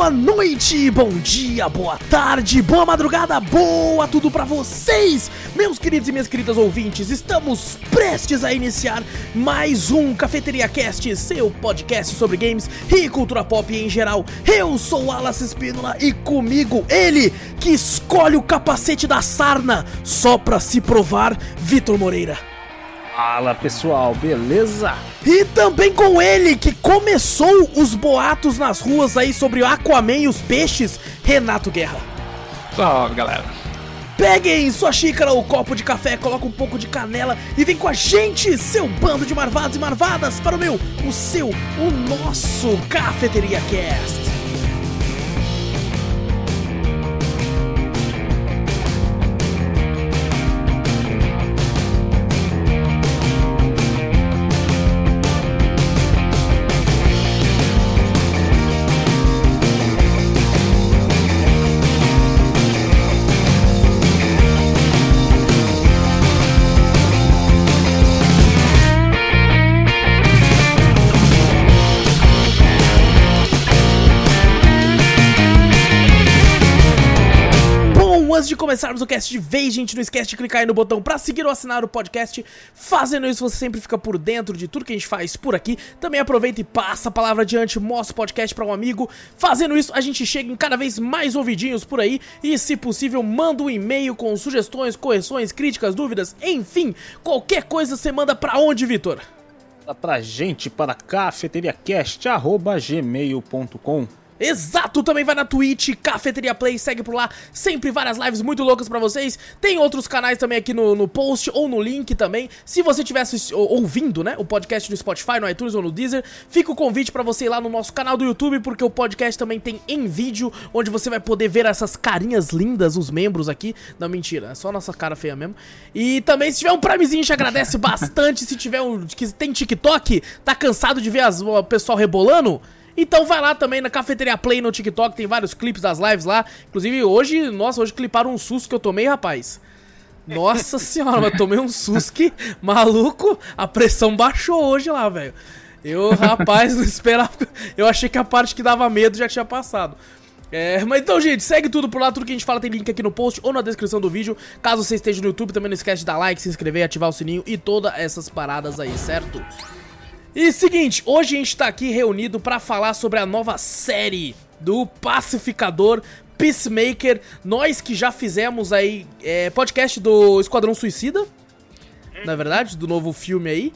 boa noite, bom dia, boa tarde, boa madrugada, boa tudo pra vocês, meus queridos e minhas queridas ouvintes. Estamos prestes a iniciar mais um Cafeteria Cast, seu podcast sobre games e cultura pop em geral. Eu sou Wallace Espínola e comigo ele que escolhe o capacete da sarna só pra se provar, Vitor Moreira. Fala pessoal, beleza? E também com ele que começou os boatos nas ruas aí sobre o Aquaman e os peixes, Renato Guerra. Salve galera. Peguem sua xícara ou copo de café, coloca um pouco de canela e vem com a gente, seu bando de marvados e marvadas, para o meu, o seu, o nosso Cafeteria Cast. Começarmos o cast de vez, gente, não esquece de clicar aí no botão pra seguir ou assinar o podcast. Fazendo isso, você sempre fica por dentro de tudo que a gente faz por aqui. Também aproveita e passa a palavra adiante, mostra o podcast pra um amigo. Fazendo isso, a gente chega em cada vez mais ouvidinhos por aí. E, se possível, manda um e-mail com sugestões, correções, críticas, dúvidas, enfim, qualquer coisa você manda pra onde, Vitor? Pra gente, para cafeteriacast.gmail.com Exato, também vai na Twitch, Cafeteria Play, segue por lá, sempre várias lives muito loucas para vocês. Tem outros canais também aqui no, no post ou no link também. Se você tivesse ouvindo, né, o podcast no Spotify, no iTunes ou no Deezer, fica o convite para você ir lá no nosso canal do YouTube, porque o podcast também tem em vídeo, onde você vai poder ver essas carinhas lindas, os membros aqui. Não, mentira, é só nossa cara feia mesmo. E também, se tiver um Primezinho, gente agradece bastante. Se tiver um que tem TikTok, tá cansado de ver as, o pessoal rebolando? Então vai lá também na Cafeteria Play no TikTok, tem vários clipes das lives lá. Inclusive hoje, nossa, hoje cliparam um susto que eu tomei, rapaz. Nossa senhora, mas tomei um susto que, maluco, a pressão baixou hoje lá, velho. Eu, rapaz, não esperava. Eu achei que a parte que dava medo já tinha passado. É, mas então, gente, segue tudo por lá, tudo que a gente fala tem link aqui no post ou na descrição do vídeo. Caso você esteja no YouTube, também não esquece de dar like, se inscrever, ativar o sininho e todas essas paradas aí, certo? E seguinte, hoje a gente tá aqui reunido para falar sobre a nova série do Pacificador Peacemaker. Nós que já fizemos aí é, podcast do Esquadrão Suicida, na verdade, do novo filme aí.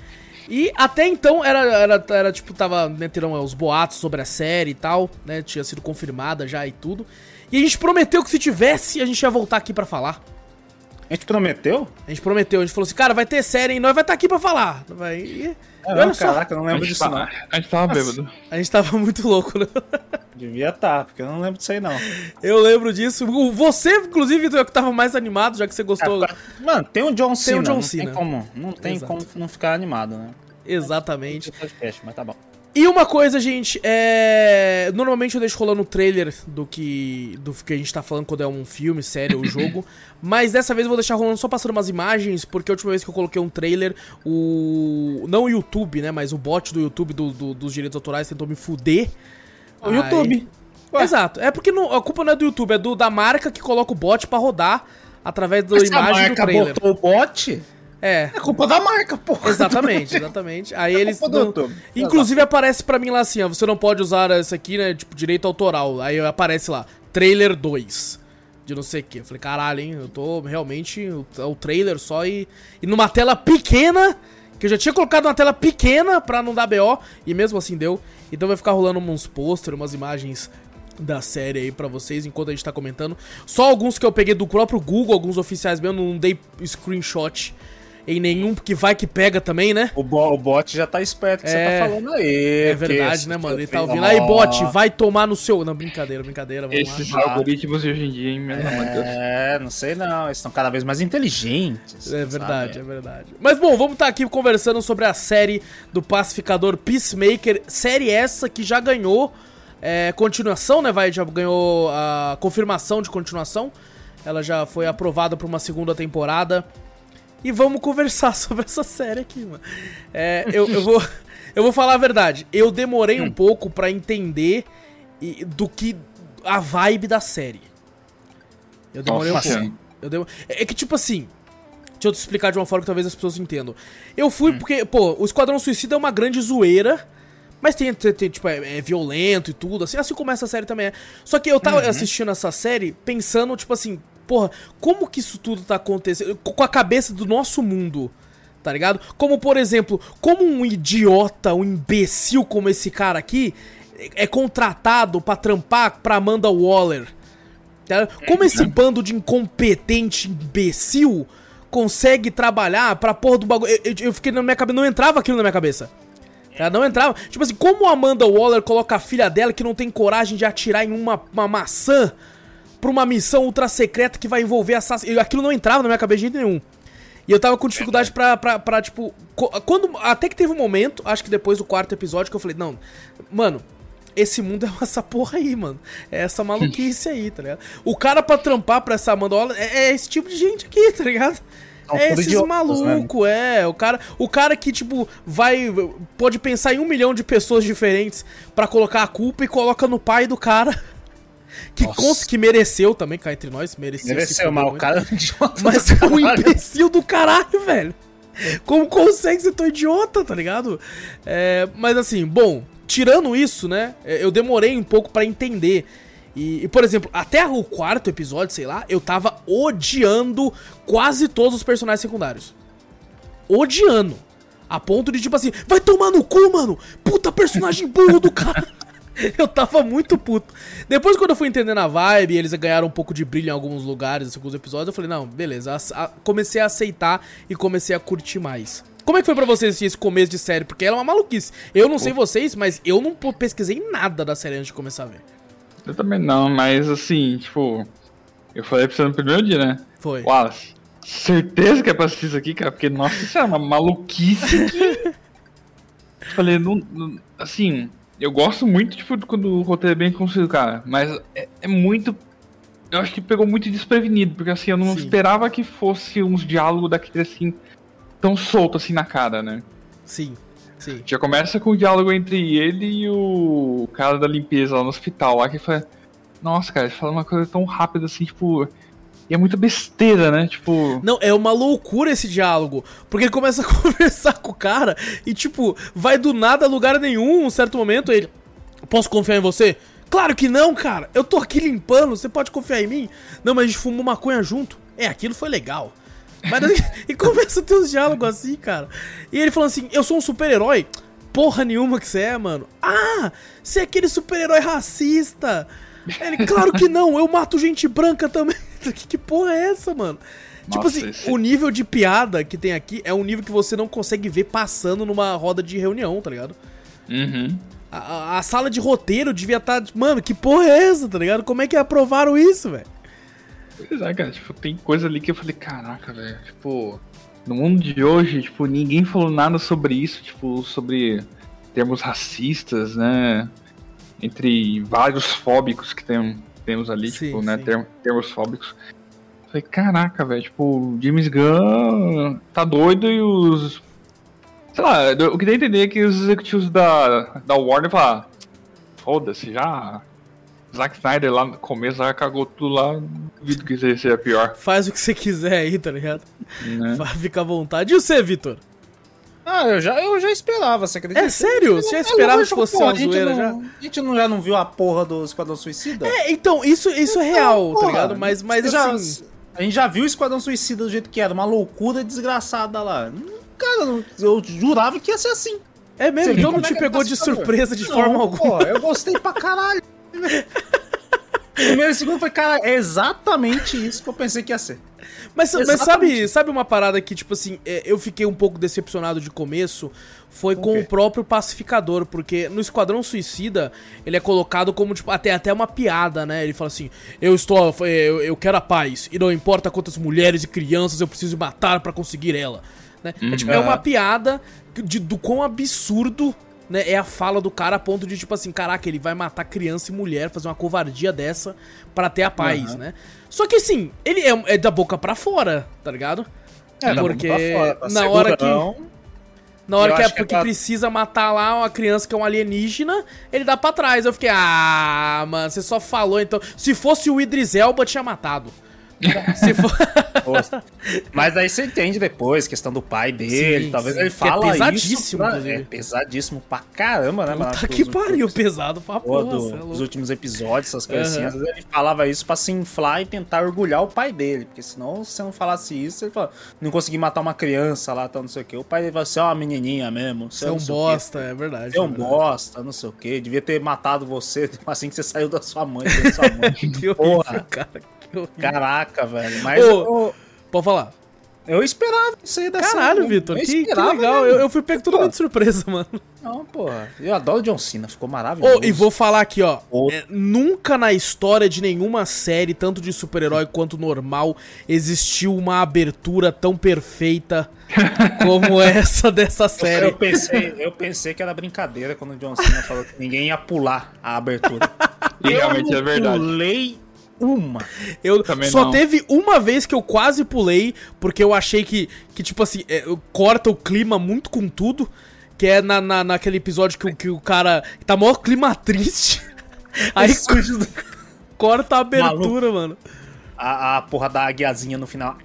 E até então era, era, era tipo, tava né, os boatos sobre a série e tal, né? Tinha sido confirmada já e tudo. E a gente prometeu que se tivesse, a gente ia voltar aqui para falar. A gente prometeu? A gente prometeu, a gente falou assim, cara, vai ter série e nós vai estar tá aqui pra falar. Vai. E... É, não, caraca, eu não lembro disso tava, não. A gente tava bêbado. A gente tava muito louco, né? Devia estar, tá, porque eu não lembro disso aí não. Eu lembro disso. Você, inclusive, é que tava mais animado, já que você gostou. É, mano, tem o John Cena. Tem o John Cena. Não tem como, não tem como não ficar animado, né? Exatamente. Mas tá bom. E uma coisa, gente, é. Normalmente eu deixo rolando o trailer do que. do que a gente tá falando quando é um filme, série ou jogo. mas dessa vez eu vou deixar rolando só passando umas imagens, porque a última vez que eu coloquei um trailer, o. Não o YouTube, né? Mas o bot do YouTube do, do, dos direitos autorais tentou me fuder. O Aí... YouTube. Ué. Exato. É porque não, a culpa não é do YouTube, é do, da marca que coloca o bot para rodar através da imagem do trailer. Botou o bot? É. É culpa da marca, porra. Exatamente, exatamente. Aí é eles. Não... Inclusive aparece para mim lá assim, ó, você não pode usar isso aqui, né? Tipo, direito autoral. Aí aparece lá, trailer 2. De não sei o que. Eu falei, caralho, hein? Eu tô realmente. O, o trailer só e. E numa tela pequena. Que eu já tinha colocado uma tela pequena pra não dar BO. E mesmo assim deu. Então vai ficar rolando uns posters, umas imagens da série aí pra vocês enquanto a gente tá comentando. Só alguns que eu peguei do próprio Google, alguns oficiais mesmo, não dei screenshot em nenhum, porque vai que pega também, né? O, bo o bot já tá esperto que é, você tá falando aí. É verdade, né, mano? Ele tá ouvindo. Aí, bot, vai tomar no seu. Não, brincadeira, brincadeira. Vamos Esses lá. algoritmos de hoje em dia, hein, É, não sei não. Eles estão cada vez mais inteligentes. É verdade, sabe? é verdade. Mas bom, vamos estar tá aqui conversando sobre a série do pacificador Peacemaker. Série essa que já ganhou é, continuação, né? Vai, já ganhou a confirmação de continuação. Ela já foi aprovada para uma segunda temporada e vamos conversar sobre essa série aqui, mano. É, eu, eu, vou, eu vou falar a verdade. Eu demorei um hum. pouco para entender do que a vibe da série. Eu demorei Nossa, um pouco. assim? Eu demo- É é que, tipo assim. Deixa eu te explicar de uma forma que talvez as pessoas entendam. Eu fui Hum. porque, pô, o Esquadrão Suicida é uma grande zoeira. Mas tem, tem- tem, tipo, é, é violento e tudo, assim, assim como essa série também é. Só que eu tava Uhum. assistindo essa série pensando, tipo assim, porra, como que isso tudo tá acontecendo? Com a cabeça do nosso mundo, tá ligado? Como, por exemplo, como um idiota, um imbecil como esse cara aqui é é contratado pra trampar pra Amanda Waller. tá? Como esse bando de incompetente imbecil consegue trabalhar pra porra do bagulho. Eu, eu- eu fiquei na minha cabeça, não entrava aquilo na minha cabeça. Ela não entrava. Tipo assim, como a Amanda Waller coloca a filha dela que não tem coragem de atirar em uma, uma maçã pra uma missão ultra secreta que vai envolver assassino. Aquilo não entrava na minha cabeça de jeito nenhum. E eu tava com dificuldade pra, pra, pra tipo. Quando, até que teve um momento, acho que depois do quarto episódio, que eu falei, não, mano, esse mundo é essa porra aí, mano. É essa maluquice aí, tá ligado? O cara pra trampar pra essa Waller é, é esse tipo de gente aqui, tá ligado? É tudo esses idiotas, maluco, é. O cara, o cara que, tipo, vai. Pode pensar em um milhão de pessoas diferentes pra colocar a culpa e coloca no pai do cara. Que, cons- que mereceu também, cá entre nós, mereceu. Deve se ser fuder mal, o cara é um idiota. Mas é um imbecil do caralho, velho. Como consegue ser tão idiota, tá ligado? É, mas assim, bom, tirando isso, né? é, Eu demorei um pouco pra entender. E, e, por exemplo, até o quarto episódio, sei lá, eu tava odiando quase todos os personagens secundários. Odiando. A ponto de, tipo assim, vai tomar no cu, mano! Puta personagem burro do cara! Eu tava muito puto. Depois, quando eu fui entendendo a vibe, eles ganharam um pouco de brilho em alguns lugares, em alguns episódios, eu falei, não, beleza. a- a- comecei a aceitar e comecei a curtir mais. Como é que foi pra vocês assim, esse começo de série? Porque ela é uma maluquice. Eu não sei vocês, mas eu não pesquisei nada da série antes de começar a ver. Eu também não, mas assim, tipo, eu falei pra você no primeiro dia, né? Foi. Wallace, certeza que é pra assistir isso aqui, cara, porque, nossa, isso é uma maluquice que. falei, não, não- assim, eu gosto muito, tipo, quando o roteiro é bem construído, cara, mas é, é muito. Eu acho que pegou muito desprevenido, porque assim, eu não Sim. esperava que fosse uns diálogos daquele assim, tão solto assim na cara, né? Sim, sim. Já começa com o diálogo entre ele e o cara da limpeza lá no hospital, lá que fala. Nossa, cara, ele fala uma coisa tão rápida assim, tipo. E é muita besteira, né? Tipo. Não, é uma loucura esse diálogo. Porque ele começa a conversar com o cara e, tipo, vai do nada a lugar nenhum, um certo momento, ele. Posso confiar em você? Claro que não, cara. Eu tô aqui limpando, você pode confiar em mim? Não, mas a gente fumou maconha junto. É, aquilo foi legal. Mas, e começa a ter uns diálogos assim, cara. E ele falando assim: Eu sou um super-herói. Porra nenhuma que você é, mano. Ah, você é aquele super-herói racista. Ele, claro que não, eu mato gente branca também. Que, que porra é essa, mano? tipo Nossa, assim, esse- o nível de piada que tem aqui é um nível que você não consegue ver passando numa roda de reunião, tá ligado? Uhum. A, a- sala de roteiro devia estar. mano, que porra é essa, tá ligado? Como é que aprovaram isso, velho? Pois é, cara, tipo, tem coisa ali que eu falei, caraca, velho, tipo. No mundo de hoje, tipo, ninguém falou nada sobre isso, tipo, sobre termos racistas, né? Entre vários fóbicos que tem, temos ali, Sim, tipo, né? sim. term- termos fóbicos. Falei, caraca, velho, tipo, o James Gunn tá doido e os. Sei lá, eu queria entender que os executivos da, da Warner falaram, foda-se, já. Zack Snyder lá no começo já cagou tudo lá, duvido que isso seja pior. Faz o que você quiser aí, tá ligado? Né? Fica à vontade. E você, Vitor? Ah, eu já, eu já esperava, você acredita? É sério? Você já É esperava que fosse uma zoeira não- já? A gente não, já não viu a porra do Esquadrão Suicida? É, então, isso, isso é real, tá Porra, ligado? Mas, mas já- assim. A gente já viu o Esquadrão Suicida do jeito que era, uma loucura desgraçada lá. Cara, eu- jurava que ia ser assim. É mesmo, Você então não é te pegou tá de surpresa de Não, forma alguma. Pô, eu gostei pra caralho. Primeiro e segundo foi, cara, é exatamente isso que eu pensei que ia ser. Mas, mas sabe, sabe uma parada que, tipo assim, é, eu fiquei um pouco decepcionado de começo? Foi com o próprio pacificador, porque no Esquadrão Suicida, ele é colocado como, tipo, até, até uma piada, né? Ele fala assim, eu estou, eu, eu quero a paz, e não importa quantas mulheres e crianças eu preciso matar pra conseguir ela. Né? É, tipo, é uma Uhum. piada de, do quão absurdo né, é a fala do cara a ponto de, tipo assim, caraca, ele vai matar criança e mulher, fazer uma covardia dessa pra ter a paz, Uhum. né? Só que assim, ele é, é da boca pra fora, tá ligado? É, da boca Porque pra fora, na ser hora que-. Na hora Eu que é que porque é precisa matar lá uma criança que é um alienígena, ele dá pra trás. Eu fiquei, ah, mano, você só falou então. Se fosse o Idris Elba, tinha matado. For... Mas aí você entende depois, questão do pai dele, Sim, talvez sim. ele Que é fala pesadíssimo, isso pra-. É pesadíssimo pra caramba, né? Mano? que Os- pariu, pesado pra porra. do- é louco. últimos episódios, essas assim, Aham. às vezes ele falava isso pra se inflar e tentar orgulhar o pai dele, porque senão, se você não falasse isso, ele fala, não consegui matar uma criança lá, tal, não sei o que, o pai dele vai ser uma menininha mesmo, Você é um bosta, é verdade. Você é um é bosta, não sei o que, devia ter matado você assim que você saiu da sua mãe, da sua mãe. Que horrível, Porra. cara. Caraca, velho, mas Ô, eu, Pode falar. eu esperava isso aí da Caralho, série, Vitor, eu que, que legal. Eu, eu fui pego totalmente de surpresa, mano. Não, porra, eu adoro John Cena, ficou maravilhoso. Ô, e vou falar aqui, ó. Ô. é, nunca na história de nenhuma série, tanto de super-herói quanto normal, existiu uma abertura tão perfeita como essa dessa Eu série. pensei, eu pensei que era brincadeira quando o John Cena falou que ninguém ia pular a abertura. E realmente eu é verdade. pulei uma. Eu Também só não. teve uma vez que eu quase pulei, porque eu achei que, que tipo assim, é, corta o clima muito com tudo. Que é na, na, naquele episódio que, o- que o cara. tá maior clima triste. Aí corta a abertura, mano. a, a porra da águiazinha no final.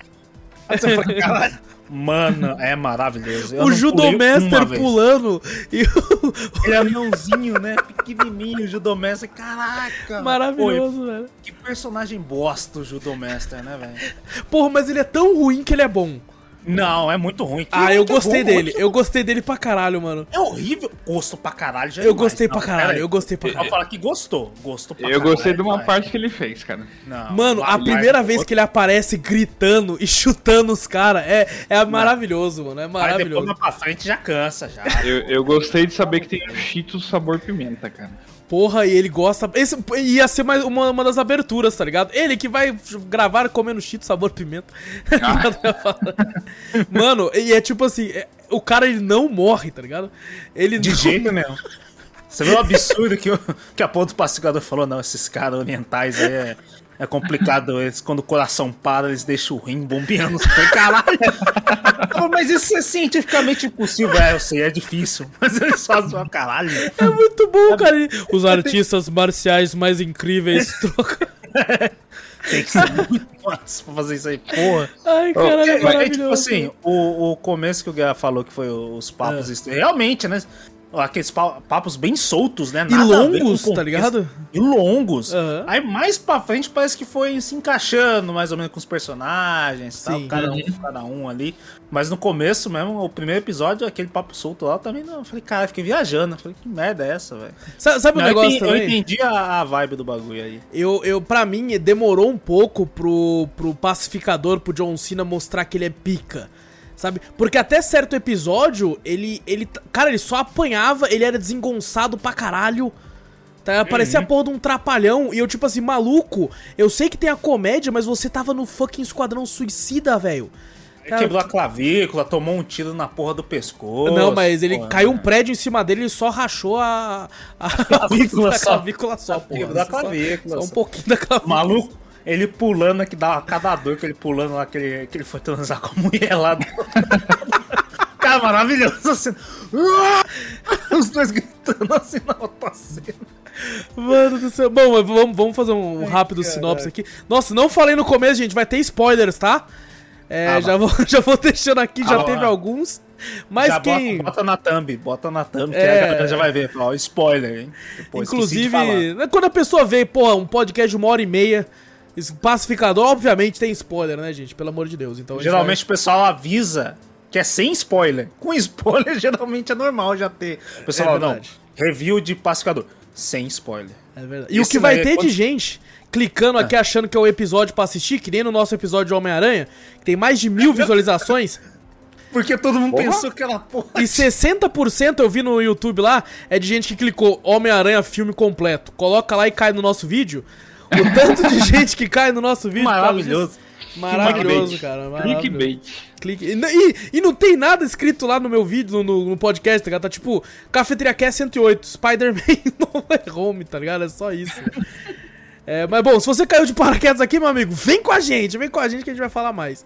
Aí você fala, "Caralho." Mano, é maravilhoso. Eu o Judomaster vez. pulando. E o... Ele é anãozinho, né? Pequenininho, o Judomaster. Caraca. Pô, Maravilhoso, velho. que personagem bosta o Judomaster, né, velho? Porra, mas ele é tão ruim que ele é bom. Não, é muito ruim. Que Ah, eu gostei bom, dele. Eu gostei dele pra caralho, mano. É horrível. Gosto pra caralho já Eu demais. gostei Não, pra caralho, aí. eu gostei pra caralho. falar que gostou. Gostou pra Eu gostei de uma parte que ele fez, cara. Não, Mano, a primeira vai. vez que ele aparece gritando e chutando os caras é, é maravilhoso, mano. É Mas depois maravilhoso. pra frente já cansa, já. Eu, eu gostei de saber que tem um Cheetos sabor pimenta, cara. Porra, e ele gosta. Esse ia ser mais uma, uma das aberturas, tá ligado? Ele que vai gravar comendo cheetos sabor pimenta. Mano, e é tipo assim, é- o cara ele não morre, tá ligado? Ele De não- jeito nenhum. Você viu o absurdo que, o, que a do pacificador falou? Não, esses caras orientais aí é, é complicado. Eles, quando o coração para, eles deixam o rim bombeando. Caralho! Mas isso é cientificamente impossível. É, eu sei, é difícil. Mas eles fazem uma caralho. É muito bom, cara. Os artistas marciais mais incríveis trocam. Tem que ser muito pra fazer isso aí, porra. Ai, caralho, é É, é, tipo assim, o, o começo que o Guerra falou que foi os papos. est- Realmente, né? Aqueles pa- papos bem soltos, né? E Nada ver com longos, tá ligado? E longos. Aham. Aí mais pra frente parece que foi se encaixando mais ou menos com os personagens, tal, Sim. cada um, cada um ali. Mas no começo mesmo, o primeiro episódio, aquele papo solto lá, eu também não. eu Falei, cara, eu fiquei viajando. Eu Falei, que merda é essa, velho? Sa- Sabe Não, um eu negócio entendi- Eu também? entendi a, a vibe do bagulho aí. Eu, eu, pra mim, demorou um pouco pro, pro pacificador, pro John Cena mostrar que ele é pica. Sabe? Porque até certo episódio, ele, ele. Cara, ele só apanhava, ele era desengonçado pra caralho. Tá? Parecia a porra de um trapalhão. E eu, tipo assim, maluco, eu sei que tem a comédia, mas você tava no fucking Esquadrão Suicida, velho. Quebrou a clavícula, tomou um tiro na porra do pescoço. Não, mas ele pô, caiu um prédio em cima dele e só rachou a. A, clavícula a só. clavícula só, porra. Quebrou a Só- clavícula Só um só. pouquinho da clavícula. Maluco, ele pulando aqui, dá cada dor que ele pulando lá, que ele, que ele foi transar com a mulher lá. do- Cara, maravilhoso assim. Os dois gritando assim na outra cena. Mano do céu. Bom, vamos, vamos fazer um rápido caralho. sinopse aqui. Nossa, não falei no começo, gente, vai ter spoilers, tá? É, Ah, já, vou, já vou deixando aqui, já Ah, teve ah. alguns. Mas já quem. bota, bota na thumb, bota na thumb, que É. a galera já vai ver. Ó, spoiler, hein? Pô, esqueci de falar. inclusive, né, quando a pessoa vê, porra, um podcast de uma hora e meia, pacificador, obviamente tem spoiler, né, gente? Pelo amor de Deus. Então Geralmente o pessoal avisa que é sem spoiler. Com spoiler, geralmente é normal já ter. O pessoal É não, review de pacificador. Sem spoiler. vai- É verdade. E o que vai é ter de gente clicando aqui achando que é o episódio pra assistir, que nem no nosso episódio de Homem-Aranha, que tem mais de mil visualizações. Porque todo mundo Porra. pensou que era porra. E 60% eu vi no YouTube lá é de gente que clicou Homem-Aranha filme completo. Coloca lá e cai no nosso vídeo. O tanto de gente que cai no nosso vídeo. Maravilhoso. Maravilhoso, Clickbait. cara. Maravilhoso. Clickbait. Clique. E, e- e não tem nada escrito lá no meu vídeo, no, no podcast, tá ligado? Tá tipo, Cafeteria Cast 108, Spider-Man No Way Home, tá ligado? É só isso. É, mas bom, se você caiu de paraquedas aqui, meu amigo, vem com a gente, vem com a gente que a gente vai falar mais.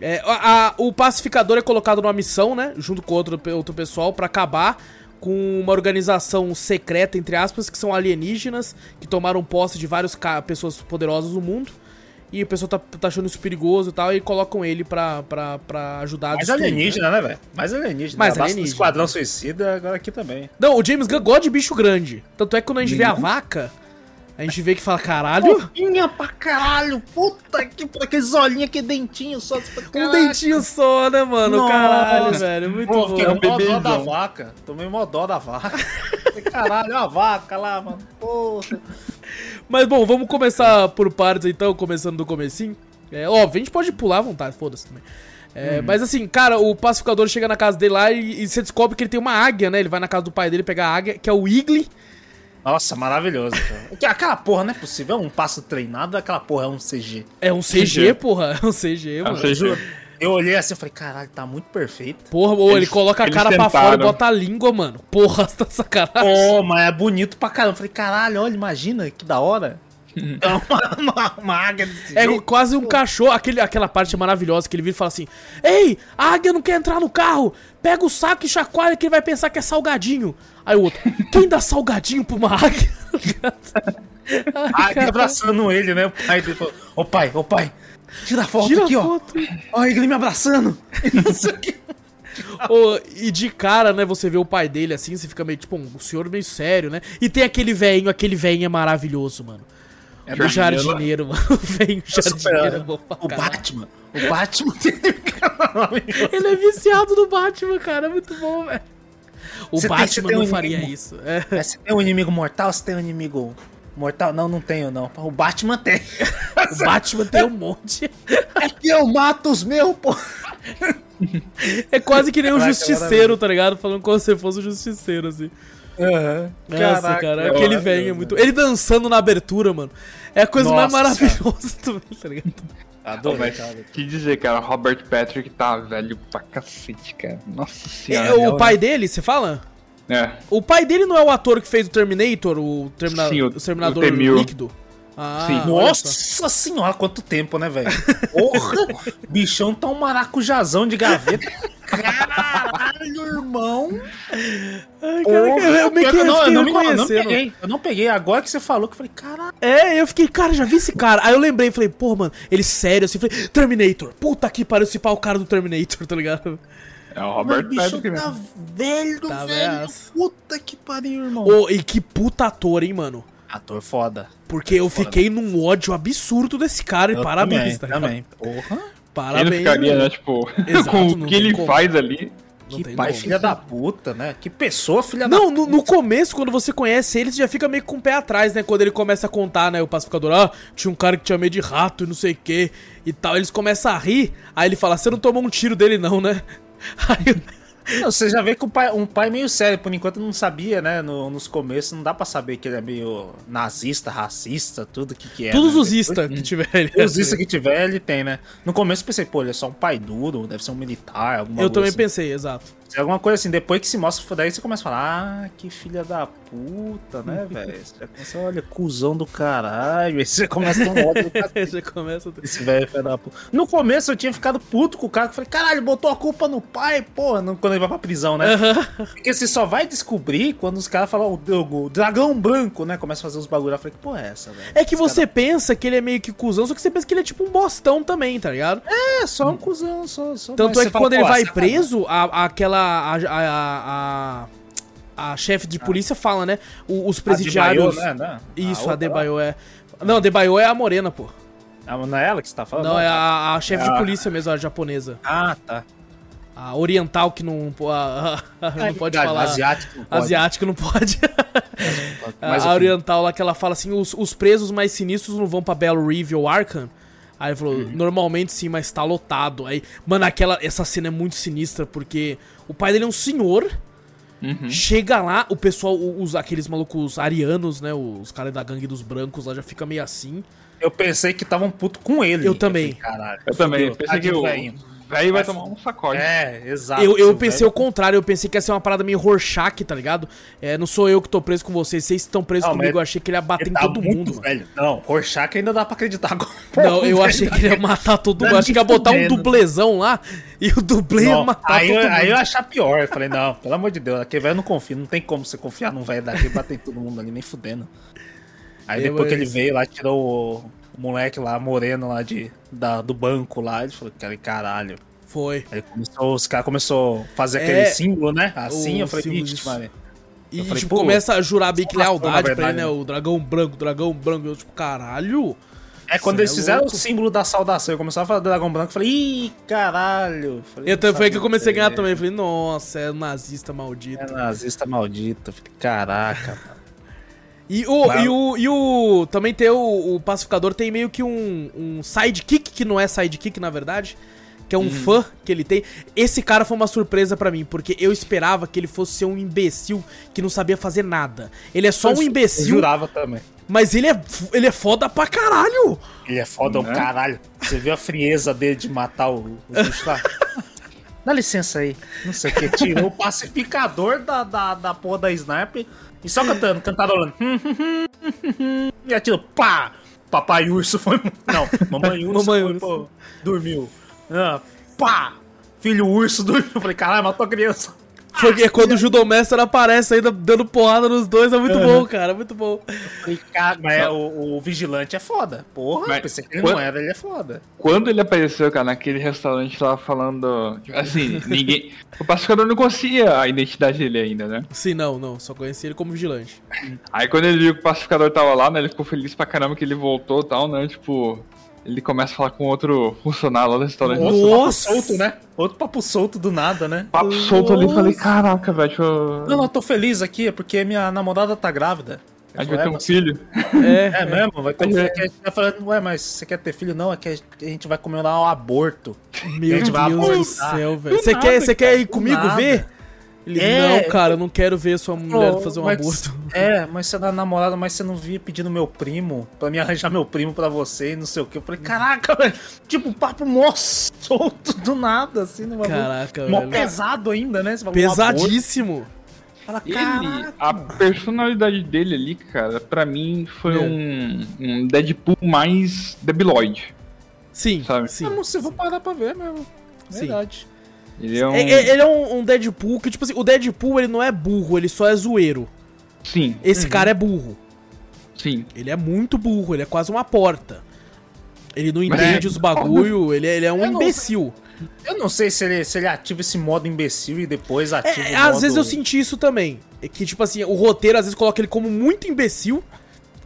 É, a- a- o pacificador é colocado numa missão, né? Junto com outro, outro pessoal, pra acabar com uma organização secreta, entre aspas, que são alienígenas, que tomaram posse de várias pessoas poderosas do mundo. E o pessoal tá, tá achando isso perigoso e tal, e colocam ele pra, pra, pra ajudar a Mais destruir, né? alienígena, né, velho? Mais alienígena. Mais alienígena. Esquadrão Suicida, agora aqui também. Não, o James Gunn gosta de bicho grande. Tanto é que quando a gente vê a Uhum. vaca, a gente vê que fala, caralho, Fofinha pra caralho. Puta que... Aqueles olhinhos, aquele dentinho só. um dentinho só, né, mano? Nossa. Caralho, velho, muito Pô, bom. fiquei com mó dó da vaca. Tomei mó dó da vaca. Caralho, é uma vaca lá, mano. Porra. Mas bom, vamos começar por partes então, começando do comecinho. É, óbvio, a gente pode pular à vontade, foda-se também. É, Mas assim, cara, o pacificador chega na casa dele lá e, e você descobre que ele tem uma águia, né? Ele vai na casa do pai dele pegar a águia, que é o Igli. Nossa, maravilhoso. cara. Que- Aquela porra não é possível. É um passo treinado, aquela porra é um CG. É um CG, CG. porra. É um CG, É um mano. CG. Eu olhei assim e falei, caralho, tá muito perfeito. Porra, ou ele coloca a cara pra tentaram. fora e bota a língua, mano. Porra, tá sacanagem. Pô, mas é bonito pra caramba. Falei, caralho, olha, imagina que da hora. É uma, uma, uma águia desse É jeito. quase um cachorro. Aquele, aquela parte maravilhosa que ele vira e fala assim: Ei, a águia não quer entrar no carro. Pega o saco e chacoalha que ele vai pensar que é salgadinho. Aí o outro: Quem dá salgadinho pra uma águia? Ai, A águia abraçando ele, né? O pai dele falou, ô pai, ô pai, tira a foto Tira aqui, a ó. foto. Olha ele me abraçando. Não sei o que. Ô, e de cara, né, você vê o pai dele assim, você fica meio tipo, um senhor meio sério, né? E tem aquele velhinho, aquele velhinho é maravilhoso, mano. É o jardineiro, mano. O velhinho jardineiro é bom pra O caralho. Batman. O Batman tem Ele é viciado no Batman, cara. É muito bom, velho. O Você Batman tem não um faria inimigo. isso. É. É, Você tem um inimigo mortal? Você tem um inimigo mortal? Não, não tenho, não. O Batman tem. O Batman tem um monte. É que eu mato os meus, pô. É quase que nem um Caraca, justiceiro, tá ligado? Falando como se fosse um justiceiro, assim. Nossa, cara, é aquele velho é muito. Ele dançando na abertura, mano. É a coisa mais Nossa maravilhosa também, tá ligado? Adorei, cara. que dizer, cara, Robert Patrick tá velho pra cacete, cara. Nossa senhora. É, o pai dele, você fala? É. O pai dele não é o ator que fez o Terminator, o, Termina... Sim, o- o Terminador o T-1000. líquido? Ah. Nossa senhora, quanto tempo, né, velho? Porra! Bichão tá um maracujazão de gaveta. Caralho, irmão! Ai, cara, eu, não, eu fiquei não, me- eu não peguei. Eu não peguei. Agora que você falou, que eu falei, caralho. É, eu fiquei, cara, já vi esse cara. Aí eu lembrei, falei, pô, mano, ele sério assim, falei, Terminator. Puta que pariu, esse pau o cara do Terminator, tá ligado? É o Robert bicho Patrick tá velho, Tá velho. Puta que pariu, irmão. Ô, e que puta ator, hein, mano? Ator foda. Porque eu fiquei num ódio absurdo desse cara e Eu parabéns, tá também, ligado? também. Porra. Ele Parabéns. não ficaria, né, tipo, Exato, com não o que ele como. faz ali. Não que pai como. filha da puta, né? Que pessoa filha da Não, no, no começo, quando você conhece ele, você já fica meio com o pé atrás, né? Quando ele começa a contar, né? O pacificador, ah, tinha um cara que tinha medo de rato e não sei o que e tal. Eles começam a rir, aí ele fala, você não tomou um tiro dele não, né? Aí, Não, Você já vê que um pai, um pai meio sério, por enquanto não sabia, né? No- nos começos, não dá pra saber que ele é meio nazista, racista, tudo que, que é. todos né? os istas que tiver ele. Os istas que tiver, ele tem, né? No começo eu pensei, pô, ele é só um pai duro, deve ser um militar, alguma Eu coisa também assim. pensei, exato. É Alguma coisa assim, depois que se mostra, daí você começa a falar, ah, que filha da puta, né, velho? Você começa, olha, cuzão do caralho. Aí você começa a um ódio do cacete. Aí já começa. Esse velho filho da puta. No começo eu tinha ficado puto com o cara, que eu falei, caralho, botou a culpa no pai, porra, quando ele vai pra prisão, né? Porque você só vai descobrir quando os caras falam, o, o dragão branco, né? Começa a fazer uns bagulho. Eu falei, que porra é essa, velho? É que você pensa que ele é meio que cuzão, só que você pensa que ele é tipo um bostão também, tá ligado? É, só um cuzão, só. só Tanto é você que fala, quando ele pô, vai sacanagem. preso, a, aquela. A, a, a, a chefe de polícia fala, né? Os A presidiários. Debaio, né? Isso, a, Debaio é. Não, a Debaio é a morena, pô. Ah, Não é ela que você tá falando? Não, é a, a chefe de polícia mesmo, a japonesa. Ah, tá. A oriental que não, a- a- não pode falar. Asiático não pode. Asiática não pode. Mas a oriental lá que ela fala assim: os, os presos mais sinistros não vão pra Bell Reeve ou Arkham. Aí ele falou, Uhum. normalmente sim, mas tá lotado. Aí, mano, aquela, essa cena é muito sinistra, porque o pai dele é um senhor. Uhum. Chega lá, o pessoal, os, aqueles malucos arianos, né? Os caras da gangue dos brancos lá já fica meio assim. Eu pensei que estavam puto com ele. Eu também. falei. Eu também, fudeu, pensei que velhinho. Velho vai Vai tomar um sacode. É, exato. Eu, eu pensei velho- o contrário, eu pensei que ia ser uma parada meio Rorschach, tá ligado? É, não sou eu que tô preso com vocês, vocês estão presos Não, comigo, eu achei que ele ia bater Ele em tá todo mundo, mano. velho. Não, Rorschach ainda dá pra acreditar. Agora, Não, eu velho, achei que ele ia matar todo mundo. Tá Achei que ia botar um dublezão lá e o dublê ia Não, matar aí, todo eu, mundo. aí eu achar pior. Eu falei, não, pelo amor de Deus, aquele velho eu não confio. Não tem como você confiar num velho daqui e bater em todo mundo ali, nem fudendo. Aí Eu, depois que ele veio lá, tirou o, o moleque lá, moreno lá de, da, do banco lá, ele falou, cara, caralho. Foi. Aí começou, os caras começaram a fazer É, aquele símbolo, né? Assim, o eu falei, disso. mano. E falei, tipo, começa a jurar bem que lealdade pra ele, né? O dragão branco, dragão branco. Eu, tipo, caralho. É quando eles é fizeram louco. o símbolo da saudação, eu começava a falar do dragão branco, eu falei, ih, caralho. Falei, Eu, não foi aí que eu comecei a ganhar é. também. Eu falei, nossa, é um nazista maldito. É nazista maldito. Eu falei, caraca, mano. E o, Mas- e o, e o. Também tem o, o pacificador, tem meio que um, um sidekick, que não é sidekick na verdade. Que é um fã que ele tem. Esse cara foi uma surpresa pra mim, porque eu esperava que ele fosse ser um imbecil que não sabia fazer nada. Ele é só um Eu imbecil, jurava também. mas ele é, ele é foda pra caralho. Ele é foda, Né? caralho. Você viu a frieza dele de matar o, o bicho lá? Dá licença aí. Não sei o que. Tirou o pacificador da, da, da porra da sniper e só cantando, cantarolando. e atirou, pá! Papai urso foi. Não, mamãe urso Mamãe foi, urso. pô, dormiu. Ah, pá! Filho urso dormiu. Eu falei, caralho, matou a criança. Foi é quando o judomestre aparece ainda dando porrada nos dois, é muito bom, cara, é muito bom. Mas é, o, o vigilante é foda. Porra, Mas pensei que ele quando- não era, ele é foda. Quando ele apareceu, cara, naquele restaurante lá falando. tipo, Assim, ninguém. O pacificador não conhecia a identidade dele ainda, né? Sim, não, não, só conheci ele como vigilante. Aí quando ele viu que o pacificador tava lá, né? Ele ficou feliz pra caramba que ele voltou e tal, né? Tipo. Ele começa a falar com outro funcionário lá do restaurante. Outro Nossa! papo solto, né? Outro papo solto do nada, né? Papo solto ali, Nossa. falei, caraca, velho. Eu... Não, não, eu tô feliz aqui, é porque minha namorada tá grávida. A gente vai ter um "É, filho. É, É mesmo? Vai ter um É. filho. Que a gente tá falando, ué, mas você quer ter filho? Não, é que a gente vai comemorar o aborto. Meu A gente vai Deus do céu, velho. Você quer, você quer ir comigo nada. ver? Ele, É, não, cara, eu não quero ver sua mulher Pô, fazer um mas- aborto. É, mas você é da namorada, mas você não via pedindo meu primo, pra me arranjar meu primo pra você e não sei o que. Eu falei, caraca, velho, tipo, papo mó solto do nada, assim, no bagulho. Caraca, Mó velho. pesado ainda, né? Você. Pesadíssimo. Fala, Ele, a personalidade dele ali, cara, pra mim foi É. um, um Deadpool mais debiloide, Sim, Sabe? sim. Eu não sei, vou parar pra ver mesmo. Sim. Ele é um. É- é- ele é um, um Deadpool que, tipo assim, o Deadpool ele não é burro, ele só é zoeiro. Sim, Esse cara é burro. sim. Ele é muito burro, ele é quase uma porta. Ele não entende é- os bagulho, ele, é- ele é um Eu não- imbecil. Eu não sei se ele, se ele ativa esse modo imbecil e depois ativa É, o às modo... vezes eu senti isso também. É que, tipo assim, o roteiro às vezes coloca ele como muito imbecil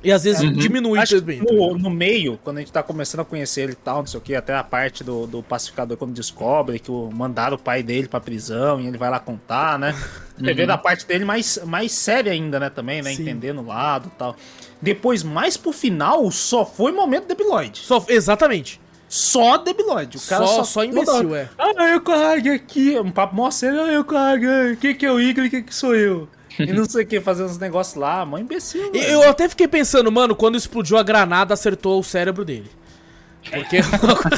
e às vezes diminui Acho também. que no, no meio, quando a gente tá começando a conhecer ele e tal, não sei o que, até a parte do, do pacificador quando descobre que o, mandaram o pai dele pra prisão e ele vai lá contar, né? Você vê da parte dele mais, mais séria ainda, né, também, né? Sim. Entendendo o lado e tal. Depois, mais pro final, só foi momento debiloide. Só, exatamente. Só debiloide. O cara Só- só, só imbecil, é. Ah, eu carreguei aqui. Um papo mó sério. Ah, eu carreguei. Quem que é o Igor e quem que sou eu? E não sei o que, fazendo uns negócios lá. Mó imbecil, E eu até fiquei pensando, mano, quando explodiu a granada, acertou o cérebro dele. Porque.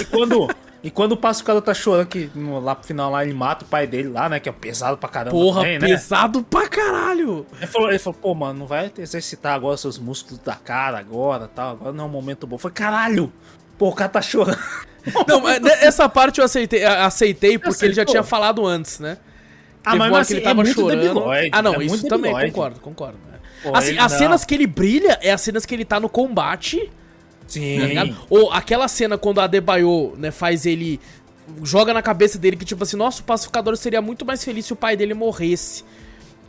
E quando, e quando o pacificador tá chorando que no, lá pro final lá ele mata o pai dele lá, né? Que é pesado pra caramba Porra, também, né? pesado pra caralho. Ele falou, ele falou, pô, mano, não vai exercitar agora seus músculos da cara agora tal. Agora não é um momento bom. Foi caralho! Pô, o cara tá chorando. Não, essa parte eu aceitei, aceitei porque ele já tinha falado antes, né? Ah, mas hora assim, que ele tava é muito chorando. debilóide, ah, não, é isso também, concordo, concordo. Pô, Assim, as não. cenas que ele brilha é as cenas que ele tá no combate, Sim. tá ligado? Ou aquela cena quando a Adebayo, né, faz ele. Joga na cabeça dele que, tipo assim, nossa, o pacificador seria muito mais feliz se o pai dele morresse.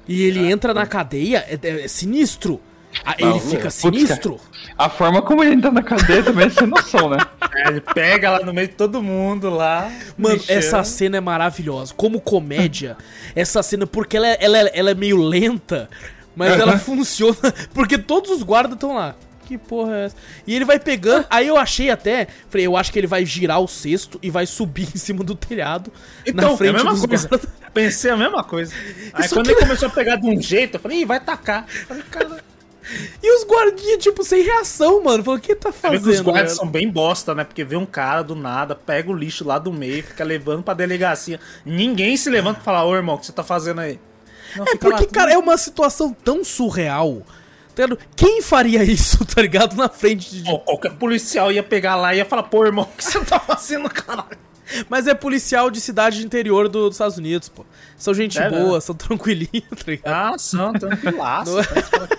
E ele entra na cadeia, é, é- é sinistro. Ah, ele fica putz, sinistro. A forma como ele entra na cadeia também é sem noção, né? É, ele pega lá no meio de todo mundo lá. Mano, mexendo. essa cena é maravilhosa. Como comédia, essa cena, porque ela, é- ela, é- ela é meio lenta, mas ela funciona. Porque todos os guardas estão lá. Que porra é essa? E ele vai pegando. Aí eu achei até. Falei, eu acho que ele vai girar o cesto e vai subir em cima do telhado. Então, na frente é a mesma dos coisa. guardas. Pensei a mesma coisa. Aí Isso quando aqui- ele começou a pegar de um jeito, eu falei, ih, vai tacar. Eu falei, cara. E os guardinhas, tipo, sem reação, mano. Falou, o que tá que os fazendo? guardas são bem bosta, né? Porque vê um cara do nada, pega o lixo lá do meio, fica levando pra delegacia. Ninguém se levanta e fala, ô irmão, o que você tá fazendo aí? Não, É fica lá, porque, tudo- cara, é uma situação tão surreal. Tá? Quem faria isso, tá ligado? Na frente de. Pô, qualquer policial ia pegar lá e ia falar, pô, irmão, o que você tá fazendo, caralho? Mas é policial de cidade de interior do- dos Estados Unidos, pô. São gente É, boa, né? são tranquilinhos, tá ligado? Ah, são, tranquilaço.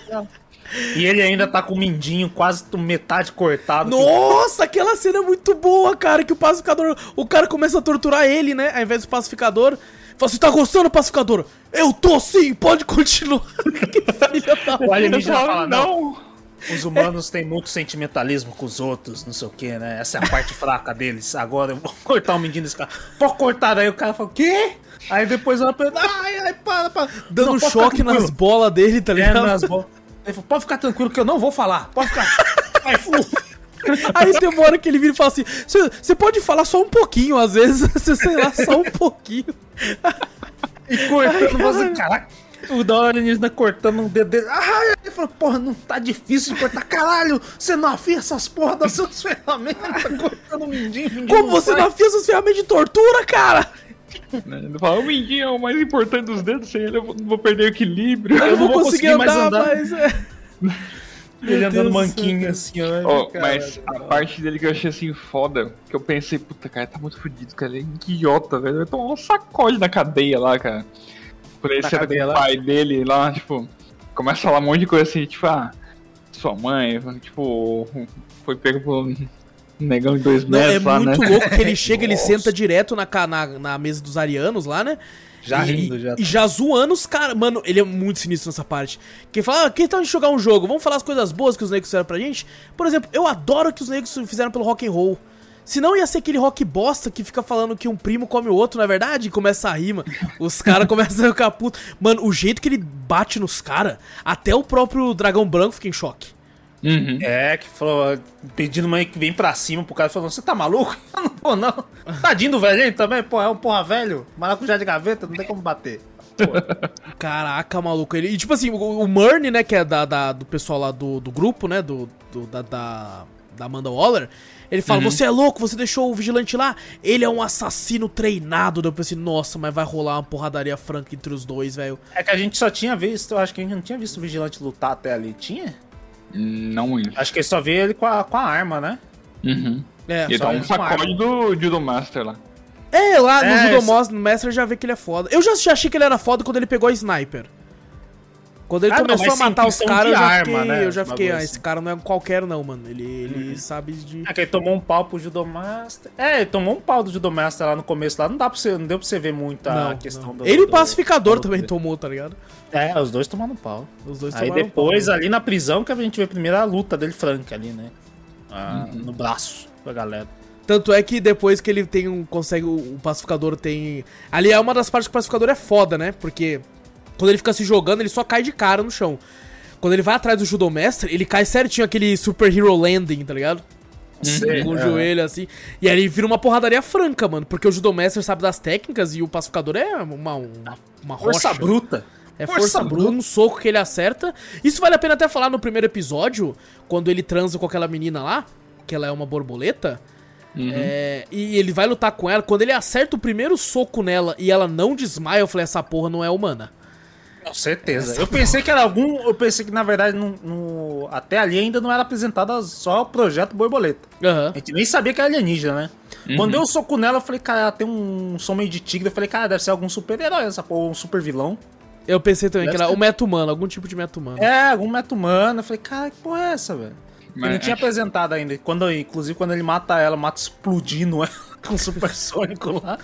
Não é? Que E ele ainda tá com o mindinho quase metade cortado. Nossa, aquela cena é muito boa, cara. Que o pacificador. O cara começa a torturar ele, né? Ao invés do pacificador. Fala, você tá gostando, pacificador? Eu tô sim, pode continuar. que filha da O alienígena fala, não, os humanos têm muito sentimentalismo com os outros, não sei o que, né? Essa é a parte fraca deles. Agora eu vou cortar o mindinho desse cara. Pode cortar, aí o cara fala, o quê? Aí depois ela pensa, ai, ai, para, para. Dando Não, choque nas bolas dele, tá É, ligado? nas bolas. Ele falou, pode ficar tranquilo que eu não vou falar. Pode ficar. Aí tem uma hora que ele vira e fala assim: Você pode falar só um pouquinho, às vezes, você sei lá, só um pouquinho. E cortando, você, caraca. O da hora alienígena cortando um dedo dele. Ai, ele falou, porra, não tá difícil de cortar. Caralho, você não afia essas porra das suas ferramentas cortando o mindinho. mindinho Como você sai. não fez as ferramentas de tortura, cara? Né? Ele fala, o mindinho é o mais importante dos dedos, sem ele eu vou- vou perder o equilíbrio. Eu, não não vou consegui conseguir mais andar, andar. mas. É... Ele Meu andando Deus manquinho assim, ó. Mas a parte dele que eu achei assim foda, que eu pensei, puta, cara, tá muito fudido, cara, ele é idiota, velho. Vai tomar um sacode na cadeia lá, cara. Quando ele senta com o pai dele lá, tipo, começa a falar um monte de coisa assim, tipo, ah, sua mãe, tipo, foi pego por um negão de dois Não, é metros lá, muito né? louco que ele chega, ele senta direto na, na, na mesa dos arianos lá, né? Já e, rindo, já. E já zoando os caras. Mano, ele é muito sinistro nessa parte. Que fala, ah, que tal a gente jogar um jogo? Vamos falar as coisas boas que os negros fizeram pra gente? Por exemplo, eu adoro que os negros fizeram pelo rock and roll. Senão ia ser aquele rock bosta que fica falando que um primo come o outro, não é verdade? E começa a rima. Os caras começam a ficar putos. Mano, o jeito que ele bate nos caras, até o próprio dragão branco fica em choque. Uhum. É, que falou, pedindo mãe que vem pra cima pro cara, falando, você tá maluco? Eu não vou não. Tadinho do velhinho também, pô, é um porra velho, maracujá de gaveta, não tem como bater. Caraca, maluco. Ele, e tipo assim, o, o Murney, né, que é da, da- do pessoal lá do, do grupo, né, do, do- da, da, da Amanda Waller, ele fala, você é louco, você deixou o vigilante lá? Ele é um assassino treinado. Daí Eu pensei, nossa, mas vai rolar uma porradaria franca entre os dois, velho. É que a gente só tinha visto, eu acho que a gente não tinha visto o vigilante lutar até ali, tinha? Não muito. Acho que ele só vê ele com a, com a arma, né? Uhum. É, ele dá um ele com sacode do Judo Master lá. é lá no É, Judo esse- Master, no já vê que ele é foda. Eu já, já achei que ele era foda quando ele pegou a sniper. Quando ele Ah, não, começou mas a matar os caras, eu já arma, fiquei, né, eu já fiquei ah, esse cara não é qualquer não, mano. Ele, ele sabe de... É que ele tomou um pau pro Judomaster. É, ele tomou um pau do Judomaster lá no começo, lá não dá pra você, não deu pra você ver muito a Não, questão não. do. Ele e do- pacificador do- também tomou, tá ligado? É, os dois tomaram pau. Os dois Aí depois, pau. ali na prisão, que a gente vê a primeira luta dele franca ali, né? Ah, No braço da galera. Tanto é que depois que ele tem um. consegue. O, pacificador tem. Ali é uma das partes que o pacificador é foda, né? Porque quando ele fica se jogando, ele só cai de cara no chão. Quando ele vai atrás do judomestre, ele cai certinho aquele super hero landing, tá ligado? Sei, Com o é. joelho assim. E aí ele vira uma porradaria franca, mano. Porque o judomestre sabe das técnicas e o pacificador é uma, uma, uma Força rocha. bruta. É Força força, bruta, um soco que ele acerta. Isso vale a pena até falar no primeiro episódio, quando ele transa com aquela menina lá, que ela é uma borboleta. É, e ele vai lutar com ela. Quando ele acerta o primeiro soco nela e ela não desmaia, eu falei: essa porra não é humana. Com certeza. Eu pensei que era algum. Eu pensei que na verdade no, no- até ali ainda não era apresentado só o projeto Borboleta. Aham. A gente nem sabia que era alienígena, né? Quando deu o soco nela, eu falei, cara, ela tem um som meio de tigre. Eu falei, cara, deve ser algum super-herói essa porra, um super vilão. Eu pensei também que Deve era ser. o meta humano, algum tipo de meta humano. É, algum meta humano. Eu falei, cara, que porra é essa, velho? Ele Mas não tinha apresentado ainda. Quando, inclusive, quando ele mata ela, mata explodindo ela com o supersônico lá.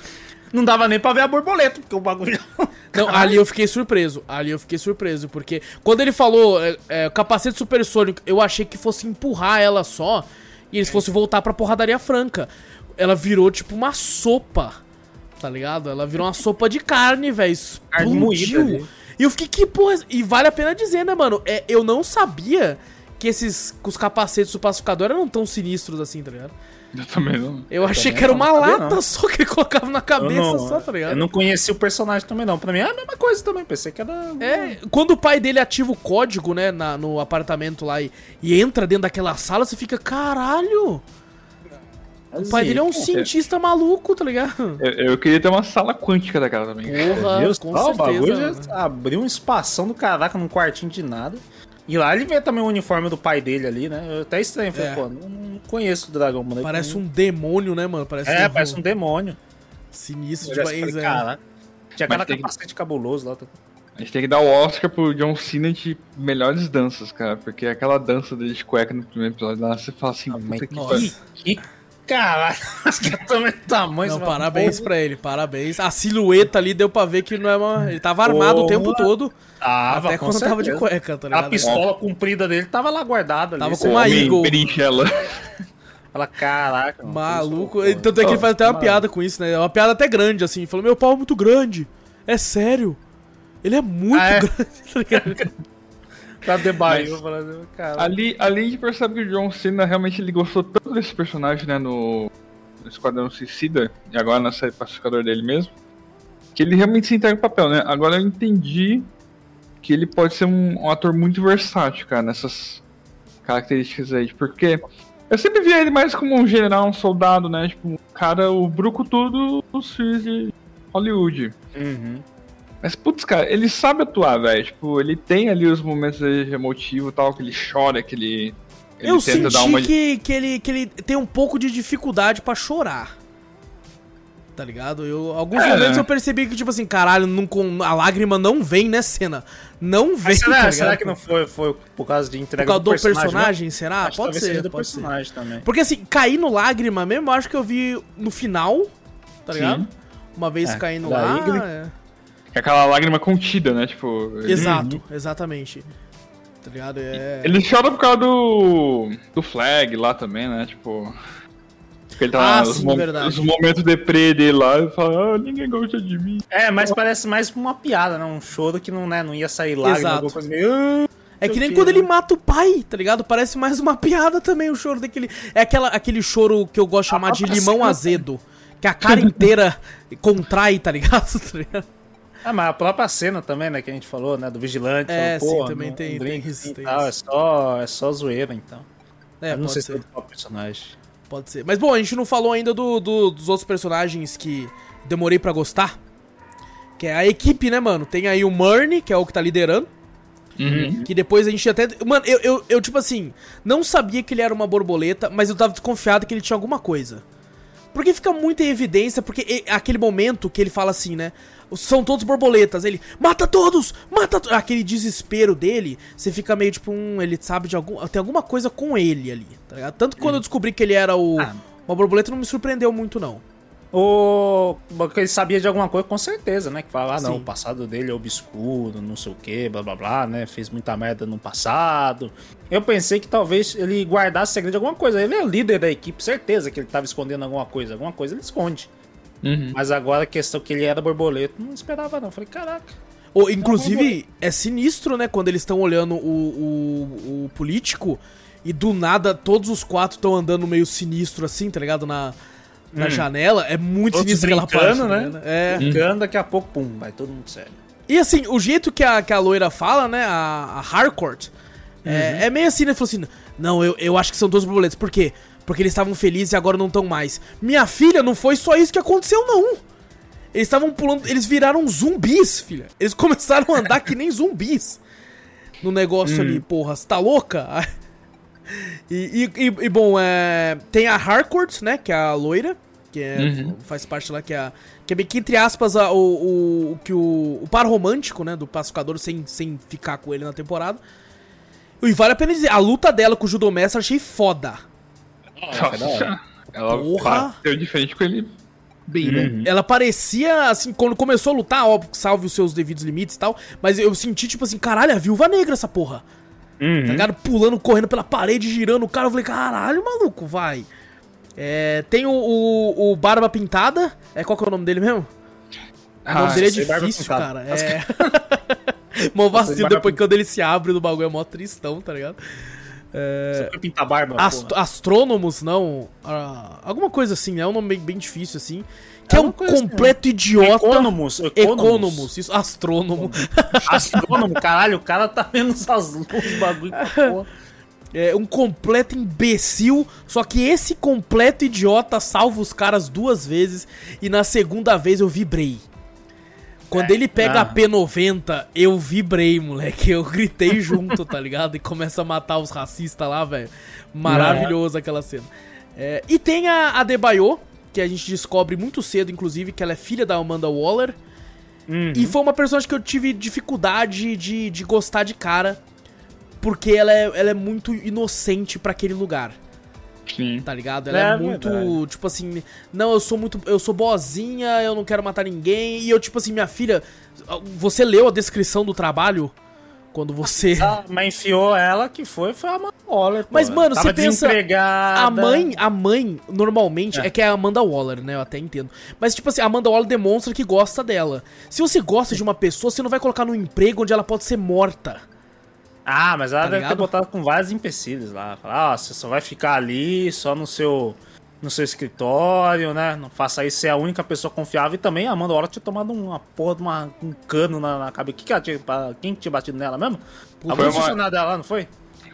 Não dava nem pra ver a borboleta, porque o bagulho. Não, ali eu fiquei surpreso. Ali eu fiquei surpreso, porque quando ele falou é, é, capacete supersônico, eu achei que fosse empurrar ela só e eles fossem voltar pra porradaria franca. Ela virou tipo uma sopa, tá ligado? Ela virou uma sopa de carne, velho. Explodiu. E eu fiquei, que porra. E vale a pena dizer, né, mano? É, eu não sabia que esses. que os capacetes do pacificador eram tão sinistros assim, tá ligado? Eu também não. Eu achei também que era uma lata não. só que ele colocava na Eu cabeça não, só, tá ligado? eu não conheci o personagem também, não. Pra mim é a mesma coisa também. Pensei que era. É, quando o pai dele ativa o código, né, na- no apartamento lá e, e entra dentro daquela sala, você fica, caralho! O pai dele é um cientista maluco, tá ligado? Eu, eu queria ter uma sala quântica daquela também. Porra, Deus, com tá, o bagulho certeza. abriu um espação do caraca num quartinho de nada. E lá ele vê também o uniforme do pai dele ali, né? Eu até estranho, falei, É. pô, não, conheço o dragão, mano. Parece um demônio, né, mano? Parece É, um, parece um demônio. sinistro Eu já demais, falei, é. caraca. Tinha que- capacete cabuloso lá. tá? A gente tem que dar o Oscar pro John Cena de melhores danças, cara. Porque aquela dança dele de cueca no primeiro episódio lá, você fala assim, Mas puta que pariu. Que caralho. Acho que é também tamanho. Não, parabéns porra. pra ele, parabéns. A silhueta ali deu pra ver que não é uma. Ele tava armado o tempo Porra. todo. Tava, até quando tava de certeza. cueca, tá A ligado? pistola comprida dele tava lá guardada ali. Tava com uma Eagle. berinjela. Fala, caraca. mano, Maluco. isso. Tanto é que ele faz até uma Mano. piada com isso, né? É uma piada até grande, assim. Falou, meu pau é muito grande. É sério. Ele é muito Ah, é? grande, tá debaixo, falando, cara. Ali, ali a gente percebe que o John Cena realmente ele gostou tanto desse personagem, né, no, no Esquadrão Suicida, e agora na série Pacificador dele mesmo, que ele realmente se entrega o papel, né? Agora eu entendi que ele pode ser um, um ator muito versátil, cara, nessas características aí, porque eu sempre via ele mais como um general, um soldado, né? Tipo, um cara, o bruco tudo dos filmes de Hollywood. Uhum. Mas, putz, cara, ele sabe atuar, velho. Tipo, ele tem ali os momentos de emotivo e tal, que ele chora, que ele. ele Eu tenta senti dar uma. que, que, ele, que ele tem um pouco de dificuldade pra chorar. Tá ligado? Eu, alguns É. momentos eu percebi que, tipo assim, caralho, não, com- a lágrima não vem, né, cena? Não vem, Mas será, tá será que não foi, foi por causa de Por entrega causa do personagem, personagem? será? Acho pode ser, do pode ser. personagem também. Porque assim, cair no lágrima mesmo, eu acho que eu vi no final, tá Sim. ligado? Uma vez É, caindo lá. É. É aquela lágrima contida, né? Tipo. ele- Exato, exatamente. Tá ligado? É. Ele chora por causa do. do flag lá também, né? Tipo. Porque ele tá Ah, lá, os, sim, mom- verdade. os momentos deprê dele lá e fala, ah, ninguém gosta de mim. É, mas parece mais uma piada, né? Um choro que não, né, não ia sair lágrima, Exato. alguma coisa meio... "Ah". É que nem quando ele mata o pai, tá ligado? Parece mais uma piada também o choro daquele. É aquela, aquele choro que eu gosto de chamar de própria limão azedo. Que a cara inteira contrai, tá ligado? Tá ligado? Ah, mas a própria cena também, né, que a gente falou, né, do vigilante. É, falou, sim, "Pô, também um tem- drink tem isso, tem tal, isso. É só, é só zoeira, então. É, Eu não pode sei ser. se é do próprio personagem. Pode ser. Mas bom, a gente não falou ainda do, do- dos outros personagens que demorei pra gostar. Que é a equipe, né, mano? Tem aí o Murney, que é o que tá liderando. Uhum. Que depois a gente até. Mano, eu, eu, eu, tipo assim, não sabia que ele era uma borboleta, mas eu tava desconfiado que ele tinha alguma coisa. Porque fica muito em evidência, porque aquele momento que ele fala assim, né? São todos borboletas. Ele, mata todos! Mata to-" Aquele desespero dele, você fica meio tipo, um, ele sabe de algum. Tem alguma coisa com ele ali, tá ligado? Tanto que quando eu descobri que ele era o. Ah. Uma borboleta não me surpreendeu muito, não. O... Porque ele sabia de alguma coisa, com certeza, né? Que falava, ah, não, Sim. o passado dele é obscuro, não sei o que, blá blá blá, né? Fez muita merda no passado. Eu pensei que talvez ele guardasse segredo de alguma coisa. Ele é o líder da equipe, certeza que ele tava escondendo alguma coisa. Alguma coisa ele esconde. Uhum. Mas agora a questão que ele era borboleta, não esperava não. Falei, caraca. Ou, inclusive, é sinistro, né? Quando eles estão olhando o, o, o político e do nada todos os quatro estão andando meio sinistro assim, tá ligado? Na, na Hum. janela. É muito Todos sinistro aquela parte. tá né? ligado? É. Brincando, daqui a pouco, pum, vai todo mundo sério. E assim, o jeito que a, que a loira fala, né? A, a Harcourt, é, é meio assim, né? Falou assim: Não, eu, eu acho que são duas borboletas. Por quê? Porque eles estavam felizes e agora não estão mais. Minha filha, não foi só isso que aconteceu, não. Eles estavam pulando, eles viraram zumbis, filha. Eles começaram a andar que nem zumbis no negócio ali, porra. Você tá louca? E, e- e- bom, é, tem a Harcourt, né? Que é a loira, que é- Uhum. faz parte lá, que é, a- que é bem que, entre aspas, a- o, o, o que o, o par romântico, né? Do pacificador, sem, sem ficar com ele na temporada. E vale a pena dizer, a luta dela com o judomestre eu achei foda. Nossa, ela Porra! bateu de frente com ele bem, né? Ela parecia, assim, quando começou a lutar, óbvio, que salve os seus devidos limites e tal, mas eu senti, tipo assim, caralho, a viúva negra essa porra. Uhum. Tá ligado? Pulando, correndo pela parede, girando o cara. Eu falei, caralho, maluco, vai. É, tem o, o, o Barba Pintada. É, qual que é o nome dele mesmo? O nome Ah, dele é difícil, cara. É. Mó vacilo depois que quando ele se abre do bagulho é mó tristão, tá ligado? Você foi pintar barba, Ast- porra. astrônomos, não. ah, alguma coisa assim, né? É um nome bem, bem difícil, assim. Que é, É um assim, completo idiota. Economus, Economus, isso, astrônomo. Astrônomo, caralho, o cara tá vendo as luzes, bagulho. porra. É um completo imbecil. Só que esse completo idiota salva os caras duas vezes. E na segunda vez eu vibrei. Quando ele pega ah. a P90, eu vibrei, moleque. Eu gritei junto, tá ligado? E começa a matar os racistas lá, velho. Maravilhoso aquela cena. É, e tem a, Debayo, que a gente descobre muito cedo, inclusive, que ela é filha da Amanda Waller. Uhum. E foi uma personagem que eu tive dificuldade de, de gostar de cara. Porque ela é, ela é muito inocente pra aquele lugar, Sim. tá ligado? Ela é, É muito, verdade. tipo assim, não, eu sou muito, eu sou boazinha, eu não quero matar ninguém. E eu, tipo assim, minha filha, você leu a descrição do trabalho? Quando você... Ah, mas enfiou ela que foi, foi a Amanda Waller. pô. Mas, mano, Tava você pensa-. A mãe, a mãe, normalmente, é. É. que é a Amanda Waller, né? Eu até entendo. Mas, tipo assim, a Amanda Waller demonstra que gosta dela. Se você gosta de uma pessoa, você não vai colocar num emprego onde ela pode ser morta. Ah, mas ela Tá deve ligado? ter botado com vários empecilhos lá. Falar, ah, você só vai ficar ali, só no seu no seu escritório, né? Não faça isso, ser a única pessoa confiável. E também a Amanda Waller tinha tomado uma porra de uma, um cano na, na cabeça. Que que tinha, quem tinha batido nela mesmo? Foi Algum funcionário dela, não foi?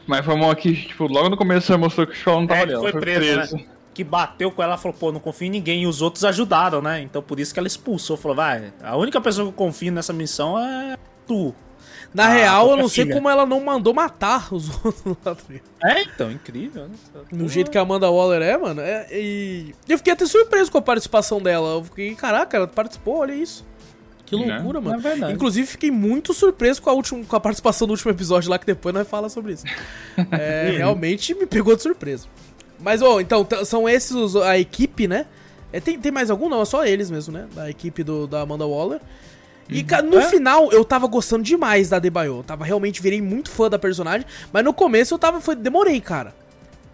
Mas foi uma que, tipo, logo no começo você mostrou que o show não tava É, ali. ela foi preso, né? Que bateu com ela e falou, pô, não confio em ninguém. E os outros ajudaram, né? Então por isso que ela expulsou. Falou, vai, a única pessoa que eu confio nessa missão é tu. Na Ah, real, eu não sei como ela não mandou matar os outros lá. ligado? É, então, incrível, né? No jeito que a Amanda Waller é, mano. É, e eu fiquei até surpreso com a participação dela. Eu fiquei, caraca, ela participou, olha isso. Que Né? loucura, mano. É verdade. Inclusive, fiquei muito surpreso com a, última, com a participação do último episódio lá, que depois nós fala sobre isso. É, realmente me pegou de surpresa. Mas, ó, então, t- são esses os- a equipe, né? É, tem, tem mais algum? Não, é só eles mesmo, né? Da equipe do, da Amanda Waller. E ca- no É. final eu tava gostando demais da Debayo. Eu tava realmente virei muito fã da personagem, mas no começo eu tava foi, demorei, cara.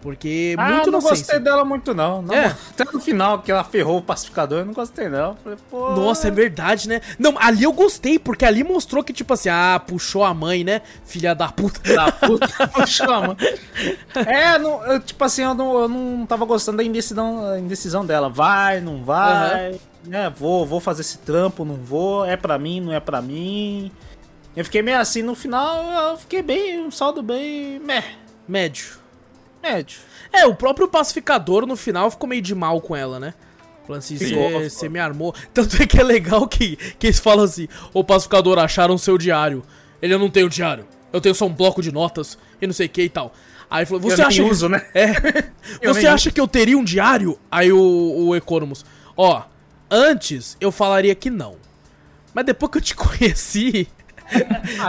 Porque Ah, muito eu não inocência. gostei dela muito, não. não É. Até no final, que ela ferrou o pacificador, eu não gostei, não. Falei, pô. Nossa, é verdade, né? Não, ali eu gostei, porque ali mostrou que, tipo assim, ah, puxou a mãe, né? Filha da puta. Da puta, chama. É, não, eu, tipo assim, eu não, eu não tava gostando da indecisão, a indecisão dela. Vai, não vai. Né, vou, vou fazer esse trampo, não vou. É pra mim, não é pra mim. Eu fiquei meio assim, no final eu fiquei bem, um saldo bem. Meh, Médio. médio. É, o próprio pacificador no final ficou meio de mal com ela, né? Falando assim, você me armou. Tanto é que é legal que, que eles falam assim: Ô pacificador, acharam seu diário. Ele eu não tenho diário. Eu tenho só um bloco de notas e não sei o que e tal. Aí ele falou: Você eu acha. nem que- uso, né? É. Eu Você acha que eu teria um diário? Aí o, o Economus, ó, antes eu falaria que não. Mas depois que eu te conheci.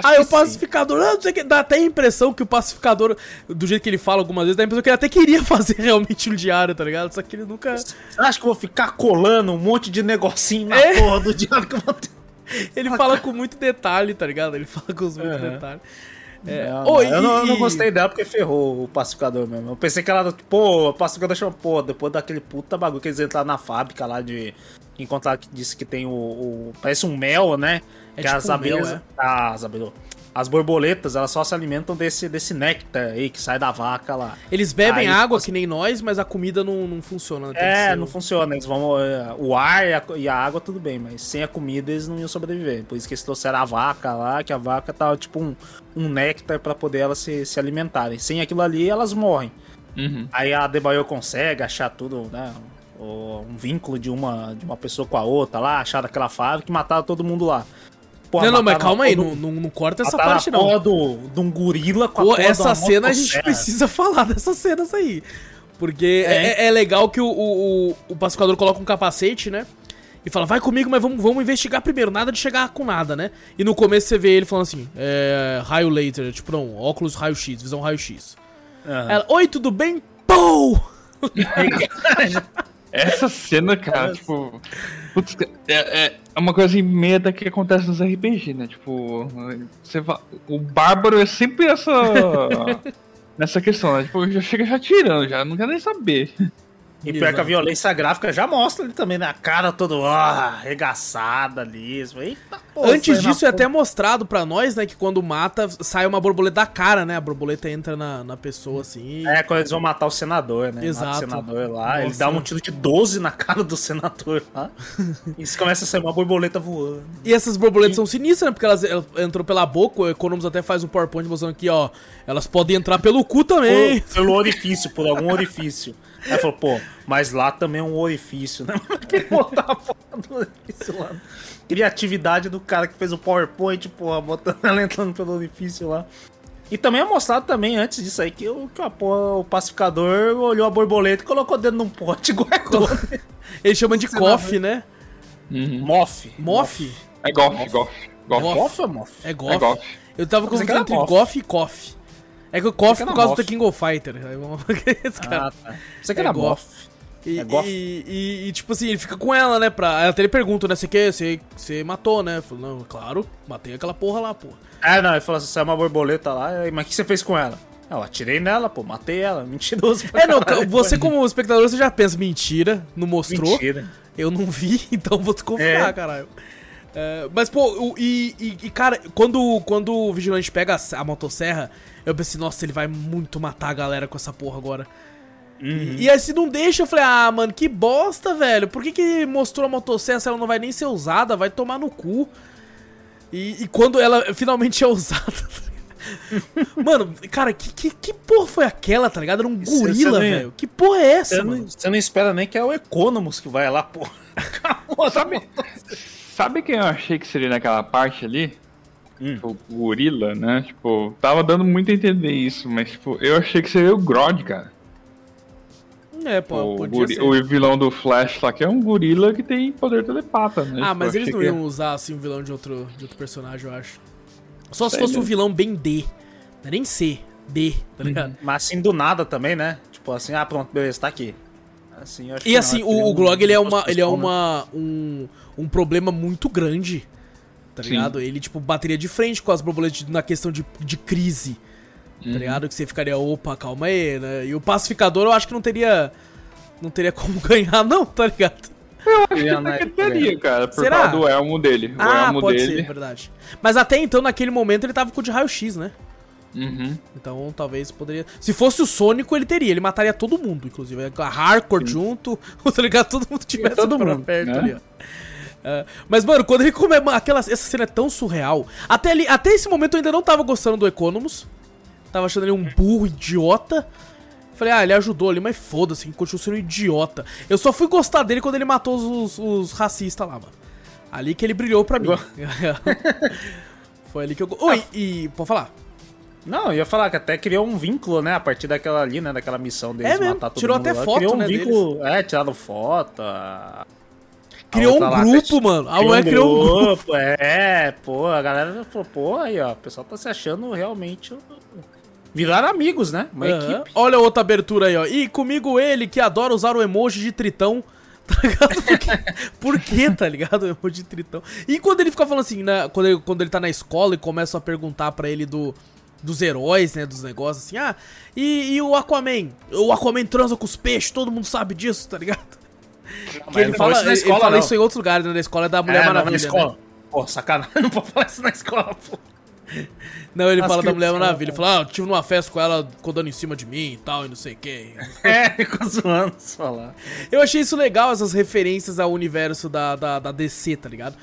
Aí o pacificador, não sei o que, dá até a impressão que o pacificador, do jeito que ele fala algumas vezes, dá a impressão que ele até queria fazer realmente um diário, tá ligado? Só que ele nunca. Você acha que eu vou ficar colando um monte de negocinho na É. porra do diário que eu vou ter? Ele fala com muito detalhe, tá ligado? Ele fala com muito Aham. detalhe. É, Não, eu, não, eu não gostei dela porque ferrou o pacificador mesmo. Eu pensei que ela, pô, o pacificador chamou, pô, depois daquele puta bagulho que eles entraram na fábrica lá de. Encontrar que disse que tem o. o- parece um mel, né? É que tipo as um abelhas. mel, é. As abelhas. As borboletas, elas só se alimentam desse, desse néctar aí que sai da vaca lá. Eles bebem Aí, água que nem nós, mas a comida não, não funciona. É, ser não funciona. Eles vão. é, O ar e a, e a água, tudo bem, mas sem a comida eles não iam sobreviver. Por isso que eles trouxeram a vaca lá, que a vaca tava tipo um, um néctar pra poder elas se, se alimentarem. Sem aquilo ali, elas morrem. Uhum. Aí a Debaio consegue achar tudo, né? o- Um vínculo de uma, de uma pessoa com a outra lá, achar aquela fábrica e mataram todo mundo lá. Porra, Não, não, mas calma aí, todo- não, não, corta essa parte não. porra do, de um gorila com a Pô, essa cena a gente precisa falar dessas cenas aí. Porque é, é legal que o, o, o- o pacificador coloca um capacete, né? E fala, vai comigo, mas vamos, vamos investigar primeiro. Nada de chegar com nada, né? E no começo você vê ele falando assim, é, raio laser, tipo, não, óculos raio-x, visão raio-x. Aham. Ela, oi, tudo bem? Pou! Essa cena, cara, tipo. Putz, é, é- é uma coisa meda que acontece nos RPG, né? Tipo, você va- o bárbaro é sempre essa. nessa questão, né? Tipo, já chega já tirando, já não quer nem saber. E pior que a violência gráfica já mostra ele também, né? A cara toda ó, arregaçada ali. Eita, pô, Antes disso, na é até mostrado pra nós, né, que quando mata, sai uma borboleta da cara, né? A borboleta entra na, na pessoa, assim. É, quando eles vão matar o senador, né? Mata Exato. o senador lá, ele Nossa. dá um tiro de 12 na cara do senador lá. e isso começa a sair uma borboleta voando. E essas borboletas são sinistras, né? Porque elas, entram pela boca, o Economus até faz um PowerPoint mostrando aqui, ó. Elas podem entrar pelo cu também. Por- pelo orifício, por algum orifício. Aí falou, pô, mas lá também é um orifício, né? Quem botar a porra do orifício lá? Criatividade do cara que fez o PowerPoint, porra, botando ela entrando pelo orifício lá. E também é mostrado também, antes disso aí, que, o, que a porra, o pacificador olhou a borboleta e colocou dentro de um pote e guardou. né? Eles chamam de coffee, né? Uhum. Moff. Moff? É. Golf. Goff. Moff é Moff? É É goff. Eu tava que confundindo entre goff e coffee. É que o coffee que por causa do King of Fighter. Aí vamos- Esse cara. Ah, tá. Você que É era Goff. Moff. E, É goff. e, e- e, tipo assim, ele fica com ela, né? Pra... Até ele pergunta, né? Você quer? Você, você matou, né? Eu falo, não, claro, matei aquela porra lá, porra. É, não, ele falou assim, saiu uma borboleta lá, mas o que você fez com ela? Eu atirei nela, pô, matei ela, mentiroso. É, não, caralho. você como espectador, você já pensa, mentira, não mostrou. Mentira. Eu não vi, então vou desconfiar, É. caralho. É, mas, pô, e, e- e, cara, quando, quando o vigilante pega a, a motosserra, eu pensei, nossa, ele vai muito matar a galera com essa porra agora. Uhum. E aí, se não deixa, eu falei, ah, mano, que bosta, velho. Por que que mostrou a motosserra se ela não vai nem ser usada? Vai tomar no cu. E, e quando ela finalmente é usada. mano, cara, que, que, que porra foi aquela, tá ligado? Era um Isso, gorila, velho. Que porra é essa, Você mano? não, você não espera nem que é o Economus que vai lá, pô. Sabe, sabe quem eu achei que seria naquela parte ali? Hum. Tipo, o gorila, né? Tipo, tava dando muito a entender isso, mas tipo, eu achei que seria o Grod, cara. É, pô, o, ser. o vilão do Flash lá, que é um gorila que tem poder telepata, né? Ah, Tipo, mas eles não que- iam usar assim um vilão de outro, de outro personagem, eu acho. Só se Sei fosse um mesmo. vilão bem D. Não é nem C, D, tá ligado? Mas assim, do nada também, né? Tipo assim, ah, pronto, beleza, tá aqui. Assim, eu acho E que assim, que o, o Glog ele é uma, ele é né? uma um, um problema muito grande, tá Sim. ligado? Ele tipo bateria de frente com as borboletas na questão de, de crise, tá ligado? Que você ficaria, opa, calma aí, né? E o pacificador eu acho que não teria não teria como ganhar não, tá ligado? Né, Até que teria, cara, por Será? causa do elmo dele. O Ah, elmo pode dele. ser, verdade. Mas até então naquele momento ele tava com o de raio-x, né? Uhum. Então talvez poderia. Se fosse o Sônico, ele teria. Ele mataria todo mundo, inclusive. A Hardcore junto, tá ligado? Todo mundo tivesse todo pra mundo, perto né? ali, ó. É, mas, mano, quando ele come. Aquela, essa cena é tão surreal. Até, ali, até esse momento eu ainda não tava gostando do Economus. Tava achando ele um burro, idiota. Falei, ah, ele ajudou ali, mas foda-se, ele continua sendo um idiota. Eu só fui gostar dele quando ele matou os, os racistas lá, mano. Ali que ele brilhou pra mim. Foi ali que eu. Oi, e. Pode falar. Não, eu ia falar que até criou um vínculo, né? A partir daquela ali, né? Daquela missão deles É mesmo, matar todo tirou mundo até lá. foto, criou um né, vínculo, É, tiraram foto. A- a Criou um lá, grupo, mano. A mulher criou um grupo. É, pô, a galera falou, pô, aí, ó, o pessoal tá se achando realmente. Viraram amigos, né? Uma Aham. equipe. Olha outra abertura aí, ó. E comigo ele que adora usar o emoji de tritão. Tá ligado? Por quê, Por quê, tá ligado? O emoji de tritão. E quando ele fica falando assim, né? Quando ele, quando ele tá na escola e começam a perguntar pra ele do, dos heróis, né? Dos negócios assim, ah, e, e o Aquaman? O Aquaman transa com os peixes, todo mundo sabe disso, tá ligado? Ele fala, ele, escola, ele fala isso em outros lugares, né? Na escola é da Mulher É, Maravilha. na escola. Né? Pô, sacanagem, não pode falar isso na escola, pô. Não, ele As fala da Mulher Maravilha. Ele fala, ah, eu tive numa festa com ela, ficou dando em cima de mim e tal, e não sei o que. É, ficou zoando se falar. Eu achei isso legal, essas referências ao universo da, da, da DC, tá ligado?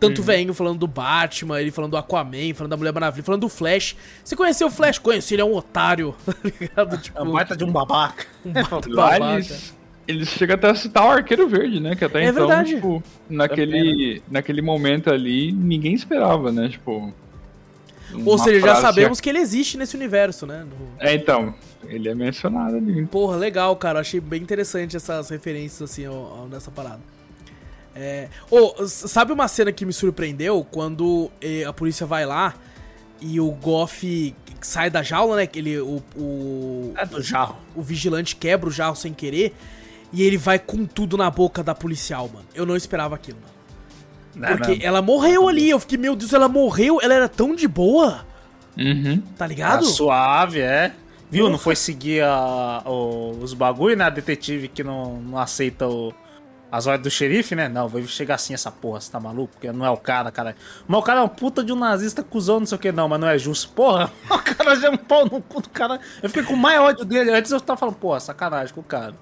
Tanto o velhinho falando do Batman, ele falando do Aquaman, falando da Mulher Maravilha, falando do Flash. Você conheceu o Flash? Conheci, ele é um otário, tá ligado? Tipo, É um baita de um babaca. um baita babaca. Eles chegam até a citar o Arqueiro Verde, né? Que até É então, verdade. tipo, naquele, naquele momento ali, ninguém esperava, né? Tipo. Ou seja, já sabemos que ele existe nesse universo, né? No- É, então, ele é mencionado ali. Porra, legal, cara. Achei bem interessante essas referências, assim, ao, ao- nessa parada. É... S- sabe uma cena que me surpreendeu? Quando eh, a polícia vai lá e o Goff sai da jaula, né? que Ele, o, o, É do jarro. o vigilante quebra o jarro sem querer e ele vai com tudo na boca da policial, mano. Eu não esperava aquilo, mano. Né, Porque né? ela morreu ali. Eu fiquei, meu Deus, ela morreu. Ela era tão de boa, Uhum. tá Tá ligado? suave, é. Viu? Não foi seguir a, o- os bagulho, né? A detetive que não, não aceita o- as ordens do xerife, né? Não, vai chegar assim essa porra, você tá maluco? Porque não é o cara, cara. Mas o cara é um puta de um nazista cuzão, não sei o que, não, mas não é justo. Porra, o cara já é um pau no cu do cara. Eu fiquei com mais ódio dele. Antes eu tava falando, porra, sacanagem com o cara.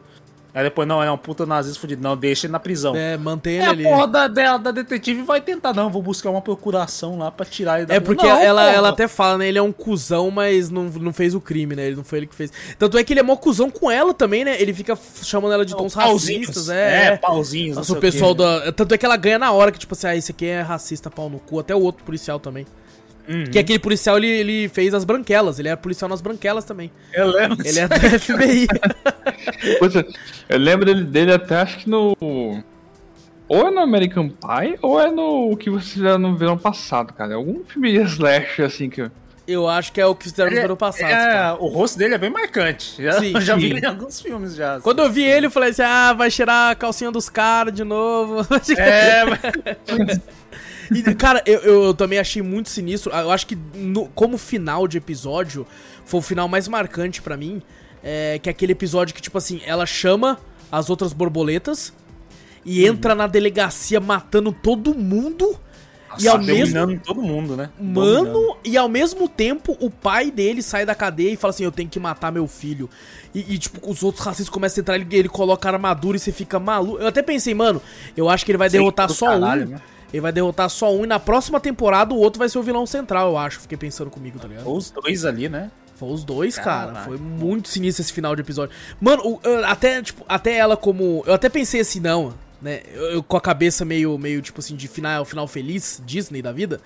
Aí depois, não, ele é um puta nazista fudido. Não, deixa ele na prisão. É, mantém ele É, a ali. porra da, da, da detetive vai tentar, não, vou buscar uma procuração lá pra tirar ele da É porque Não, ela, porra. ela até fala, né? Ele é um cuzão, mas não, não fez o crime, né? Ele não foi ele que fez. Tanto é que ele é mó cuzão com ela também, né? Ele fica chamando ela de tons Pauzinhos. racistas, é. É, pauzinhos. não Nossa, o pessoal quê. da. Tanto é que ela ganha na hora que, tipo assim, ah, esse aqui é racista, pau no cu. Até o outro policial também. Uhum. Que aquele policial, ele, ele fez as branquelas. Ele era policial nas branquelas também. Eu lembro. Ele é do FBI. Pois é, eu lembro dele, dele até acho que no. Ou é no American Pie, ou é no o que vocês fizeram no verão passado, cara. Algum filme slash assim que. Eu acho que é o que fizeram no Ele- ano passado. é, cara. o rosto dele é bem marcante. Já, Sim, eu já vi sim. em alguns filmes já. assim. Quando eu vi ele, eu falei assim: ah, vai cheirar a calcinha dos caras de novo. É, mas... E, cara, eu, eu, eu também achei muito sinistro. Eu acho que no- como final de episódio, foi o final mais marcante pra mim. É, que é aquele episódio que, tipo assim, ela chama as outras borboletas e entra na delegacia matando todo mundo. e ao mesmo todo mundo, né? Mano, Dominando. e ao mesmo tempo o pai dele sai da cadeia e fala assim: Eu tenho que matar meu filho. E, e, tipo, os outros racistas começam a entrar, ele, ele coloca a armadura e você fica maluco. Eu até pensei, mano, eu acho que ele vai Sei derrotar só caralho, um. né? Ele vai derrotar só um e na próxima temporada o outro vai ser o vilão central, eu acho. Fiquei pensando comigo, tá ligado? Os dois ali, né? Foi os dois, cara. Caraca. Foi muito sinistro esse final de episódio. Mano, até, tipo, até ela como. Eu até pensei assim, não, né? Eu, eu com a cabeça meio, meio, tipo assim, de final, final feliz, Disney da vida.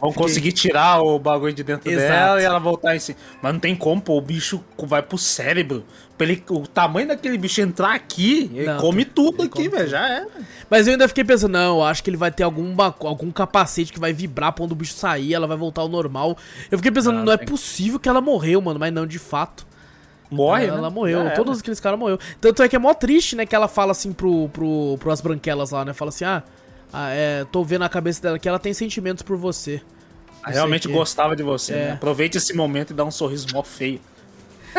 Vão conseguir tirar o bagulho de dentro Exato. dela e ela voltar em si. Mas não tem como, pô, o bicho vai pro cérebro. Ele, o tamanho daquele bicho entrar aqui, ele Não, come tudo ele aqui, come velho. Já é. Mas eu ainda fiquei pensando, não, eu acho que ele vai ter algum, algum capacete que vai vibrar pra onde o bicho sair, ela vai voltar ao normal. Eu fiquei pensando, Não, não, é possível que ela morreu, mano, mas não, de fato. Morre, ela, né? ela morreu, era. todos aqueles caras morreu. Tanto é que é mó triste, né, que ela fala assim pro, pro, pras branquelas lá, né, fala assim, ah, ah, é, tô vendo a cabeça dela que ela tem sentimentos por você. Ela Realmente gostava de você, É. né? Aproveite esse momento e dá um sorriso mó feio.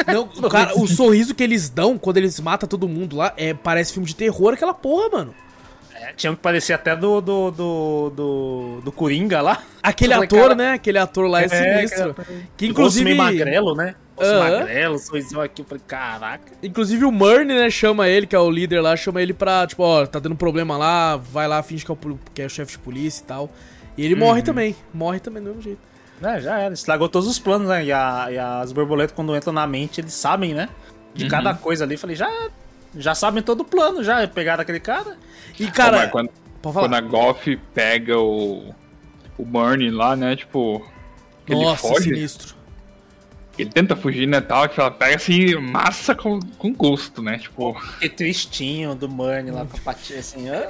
Não, cara, o sorriso que eles dão quando eles matam todo mundo lá, é, parece filme de terror aquela porra, mano. É, tinha que parecer até do, do, do, do, do Coringa lá. Aquele ator, cara, né, aquele ator lá é, sinistro. aquele Que inclusive... meio magrelo, né? Rosto Aham. magrelo, sorrisão aqui. Eu falei, caraca. Inclusive o Murney, né, chama ele, que é o líder lá, chama ele pra, tipo, ó, tá dando problema lá, vai lá, finge que é o, que é o chefe de polícia e tal. E ele Uhum. morre também, morre também do mesmo jeito. É, já era. Estragou todos os planos, né? E, a- e as borboletas, quando entram na mente, eles sabem, né? De Uhum. cada coisa ali. Falei, já. Já sabem todo o plano, já. Pegaram aquele cara. E, cara, quando, quando a Goff pega o. O Bernie lá, né? Tipo. Ele Nossa, foge. sinistro. Ele tenta fugir, né? Tal, tipo, ela pega assim, massa com, com gosto, né? Tipo. Que tristinho do Murney lá com a patinha assim, ó.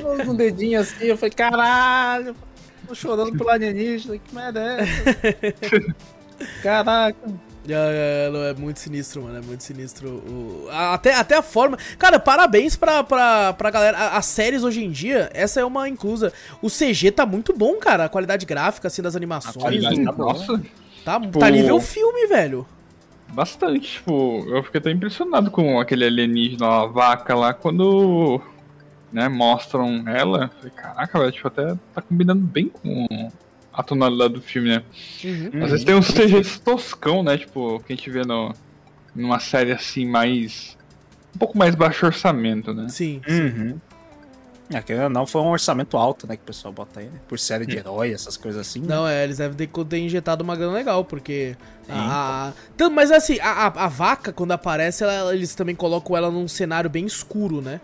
Com um dedinho assim. Eu falei, caralho. Tô chorando pelo alienígena. Que merda é essa? Caraca. É, é, é muito sinistro, mano. É muito sinistro. o- a- até, até a forma. Cara, parabéns pra, pra, pra galera. A- As séries hoje em dia, essa é uma inclusa. O CG tá muito bom, cara. A qualidade gráfica, assim, das animações. qualidade tá boa. nossa, Tá, Tipo- tá nível filme, velho. bastante. Tipo, eu fiquei até impressionado com aquele alienígena, a vaca lá, quando. Né, mostram ela. Falei, caraca, velho, tipo, até tá combinando bem com a tonalidade do filme, né? Uhum. Às vezes tem uns CGs toscão, né? Tipo, que a gente vê no, numa série assim, mais. Um pouco mais baixo orçamento, né? Sim. Uhum. É, não foi um orçamento alto, né? Que o pessoal bota aí, né? Por série de herói, essas coisas assim. né? Não, é, eles devem ter, ter injetado uma grana legal, porque. A, a- Então, mas assim, a, a, a vaca, quando aparece, ela- eles também colocam ela num cenário bem escuro, né?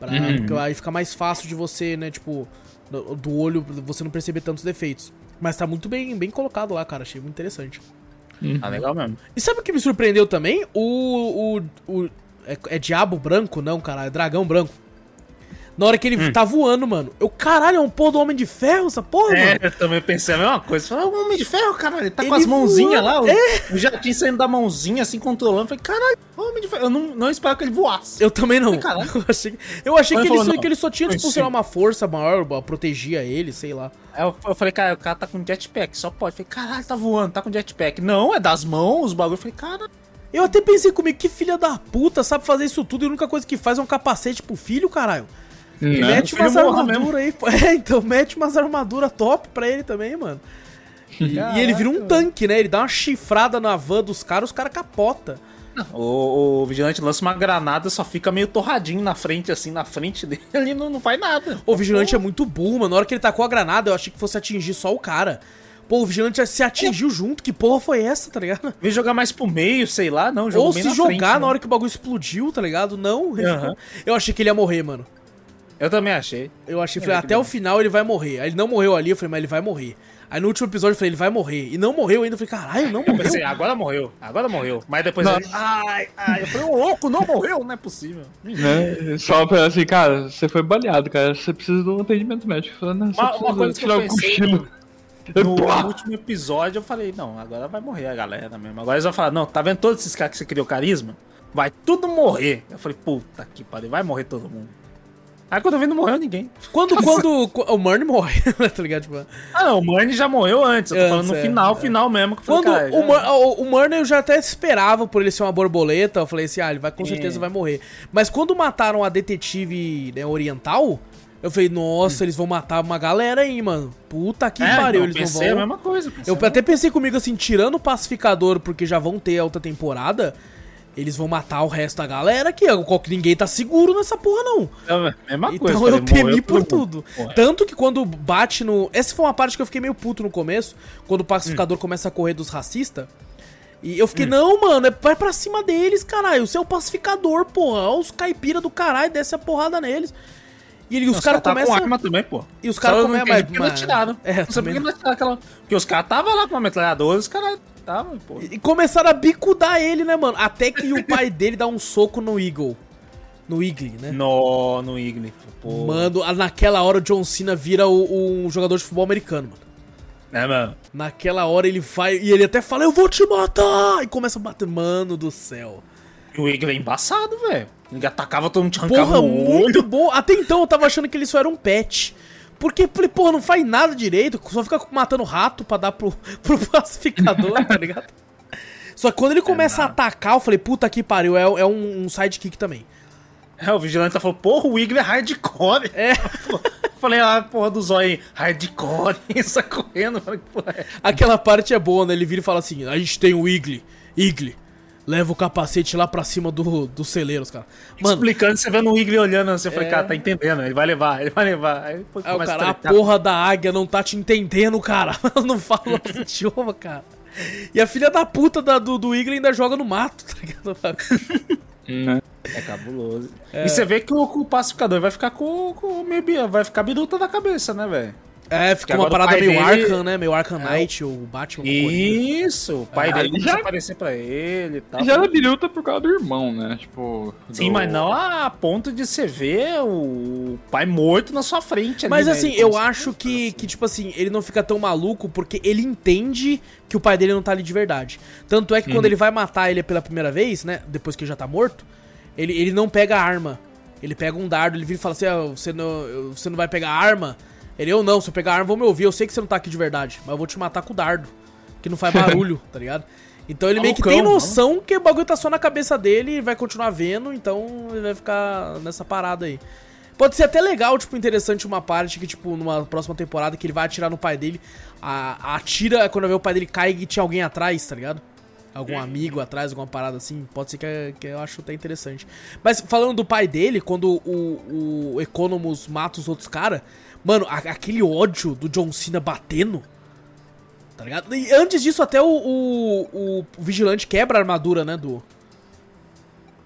Pra, Uhum. Porque aí fica mais fácil de você, né, tipo, do, do olho, você não perceber tantos defeitos. Mas tá muito bem, bem colocado lá, cara. Achei muito interessante. Ah, legal mesmo. E sabe o que me surpreendeu também? O. o, o é, é diabo branco? Não, cara, é dragão branco. Na hora que ele tá voando, mano. Eu, caralho, é um pô do Homem de Ferro, essa porra, É, mano. eu também pensei a mesma coisa. Falei, "Ah, o Homem de Ferro, caralho, ele tá com Ele as mãozinhas lá, voando, o, o jatinho saindo da mãozinha, assim, controlando. Falei, caralho, o Homem de Ferro. Eu não, não esperava que ele voasse. Eu também não. Caralho. Eu achei, que- eu achei que, ele falou, só, que ele só tinha, tipo, sei lá, sim. uma força maior, protegia ele, sei lá. Aí eu, eu falei, cara, o cara tá com jetpack, só pode. Falei, caralho, tá voando, tá com jetpack. Não, é das mãos, os bagulho. Eu Falei, cara, Eu até pensei comigo, que filha da puta sabe fazer isso tudo e a única coisa que faz é um capacete pro filho, caralho. Né? Mete O filho umas armaduras aí. pô. É, então mete umas armaduras top pra ele também, mano. E, e ele vira um tanque, né? Ele dá uma chifrada na van dos caras, os caras capota. O, o vigilante lança uma granada, só fica meio torradinho na frente, assim, na frente dele, ele não, não faz nada. O vigilante é muito burro, mano. Na hora que ele tacou a granada, eu achei que fosse atingir só o cara. Pô, o vigilante se atingiu junto. Que porra foi essa, tá ligado? Vem jogar mais pro meio, sei lá, não, jogou Ou se na jogar frente, na né? hora que o bagulho explodiu, tá ligado? Não. ficou- Eu achei que ele ia morrer, mano. Eu também achei. Eu achei, falei, que até o final ele vai morrer. Aí ele não morreu ali, eu falei, mas ele vai morrer. Aí no último episódio eu falei, ele vai morrer. E não morreu ainda. Eu falei, caralho, não Eu morreu. pensei, agora morreu, agora morreu. Mas depois Não. ele, ai, ai, eu falei, ô louco, não morreu, não é possível. Né? Só pra assim, cara, você foi baleado, cara. Você precisa de um atendimento médico. Falando, não, você Uma- uma coisa que eu tirar o pensei cochilo. No último episódio eu falei, não, agora vai morrer a galera mesmo. Agora eles vão falar, não, tá vendo todos esses caras que você criou carisma? Vai tudo morrer. Eu falei, puta que pariu, vai morrer todo mundo. Aí quando eu vi, não morreu ninguém. Quando, quando, qu- o Murray morre, tá ligado? Tipo, Ah, não, o Murray já morreu antes. Eu tô Antes, falando no é, final, é. final mesmo. Que falei, Quando cara, o, já- o, o Murray eu já até esperava por ele ser uma borboleta, eu falei assim, ah, ele vai com certeza É. vai morrer. Mas quando mataram a detetive né, oriental, eu falei, nossa, eles vão matar uma galera aí, mano. Puta que é, pariu, então, eles não pensei vão. a mesma coisa. Eu até pensei comigo assim, tirando o pacificador, porque já vão ter a outra temporada, eles vão matar o resto da galera aqui. ó, que Ninguém tá seguro nessa porra, não. é coisa. Então falei, eu temi por tudo. Porra. Tanto que quando bate no. Essa foi uma parte que eu fiquei meio puto no começo, quando o Hum. pacificador começa a correr dos racistas. E eu fiquei, não, mano, é- vai pra cima deles, caralho. Você é o pacificador, porra. Olha os caipira do caralho, desce a porrada neles. E ele- os caras tá com começam. arma também, pô. E os caras não começam. porque não atiraram. É, não sei também por que não atiraram aquela... Porque os caras estavam lá com uma metralhadora, os caras estavam, pô. E começaram a bicudar ele, né, mano? Até que o pai dele dá um soco no Eagle. No Eagle, né? No, no Igni, pô. Mano, naquela hora o John Cena vira o, um jogador de futebol americano, mano. É, mano. Naquela hora ele vai e ele até fala, eu vou te matar! E começa a bater, mano do céu. E o Igni é embaçado, velho. Ele atacava todo mundo, te arrancava Porra, muito bom. Até então eu tava achando que ele só era um pet. Porque, porra, não faz nada direito, só fica matando rato pra dar pro, pro pacificador, tá ligado? Só que quando ele começa a atacar, eu falei, puta que pariu, é, é um, um sidekick também. É, o vigilante falou, porra, o Igni é hardcore. É. Falei, ah, porra do zóio aí, hardcore, isso correndo. Falei, porra, é. Aquela parte é boa, né? Ele vira e fala assim: a gente tem o Igli, Igli, leva o capacete lá pra cima do, do celeiro, os caras. Mano, Explicando, você vendo o Igni olhando, você foi, É. cara, tá entendendo, ele vai levar, ele vai levar. Aí depois aí o cara, a tretar. porra da águia não tá te entendendo, cara. não fala nosso idioma, cara. E a filha da puta da- do, do Igli ainda joga no mato, tá ligado? É cabuloso. E você vê que o, o pacificador vai ficar com, com meio, vai ficar biruta na cabeça, né, velho? É, fica Que uma parada meio dele- Arkham, né? Meio Arkham Knight, o Batman. Isso, o pai Ah, dele já- aparecer pra ele e tal. Já era biruta por causa do irmão, né? Tipo. Sim, do- mas não a ponto de você ver o pai morto na sua frente ali, Mas né? assim, Ele eu acho que, que, tipo assim, ele não fica tão maluco porque ele entende que o pai dele não tá ali de verdade. Tanto é que Uhum. quando ele vai matar ele pela primeira vez, né? Depois que ele já tá morto, ele, ele não pega a arma. Ele pega um dardo, ele vira e fala assim: ah, você, não, você não vai pegar a arma? Ele, eu não, se eu pegar a arma, vou me ouvir. Eu sei que você não tá aqui de verdade, mas eu vou te matar com o dardo. Que não faz barulho, tá ligado? Então ele meio que tem Malucão, noção que o bagulho tá só na cabeça dele e vai continuar vendo, então ele vai ficar nessa parada aí. Pode ser até legal, tipo, interessante uma parte que, tipo, numa próxima temporada que ele vai atirar no pai dele. A, atira quando vê o pai dele cai e tinha alguém atrás, tá ligado? Algum amigo atrás, alguma parada assim. Pode ser que, que eu acho até interessante. Mas falando do pai dele, quando o, o Economus mata os outros caras, mano, a- aquele ódio do John Cena batendo. Tá ligado? E antes disso, até o, o, o vigilante quebra a armadura, né? Do.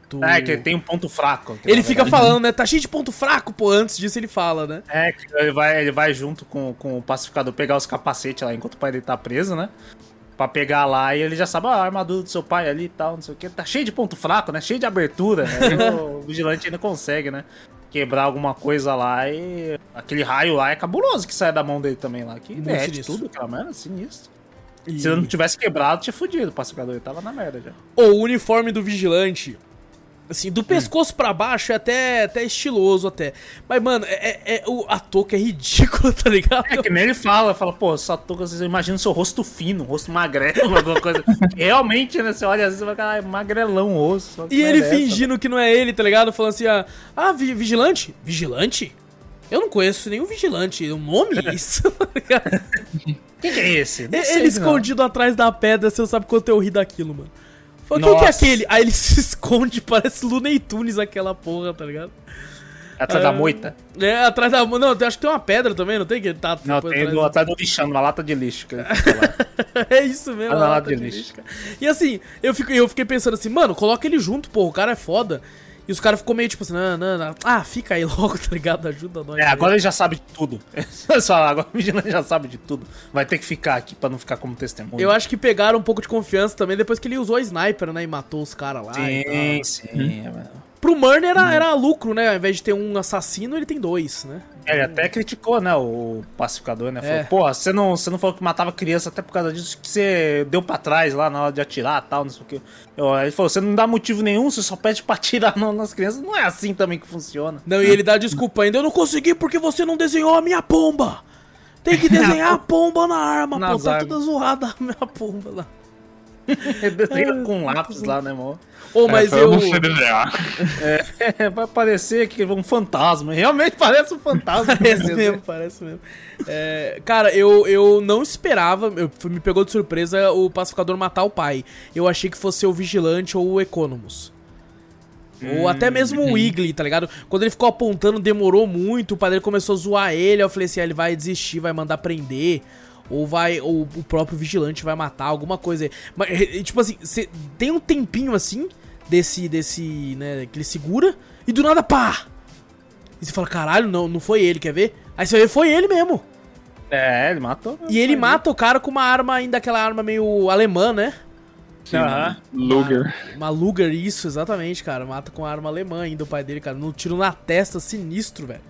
do- É, que tem um ponto fraco. Ele fica verdade- falando, né? Tá cheio de ponto fraco, pô. Antes disso ele fala, né? É, que ele vai, ele vai junto com, com o pacificador pegar os capacetes lá enquanto o pai dele tá preso, né? Pra pegar lá e ele já sabe, ah, a armadura do seu pai ali e tal, não sei o que. Tá cheio de ponto fraco, né? Cheio de abertura. Aí o vigilante ainda consegue, né? Quebrar alguma coisa lá e. Aquele raio lá é cabuloso que sai da mão dele também lá. Que derrete tudo, aquela merda, sinistro. E- Se ele não tivesse quebrado, tinha fudido o pacificador. Ele tava na merda já. O uniforme do vigilante Assim, do pescoço pra baixo é até, até estiloso até. Mas, mano, é, é- é- o, a touca é ridícula, tá ligado? É que nem ele fala, fala, pô, só touca, você imagina o seu rosto fino, rosto magrelo, alguma coisa. Realmente, né? Você olha às vezes e vai falar, ah, é magrelão o rosto. E é ele dessa, fingindo que não é ele, tá ligado? Falando assim, ah, ah, vi- vigilante? Vigilante? Eu não conheço nenhum vigilante. O nome é isso? tá ligado? Quem que é esse? Não ele sei, não. escondido atrás da pedra, você não sabe quanto eu ri daquilo, mano. Quem que é aquele? Aí ele se esconde, parece Looney Tunes aquela porra, tá ligado? Atrás Ah, da moita? É, atrás da. Não, eu acho que tem uma pedra também, não tem? Que tá Não, depois tem atrás do, atrás do lixão, uma lata de lixo. É isso mesmo, a na lata lata de de lixo, cara. E assim, eu, fico, eu fiquei pensando assim, mano, coloca ele junto, pô, o cara é foda. E os caras ficou meio tipo assim, não, não, não. Ah, fica aí logo, tá ligado? Ajuda nós. É, aí. agora ele já sabe de tudo. Só, agora o vigilante já sabe de tudo. Vai ter que ficar aqui pra não ficar como testemunha. Eu acho que pegaram um pouco de confiança também depois que ele usou a sniper, né? E matou os caras lá. Sim, sim. é, mano. Pro Murner era, era lucro, né? Ao invés de ter um assassino, ele tem dois, né? Ele até criticou, né, o pacificador, né? Falou, É. pô, você não, você não falou que matava criança até por causa disso, que você deu pra trás lá na hora de atirar e tal, não sei o que. Eu, ele falou, você não dá motivo nenhum, você só pede pra atirar nas crianças. Não é assim também que funciona. Não, e ele dá desculpa ainda. Eu não consegui porque você não desenhou a minha pomba. Tem que desenhar a pomba na arma, Nas pô. Tá armas. toda zoada a minha pomba lá. Desenha com lápis lá, né, irmão? Ô, mas É, eu. não sei desenhar. É, vai parecer que um fantasma. Realmente parece um fantasma. Parece mesmo, parece mesmo. É, cara, eu, eu não esperava, eu, me pegou de surpresa o pacificador matar o pai. Eu achei que fosse o vigilante ou o Economus. Ou até mesmo o Wiggly, tá ligado? Quando ele ficou apontando, demorou muito, o pai dele começou a zoar ele, eu falei assim, ah, ele vai desistir, vai mandar prender. Ou vai. Ou o próprio vigilante vai matar, alguma coisa aí. Mas, tipo assim, cê tem um tempinho assim, desse. desse. né, que ele segura, e do nada, pá! E você fala, caralho, não, não foi ele, quer ver? Aí você vê, foi ele mesmo. É, ele matou. E ele mata o cara com uma arma, ainda aquela arma meio alemã, né? Aham. Luger. Uma Luger, isso, exatamente, cara. Mata com a arma alemã ainda o pai dele, cara. No tiro na testa, sinistro, velho.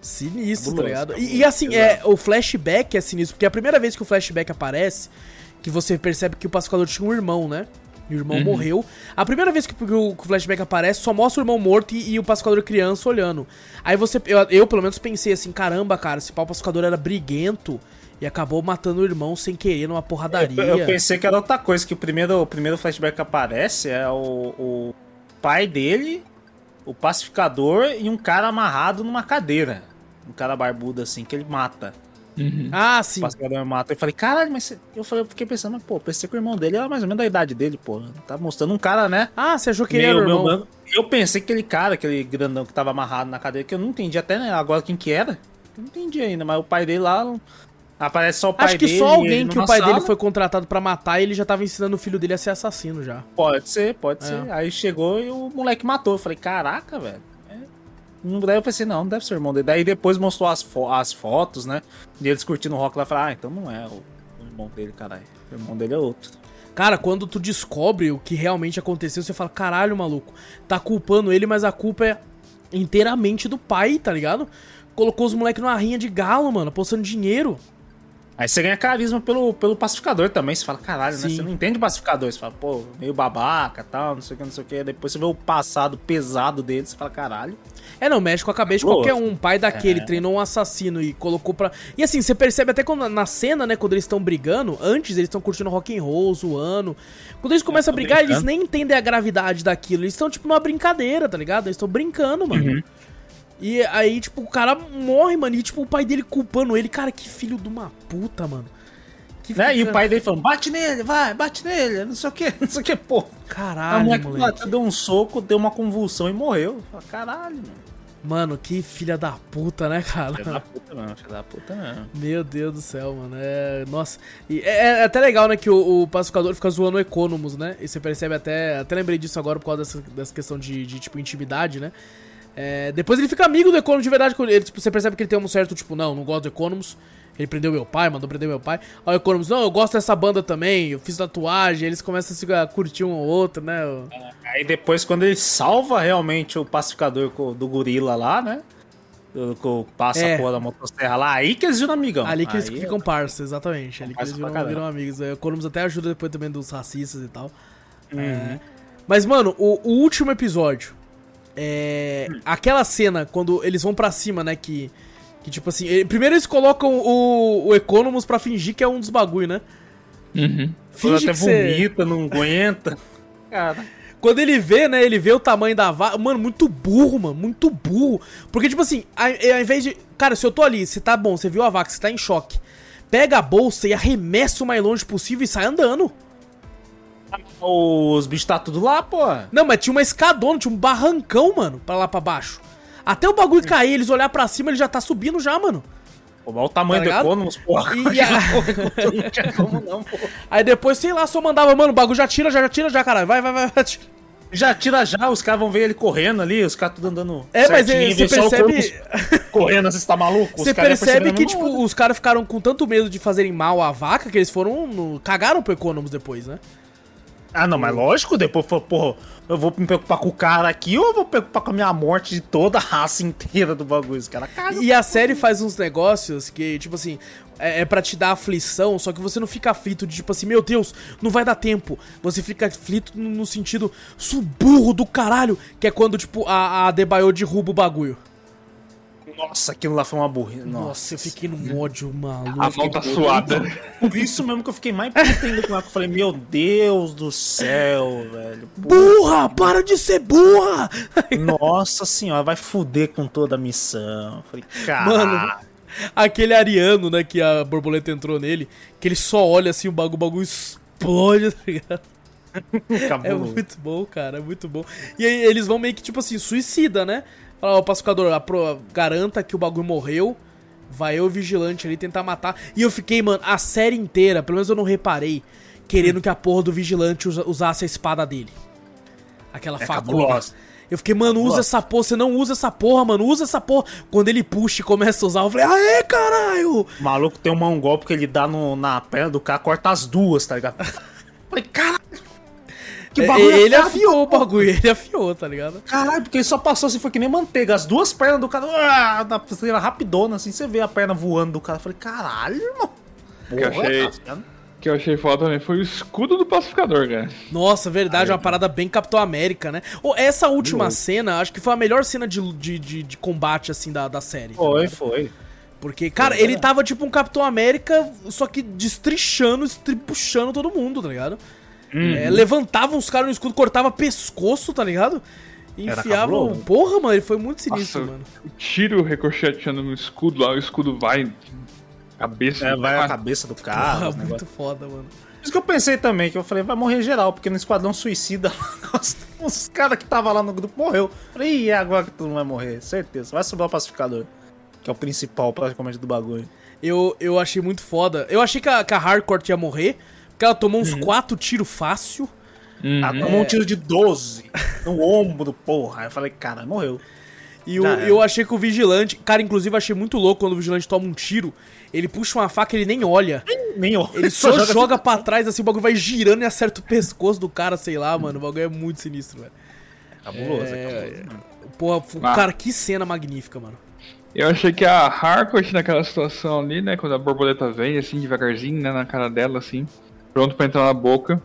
Sinistro, tá Cabuloso, ligado? E, e assim, é, o flashback é sinistro, porque é a primeira vez que o flashback aparece, que você percebe que o pacificador tinha um irmão, né? E o irmão morreu. A primeira vez que, o- que o que o flashback aparece, só mostra o irmão morto e, e o pacificador criança olhando. Aí você. Eu, eu, pelo menos, pensei assim: caramba, cara, esse pau pacificador era briguento e acabou matando o irmão sem querer numa porradaria. Eu, eu pensei que era outra coisa, que o primeiro, o primeiro flashback que aparece é o, o pai dele, o pacificador e um cara amarrado numa cadeira. Um cara barbudo assim, que ele mata. Ah, O sim. pacificador mata. Eu falei, caralho, mas eu, falei, eu fiquei pensando, mas pô, pensei que o irmão dele era mais ou menos da idade dele, pô. Tá mostrando um cara, né? Ah, você achou que ele era o irmão? branco. Eu pensei que aquele cara, aquele grandão que tava amarrado na cadeira, que eu não entendi até né, agora quem que era. Eu não entendi ainda, mas o pai dele lá. Aparece só o pai Acho que dele. só alguém que o pai sala. dele foi contratado pra matar e ele já tava ensinando o filho dele a ser assassino já. Pode ser, pode É. ser. Aí chegou e o moleque matou. Eu falei, caraca, velho. Daí eu pensei, não, não deve ser o irmão dele. Daí depois mostrou as, fo- as fotos, né? E eles curtindo o rock lá. Eu falei, ah, então não é o, irmão dele, caralho. O irmão dele é outro. Cara, quando tu descobre o que realmente aconteceu, você fala, caralho, maluco, tá culpando ele, mas a culpa é inteiramente do pai, tá ligado? Colocou os moleques numa rinha de galo, mano, apostando dinheiro. Aí você ganha carisma pelo, pelo pacificador também. Você fala, caralho, né? Você não entende o pacificador. Você fala, pô, meio babaca tal, não sei o que, não sei o que. Depois você vê o passado pesado dele, você fala, caralho. É, não, mexe com a cabeça de qualquer um. Pai daquele é. treinou um assassino e colocou pra. E assim, você percebe até quando na cena, né, quando eles estão brigando, antes eles estão curtindo rock and roll, zoando. Quando eles começam a brigar, eles brincando. nem entendem a gravidade daquilo. Eles estão, tipo, numa brincadeira, tá ligado? Eles estão brincando, mano. Uhum. E aí, tipo, o cara morre, mano. E, tipo, o pai dele culpando ele. Cara, que filho de uma puta, mano. Que Né? E o pai dele falando, bate nele, vai, bate nele, não sei o que, não sei o que, pô. a Caralho, moleque moleque. deu um soco, deu uma convulsão e morreu. Caralho, mano. Mano, que filha da puta, né, cara? Filha da puta mesmo, filha da puta mesmo. Meu Deus do céu, mano. É. Nossa. E é, é até legal, né, que o, o pacificador fica zoando o Economus, né? E você percebe até. Até lembrei disso agora por causa dessa, dessa questão de, de, tipo, intimidade, né? É, depois ele fica amigo do Economus de verdade. Ele, tipo, você percebe que ele tem um certo, tipo, não, não gosto do Economus. Ele prendeu meu pai, mandou prender meu pai. Aí o Economus, não, eu gosto dessa banda também. Eu fiz tatuagem. Eles começam a se a curtir um ou outro, né? Aí depois, quando ele salva realmente o pacificador do gorila lá, né? Passa É. a porra da motosserra lá, aí que eles viram amigão. Ali que eles Aí- ficam parça, exatamente. Ali que eles viram, viram amigos. O Economus até ajuda depois também dos racistas e tal. Uhum. É. Mas, mano, o, o último episódio. É. Aquela cena quando eles vão pra cima, né? Que. Que tipo assim. ele- primeiro eles colocam o, o Economus pra fingir que é um dos bagulho, né? Uhum. Quando Finge até que você. vomita, não aguenta. Cara, Quando ele vê, né? Ele vê o tamanho da vaca. Mano, muito burro, mano. Muito burro. Porque, tipo assim, ao, ao invés de. Cara, se eu tô ali, você tá bom, você viu a vaca, você tá em choque. Pega a bolsa e arremessa o mais longe possível e sai andando. Os bichos tá tudo lá, pô. Não, mas tinha uma escadona, tinha um barrancão, mano, pra lá pra baixo. Até o bagulho cair, eles olhar pra cima, ele já tá subindo já, mano. Pô, mas o tamanho Tá do? Economus, porra. E a- não tinha como não, pô. Aí depois, sei lá, só mandava, mano, o bagulho já tira, já, já tira, já, caralho. Vai, vai, vai, vai. tira. Já tira já, os caras vão ver ele correndo ali, os caras tudo andando. É, mas certinho, é, você percebe. Correndo, você tá maluco? Você percebe que, tipo, hora. os caras ficaram com tanto medo de fazerem mal à vaca que eles foram. no- cagaram pro Economus depois, né? Ah, não, mas lógico, depois falou, porra, eu vou me preocupar com o cara aqui ou eu vou me preocupar com a minha morte de toda a raça inteira do bagulho? Os caras cagam. E a série faz uns negócios que, tipo assim, é, é pra te dar aflição, só que você não fica aflito de tipo assim, meu Deus, não vai dar tempo. Você fica aflito no, no sentido suburro do caralho, que é quando, tipo, a, a Debaio derruba o bagulho. Nossa, aquilo lá foi uma burrice. Nossa, Nossa, eu fiquei num ódio maluco. A mão tá suada. Por isso mesmo que eu fiquei mais puto ainda com ela. Eu falei, meu Deus do céu, velho. Burra! Para de ser burra! Nossa senhora, vai fuder com toda a missão. Eu falei, cara. Mano, aquele ariano, né, que a borboleta entrou nele, que ele só olha assim, o bagulho, o bagulho explode, tá ligado? É muito bom, cara, é muito bom. E aí eles vão meio que, tipo assim, suicida, né? Fala, ó, pacificador, apro- garanta que o bagulho morreu. Vai eu, vigilante, ali tentar matar. E eu fiquei, mano, a série inteira, pelo menos eu não reparei, querendo que a porra do vigilante usa- usasse a espada dele. Aquela É cabulosa. Eu fiquei, mano, usa essa porra, você não usa essa porra, mano, usa essa porra. Quando ele puxa e começa a usar, eu falei, aê, caralho! O maluco tem um mão golpe que ele dá no- na perna do cara, corta as duas, tá ligado? Falei, caralho! Que É, ele errado, afiou o bagulho, ele afiou, tá ligado? Caralho, porque ele só passou assim, foi que nem manteiga. As duas pernas do cara, ah, na pulseira rapidona, assim, você vê a perna voando do cara. Eu falei, caralho, irmão. Que eu achei- tá que eu achei foda também foi o escudo do pacificador, cara. Nossa, verdade, uma parada bem Capitão América, né? Ô, essa última louco. cena, acho que foi a melhor cena de, de, de, de combate, assim, da, da série. Foi, foi. Porque, cara, Foi, ele é. tava tipo um Capitão América, só que destrichando, estripuchando todo mundo, tá ligado? Uhum. É, levantava uns caras no escudo, cortava pescoço, tá ligado? E enfiava. Porra, mano, ele foi muito sinistro, Nossa, mano. O tiro ricocheteando no escudo lá, o escudo vai. Cabeça. É, do vai a cabeça do Porra, cara. os muito foda, mano. Por isso que eu pensei também, que eu falei, vai morrer geral, porque no Esquadrão Suicida, os, os caras que tava lá no grupo morreu. Falei, é agora que todo mundo vai morrer, certeza. Vai sobrar o pacificador, que é o principal praticamente do bagulho. Eu, eu achei muito foda. Eu achei que a, que a Hardcore ia morrer, ela tomou uns quatro tiros fácil. Uhum. Ah, tomou um tiro de 12 no ombro, porra. Aí eu falei, cara, morreu. E era. eu achei que o vigilante. Cara, inclusive, eu achei muito louco quando o vigilante toma um tiro. Ele puxa uma faca ele nem olha. Nem eu. Ele só joga, pra trás, assim, o bagulho vai girando e acerta o pescoço do cara, sei lá, mano. O bagulho é muito sinistro, velho. Cabuloso, é, É, cabuloso, mano. Porra, Ah. cara, que cena magnífica, mano. Eu achei que a Harcourt naquela situação ali, né? Quando a borboleta vem, assim, devagarzinho, né? Na cara dela, assim. Pronto pra entrar na boca.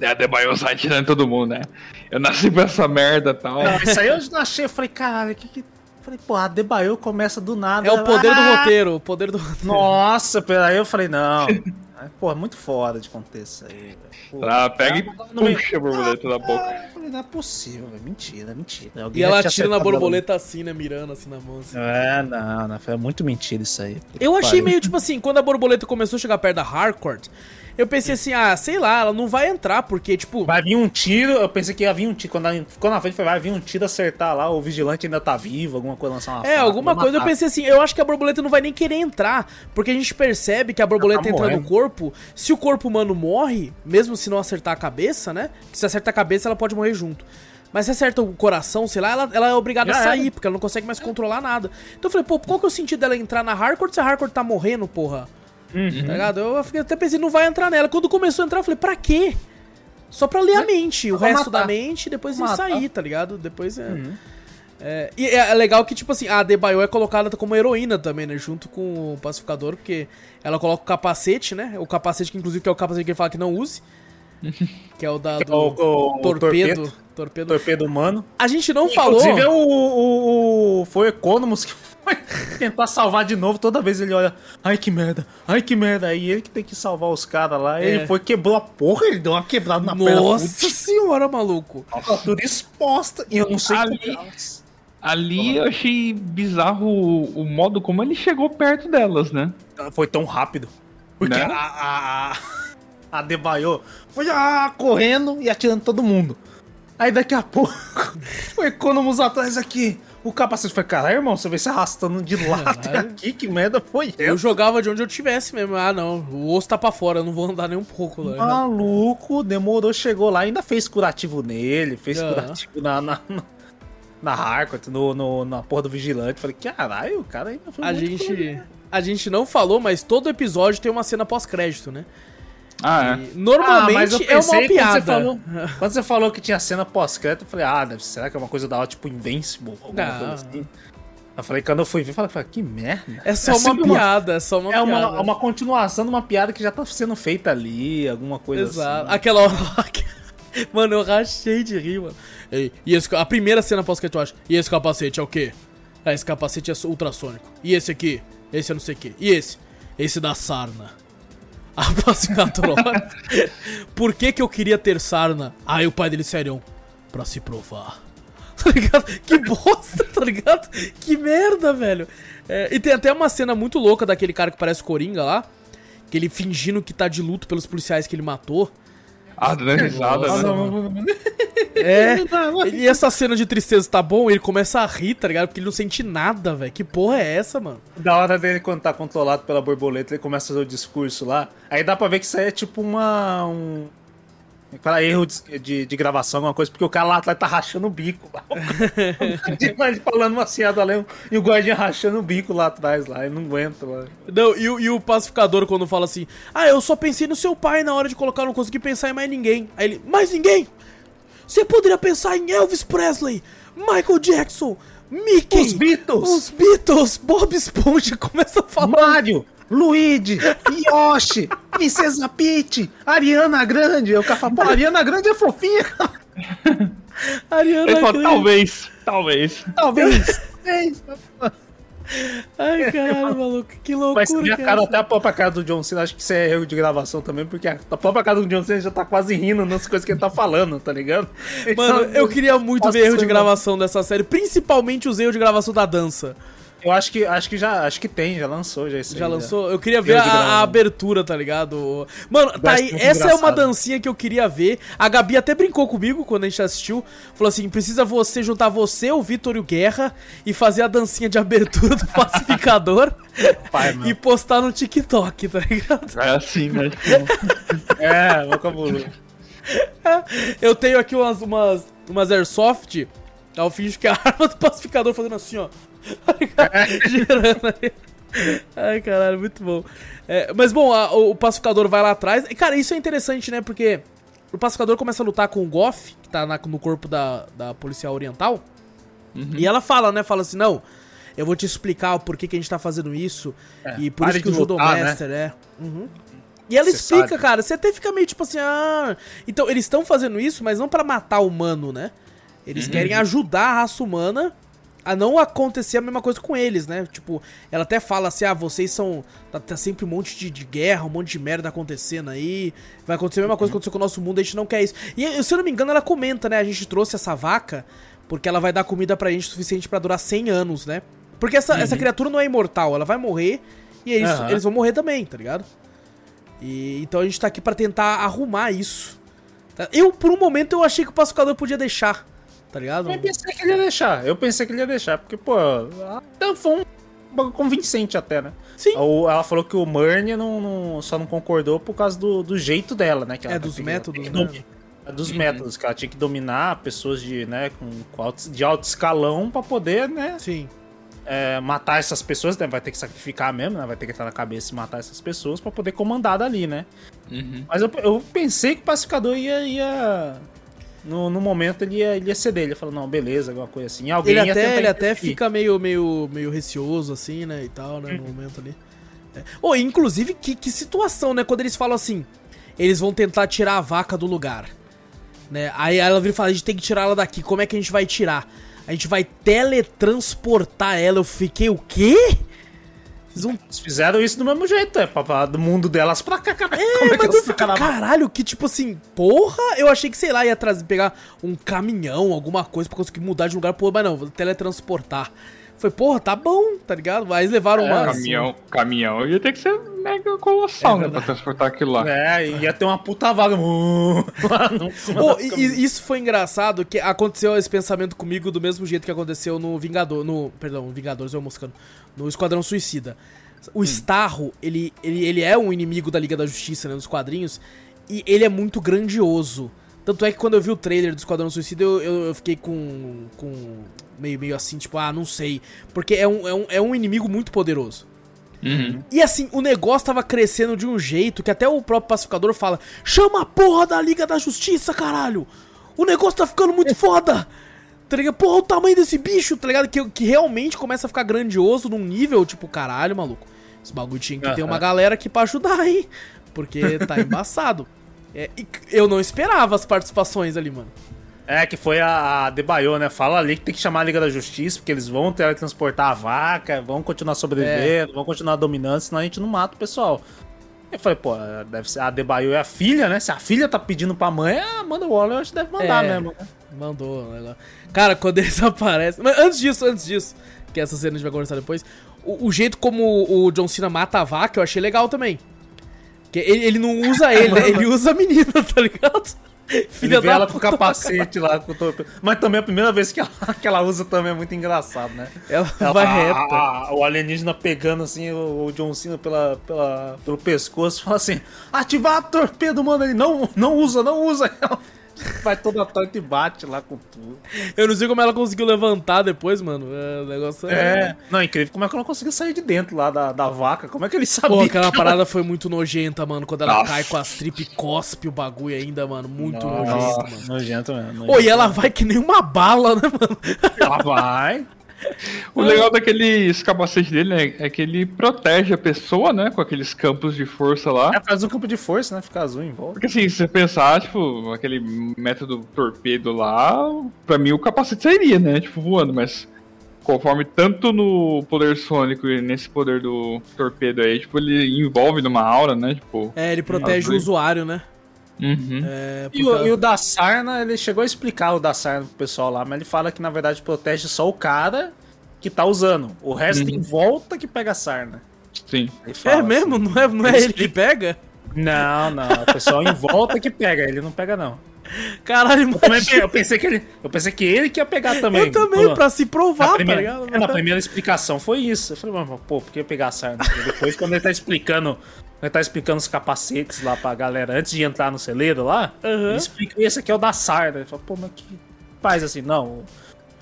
É, a Debaio sai tirando todo mundo, né? Eu nasci pra essa merda e tal. Não, isso aí eu não achei, eu falei, caralho, que que. Falei, pô, a Debaio começa do nada. É o poder do Ah! roteiro, o poder do roteiro. Nossa, peraí, eu falei, não. Aí, Pô, é muito foda de contexto isso aí, Ela pega e meio- puxa a borboleta da boca. Eu falei, não é possível, velho. Mentira, mentira. Alguém E ela atira na borboleta assim, né? Mirando assim na mão. assim. É, não, não, foi muito mentira isso aí. Eu achei meio tipo assim, quando a borboleta começou a chegar perto da Harcourt, eu pensei assim, ah, sei lá, ela não vai entrar, porque, tipo. Vai vir um tiro, eu pensei que ia vir um tiro. Quando ela ficou na frente, foi, vai vir um tiro acertar lá, o vigilante ainda tá vivo, alguma coisa, lançar uma É, faca, alguma coisa eu matar. pensei assim, eu acho que a borboleta não vai nem querer entrar, porque a gente percebe que a borboleta tá entra no corpo, se o corpo humano morre, mesmo se não acertar a cabeça, né? Se acertar a cabeça, ela pode morrer junto. Mas se acerta o coração, sei lá, ela, ela é obrigada Já a sair, era. porque ela não consegue mais controlar nada. Então eu falei, pô, qual que é o sentido dela entrar na Hardcore se a Hardcore tá morrendo, porra? Uhum. Tá ligado? Eu fiquei- até pensei, não vai entrar nela. Quando começou a entrar, eu falei, pra quê? Só pra ler a mente, o resto matar. da mente, depois Matar. sair, tá ligado? Depois é. Uhum. É, e é é legal que, tipo assim, a Debaio é colocada como heroína também, né? Junto com o pacificador, porque ela coloca o capacete, né? O capacete que, inclusive, que é o capacete que ele fala que não use. Que é o da é do o- o- o torpedo, torpedo. torpedo. Torpedo humano. A gente não falou. Inclusive, é o, o, o- foi o Economus que foi tentar salvar de novo. Toda vez ele olha, ai que merda, ai que merda. Aí ele que tem que salvar os caras lá. É. Ele foi, quebrou a porra, ele deu uma quebrada na perna. Nossa senhora, maluco. Tá tudo exposta. E eu não sei Ali- como. Ali eu achei bizarro o, o modo como ele chegou perto delas, né? Foi tão rápido. Porque Né? a, a, a Debaio foi ah, correndo e atirando todo mundo. Aí daqui a pouco, o Economus atrás aqui. O capacete foi, caralho, irmão, você veio se arrastando de lá até aqui, que merda foi Eu essa? jogava de onde eu tivesse mesmo. Ah, não. O osso tá pra fora, eu não vou andar nem um pouco lá. Maluco, demorou, chegou lá, ainda fez curativo nele, fez curativo na, na, na, na Harcourt, no, no, na porra do vigilante. Falei, caralho, o cara ainda foi A gente. foda. A gente não falou, mas todo episódio tem uma cena pós-crédito, né? Ah, é. Normalmente é uma quando piada. Você falou, quando você falou que tinha cena pós-crédito, eu falei, ah, deve, será que é uma coisa da hora, tipo Invincible? Alguma Não. coisa assim. Eu falei, quando eu fui ver, eu falei, que merda. É só uma sempre piada, é só uma é uma, piada. uma continuação de uma piada que já tá sendo feita ali, alguma coisa Exato. assim. Aquela. Mano, eu rachei de rir, mano. E, e esse, a primeira cena pós-crédito, eu acho. E esse capacete é o quê? Ah, esse capacete é ultrassônico. E esse aqui? Esse é não sei o quê. E esse? Esse da sarna. A pacificadora. Por que que eu queria ter sarna? Aí o pai dele serião. Pra se provar. Tá ligado? Que bosta, tá ligado? Que merda, velho. É, e tem até uma cena muito louca daquele cara que parece Coringa lá. Que ele fingindo que tá de luto pelos policiais que ele matou. Ah, dando risada, né? não. É. E essa cena de tristeza tá bom, ele começa a rir, tá ligado? Porque ele não sente nada, velho. Que porra é essa, mano? Da hora dele, quando tá controlado pela borboleta, ele começa a fazer o discurso lá. Aí dá pra ver que isso aí é tipo uma. Um... Aquela erro de, de, de gravação, alguma coisa, porque o cara lá atrás tá rachando o bico. Lá. Falando uma ciada além e o guardinha rachando o bico lá atrás, lá. Ele não aguenta lá. Não, e, o- e o pacificador quando fala assim: Ah, eu só pensei no seu pai na hora de colocar, não consegui pensar em mais ninguém. Aí ele: Mais ninguém? Você poderia pensar em Elvis Presley, Michael Jackson, Mickey, Os Beatles. os Beatles, Bob Esponja. Começa a falar. Mario, Luigi, Yoshi, Princesa Peach, Ariana Grande. Eu cara fala, pô, Ariana Grande é fofinha. Ariana Ele Grande. talvez, talvez. Talvez. Ai, caralho, maluco, que loucura. Mas minha cara, até a própria cara do John Cena, acho que isso é erro de gravação também, porque a própria cara do John Cena já tá quase rindo nas coisas que ele tá falando, tá ligado? Mano, Então, eu queria muito ver erro de gravação dessa série, principalmente os erros de gravação da dança. Eu acho que, acho que já, acho que tem, já lançou já isso Já aí, lançou? Eu queria ver a, a abertura, tá ligado? Mano, tá aí, essa é uma engraçado. dancinha que eu queria ver. A Gabi até brincou comigo quando a gente assistiu. Falou assim: precisa você juntar você, o Vitor e o Guerra e fazer a dancinha de abertura do pacificador Pai, mano. e postar no TikTok, tá ligado? É assim, né? É, vocabulário. Eu tenho aqui umas, umas, umas airsoft. Eu finjo que é a arma do pacificador fazendo assim, ó. Ligado? Girando aí. Ai, caralho, muito bom. É, mas bom, a- o, o pacificador vai lá atrás. E, cara, isso é interessante, né? Porque o pacificador começa a lutar com o Goff, que tá na- no corpo da, da policial oriental. E ela fala, né? Fala assim, não, eu vou te explicar o porquê que a gente tá fazendo isso. É, e por isso que o de lutar, Judomaster é. Uhum. E ela Cê explica, sabe. cara, você até fica meio tipo assim, ah. Então, eles estão fazendo isso, mas não pra matar o humano, né? Eles querem ajudar a raça humana a não acontecer a mesma coisa com eles, né? Tipo, ela até fala assim: ah, vocês são. Tá, tá sempre um monte de, de guerra, um monte de merda acontecendo aí. Vai acontecer a mesma coisa que aconteceu com o nosso mundo, a gente não quer isso. E se eu não me engano, ela comenta, né? A gente trouxe essa vaca porque ela vai dar comida pra gente suficiente pra durar 100 anos, né? Porque essa, essa criatura não é imortal, ela vai morrer e eles, Aham. eles vão morrer também, tá ligado? E então a gente tá aqui pra tentar arrumar isso. tá? Eu, por um momento, eu achei que o pacificador podia deixar, tá ligado? Eu pensei que ele ia deixar, eu pensei que ele ia deixar, porque, pô, até foi um bagulho convincente até, né? Sim. Ela falou que o Murny não, não- só não concordou por causa do, do jeito dela, né? Que É, tá dos métodos, que né? é Dos métodos, que ela tinha que dominar pessoas de, né, com, com alto, de alto escalão pra poder, né, Sim. é, matar essas pessoas, né, vai ter que sacrificar mesmo, né, vai ter que estar na cabeça e matar essas pessoas pra poder comandar dali, né. Uhum. Mas eu, eu pensei que o pacificador ia. ia no, no momento ele ia, ele ia ceder. Ele falou, não, beleza, alguma coisa assim. Alguém Ele ia até, ele até fica meio, meio, meio receoso, assim, né? E tal, né? No momento ali. É. Ô, inclusive, que, que situação, né? Quando eles falam assim. eles vão tentar tirar a vaca do lugar. Né? Aí ela vira e fala: a gente tem que tirar ela daqui. Como é que a gente vai tirar? A gente vai teletransportar ela. Eu fiquei, o quê? Vão... fizeram isso do mesmo jeito, é, pra, do mundo delas pra cá, cara. É, Como é mas eu fico, caralho, que tipo assim, porra, eu achei que, sei lá, ia trazer, pegar um caminhão, alguma coisa pra conseguir mudar de lugar pro outro, mas não, vou teletransportar. Foi, porra, tá bom, tá ligado? Mas levaram é, uma. Caminhão, assim. caminhão ia ter que ser mega colossal, é né? Pra transportar aquilo lá. É, ia ter uma puta vaga. oh, e, isso foi engraçado, que aconteceu esse pensamento comigo do mesmo jeito que aconteceu no Vingador. No. Perdão, Vingadores, eu moscando. No Esquadrão Suicida. O hum. Starro, ele, ele, ele é um inimigo da Liga da Justiça, né, nos quadrinhos, e ele é muito grandioso. Tanto é que quando eu vi o trailer do Esquadrão Suicida, eu, eu, eu fiquei com, com meio, meio assim, tipo, ah, não sei. Porque é um, é um, é um inimigo muito poderoso. Uhum. E assim, o negócio tava crescendo de um jeito que até o próprio pacificador fala: chama a porra da Liga da Justiça, caralho! O negócio tá ficando muito foda! Tá ligado? Porra, o tamanho desse bicho, tá ligado? Que, que realmente começa a ficar grandioso num nível, tipo, caralho, maluco. Esse bagulho tinha que ter uma galera aqui pra ajudar, hein? Porque tá embaçado. É, eu não esperava as participações ali, mano. É, que foi a, a Debaio, né? Fala ali que tem que chamar a Liga da Justiça, porque eles vão teletransportar a vaca, vão continuar sobrevivendo, é. vão continuar dominando, senão a gente não mata o pessoal. Eu falei, pô, deve ser a Debaio é a filha, né? Se a filha tá pedindo pra mãe, a Amanda Waller acho que deve mandar é, mesmo. Né? Mandou, né? Cara, quando eles aparecem. Mas antes disso, antes disso, que essa cena a gente vai conversar depois. O, o jeito como o John Cena mata a vaca, eu achei legal também. Que ele, ele não usa ele, né? Ele usa a menina, tá ligado? Filha Ele ela com o capacete lá. Com torpe... Mas também a primeira vez que ela, que ela usa também é muito engraçado, né? Ela, ela vai a, reta. A, o alienígena pegando assim o, o John Cena pela, pela, pelo pescoço fala assim: ativar torpedo, mano. Ele não, não usa, não usa. Ela Vai toda torta e bate lá com tudo. Eu não sei como ela conseguiu levantar depois, mano. É, o negócio é. é... Não, é incrível como é que ela conseguiu sair de dentro lá da, da vaca. Como é que ele sabia? Pô, aquela que... parada foi muito nojenta, mano. Quando ela Nossa. cai com as trip e cospe o bagulho ainda, mano. Muito Nossa. nojento, mano. Nojento mesmo. Nojento. Pô, e ela vai que nem uma bala, né, mano? Ela vai. O legal daqueles capacetes dele né, é que ele protege a pessoa, né? Com aqueles campos de força lá. É, faz um campo de força, né? Fica azul em volta. Porque assim, se você pensar, tipo, aquele método torpedo lá, pra mim o capacete sairia, né? Tipo, voando, mas conforme tanto no poder sônico e nesse poder do torpedo aí, tipo, ele envolve numa aura, né? Tipo. É, ele protege o usuário, né? Uhum. É, porque... e, o, e, o, da Sarna, ele chegou a explicar o da Sarna pro pessoal lá, mas ele fala que na verdade protege só o cara que tá usando. O resto uhum. em volta que pega a Sarna. Sim. é mesmo? Não é, não é ele, que pega? Não, não. O pessoal em volta que pega, ele não pega, não. Caralho, eu, eu pensei que ele, eu pensei que ele que ia pegar também. Eu também, Pô, pra se provar, na primeira, tá ligado? É, na primeira explicação foi isso. Eu falei, mano, pô, por que pegar a sarna? Depois, quando ele tá explicando ele tá explicando os capacetes lá pra galera antes de entrar no celeiro lá. Uhum. Ele explica, esse aqui é o da Sarna. Ele fala, pô, mas que faz assim? Não.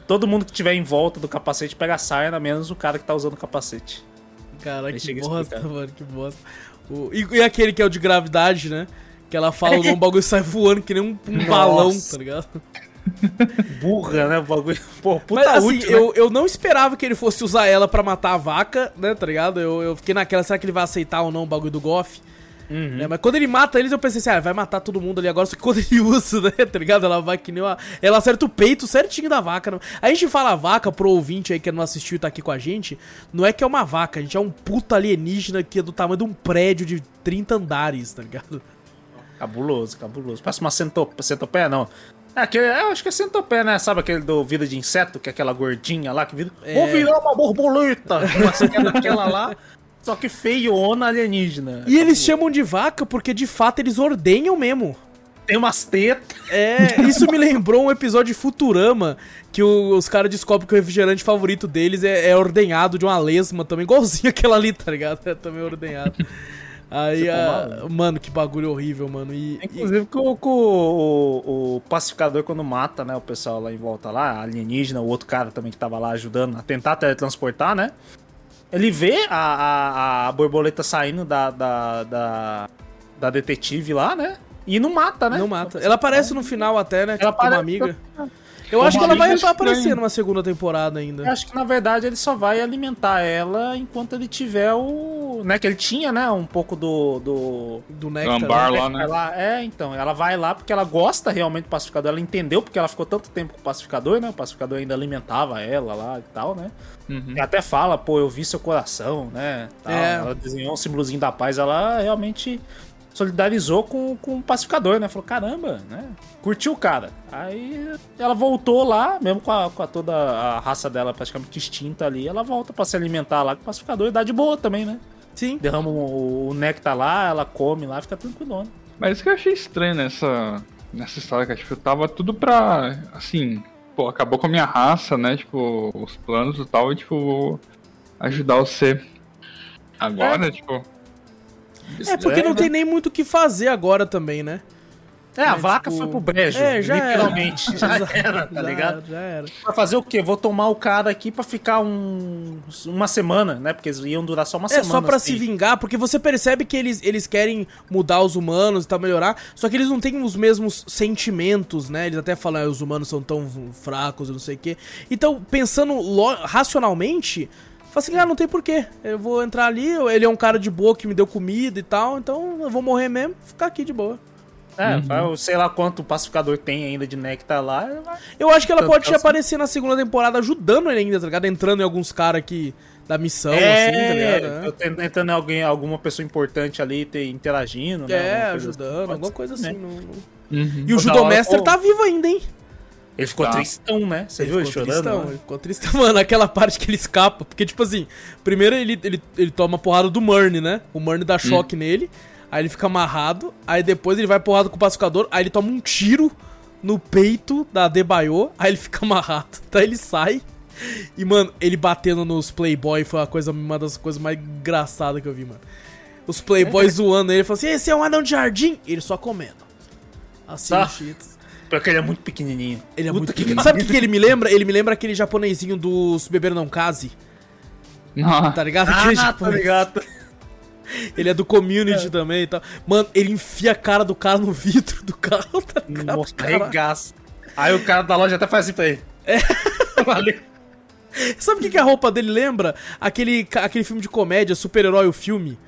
Todo mundo que tiver em volta do capacete pega a Sarna, menos o cara que tá usando o capacete. Cara, que bosta, mano, que bosta. O, e, e, aquele que é o de gravidade, né? Que ela fala, o bagulho sai voando que nem um, um balão, tá ligado? Burra, né? O bagulho. Pô, puta Mas, assim, útil, eu, né? eu não esperava que ele fosse usar ela para matar a vaca, né? Tá ligado? Eu, eu fiquei naquela, será que ele vai aceitar ou não o bagulho do Goff? Uhum. É, mas quando ele mata eles, eu pensei assim, ah, vai matar todo mundo ali agora. Só que quando ele usa, né, tá ligado? Ela vai que nem uma. Ela acerta o peito certinho da vaca. A gente fala vaca pro ouvinte aí que não assistiu e tá aqui com a gente. Não é que é uma vaca, a gente é um puta alienígena que é do tamanho de um prédio de 30 andares, tá ligado? Cabuloso, cabuloso. Parece uma centopeia, não. É, aquele, eu acho que é centopeia, né? Sabe aquele do Vida de Inseto, que é aquela gordinha lá que vira. É... Vou virar uma borboleta! aquela lá. Só que feiona alienígena. E eles chamam de vaca porque de fato eles ordenham mesmo. Tem umas tetas. É, isso me lembrou um episódio de Futurama que o, os caras descobrem que o refrigerante favorito deles é, é ordenhado de uma lesma também, igualzinho aquela ali, tá ligado? É também ordenhado. Aí, a... mano, que bagulho horrível, mano. E, Inclusive, e... Com, com o, o, pacificador, quando mata, né, o pessoal lá em volta lá, alienígena, o outro cara também que tava lá ajudando a tentar teletransportar, né? Ele vê a, a, a borboleta saindo da, da, da, da, detetive lá, né? E não mata, né? Não mata. Ela aparece no final até, né? Ela tipo, uma amiga. Eu acho que ela vai aparecer numa segunda temporada ainda. Eu acho que na verdade ele só vai alimentar ela enquanto ele tiver o. né, que ele tinha, né, um pouco do... do... Do Nectar. Ambar né? lá, né? Ela, é, então, ela vai lá porque ela gosta realmente do pacificador, ela entendeu porque ela ficou tanto tempo com o pacificador, né, o pacificador ainda alimentava ela lá e tal, né. Uhum. E até fala, pô, eu vi seu coração, né, tal. É. Ela desenhou um símbolozinho da paz, ela realmente solidarizou com, com o pacificador, né, falou, caramba, né, curtiu o cara. Aí ela voltou lá, mesmo com, a, com a toda a raça dela praticamente extinta ali, ela volta pra se alimentar lá com o pacificador e dá de boa também, né. Sim. Derrama o, o néctar lá, ela come lá, fica tranquilona. Mas isso que eu achei estranho nessa, nessa história, que tipo, tava tudo pra. Assim, pô, acabou com a minha raça, né? Tipo, os planos e tal, e tipo, vou ajudar você. Agora, tipo. É porque não né? tem nem muito o que fazer agora também, né? É, a É, vaca tipo, foi pro brejo. é, já era. literalmente. Já era, tá Já ligado? era, Já era. Vai fazer o quê? Vou tomar o cara aqui pra ficar um, uma semana, né? Porque eles iam durar só uma É semana. só pra assim. se vingar, porque você percebe que eles, eles querem mudar os humanos e tal, melhorar, só que eles não têm os mesmos sentimentos, né? Eles até falam, ah, os humanos são tão fracos e não sei o quê. Então, pensando racionalmente, fala assim, ah, não tem porquê. Eu vou entrar ali, ele é um cara de boa que me deu comida e tal, então eu vou morrer mesmo, ficar aqui de boa. É, Uhum. sei lá quanto o pacificador tem ainda de néctar lá. ele vai- Eu acho que ela pode que ela- aparecer na segunda temporada ajudando ele ainda, tá ligado? Entrando em alguns caras aqui da missão, assim, tá ligado? tô tentando alguém, alguma pessoa importante ali ter, interagindo, né? É, alguma coisa assim. ajudando, alguma coisa né? assim. não- Uhum. E o pô. tá vivo ainda, hein? Ele ficou Tá. tristão, né? Você viu ele ficou chorando? tristão, né? ele ficou tristão. Mano, aquela parte que ele escapa. Porque, tipo assim, primeiro ele, ele, ele toma porrada do Murny, né? O Murny dá choque nele. Aí ele fica amarrado. Aí depois ele vai porrada com o pacificador. Aí ele toma um tiro no peito da Debaio. Aí ele fica amarrado. Daí ele sai. E, mano, ele batendo nos Playboy foi uma, coisa, uma das coisas mais engraçadas que eu vi, mano. Os Playboy zoando ele. Falando assim: esse é um anão de jardim. E ele só comendo. Assim, Tá. cheetos. Porque ele é muito pequenininho. Ele é Puta muito que pequeno. Sabe o que, que ele me lembra? Ele me lembra aquele japonesinho dos Beber Não Case. Não, Tá ligado? Aquele Ah, tá japonês. ligado. Ele é do community também e tal. Mano, ele enfia a cara do cara no vidro do carro, tá ligado? Nossa, Caralho. regaça. Aí o cara da loja até faz assim pra ele. É. Valeu. Sabe o que, que a roupa dele lembra? Aquele, aquele filme de comédia, super-herói, o filme.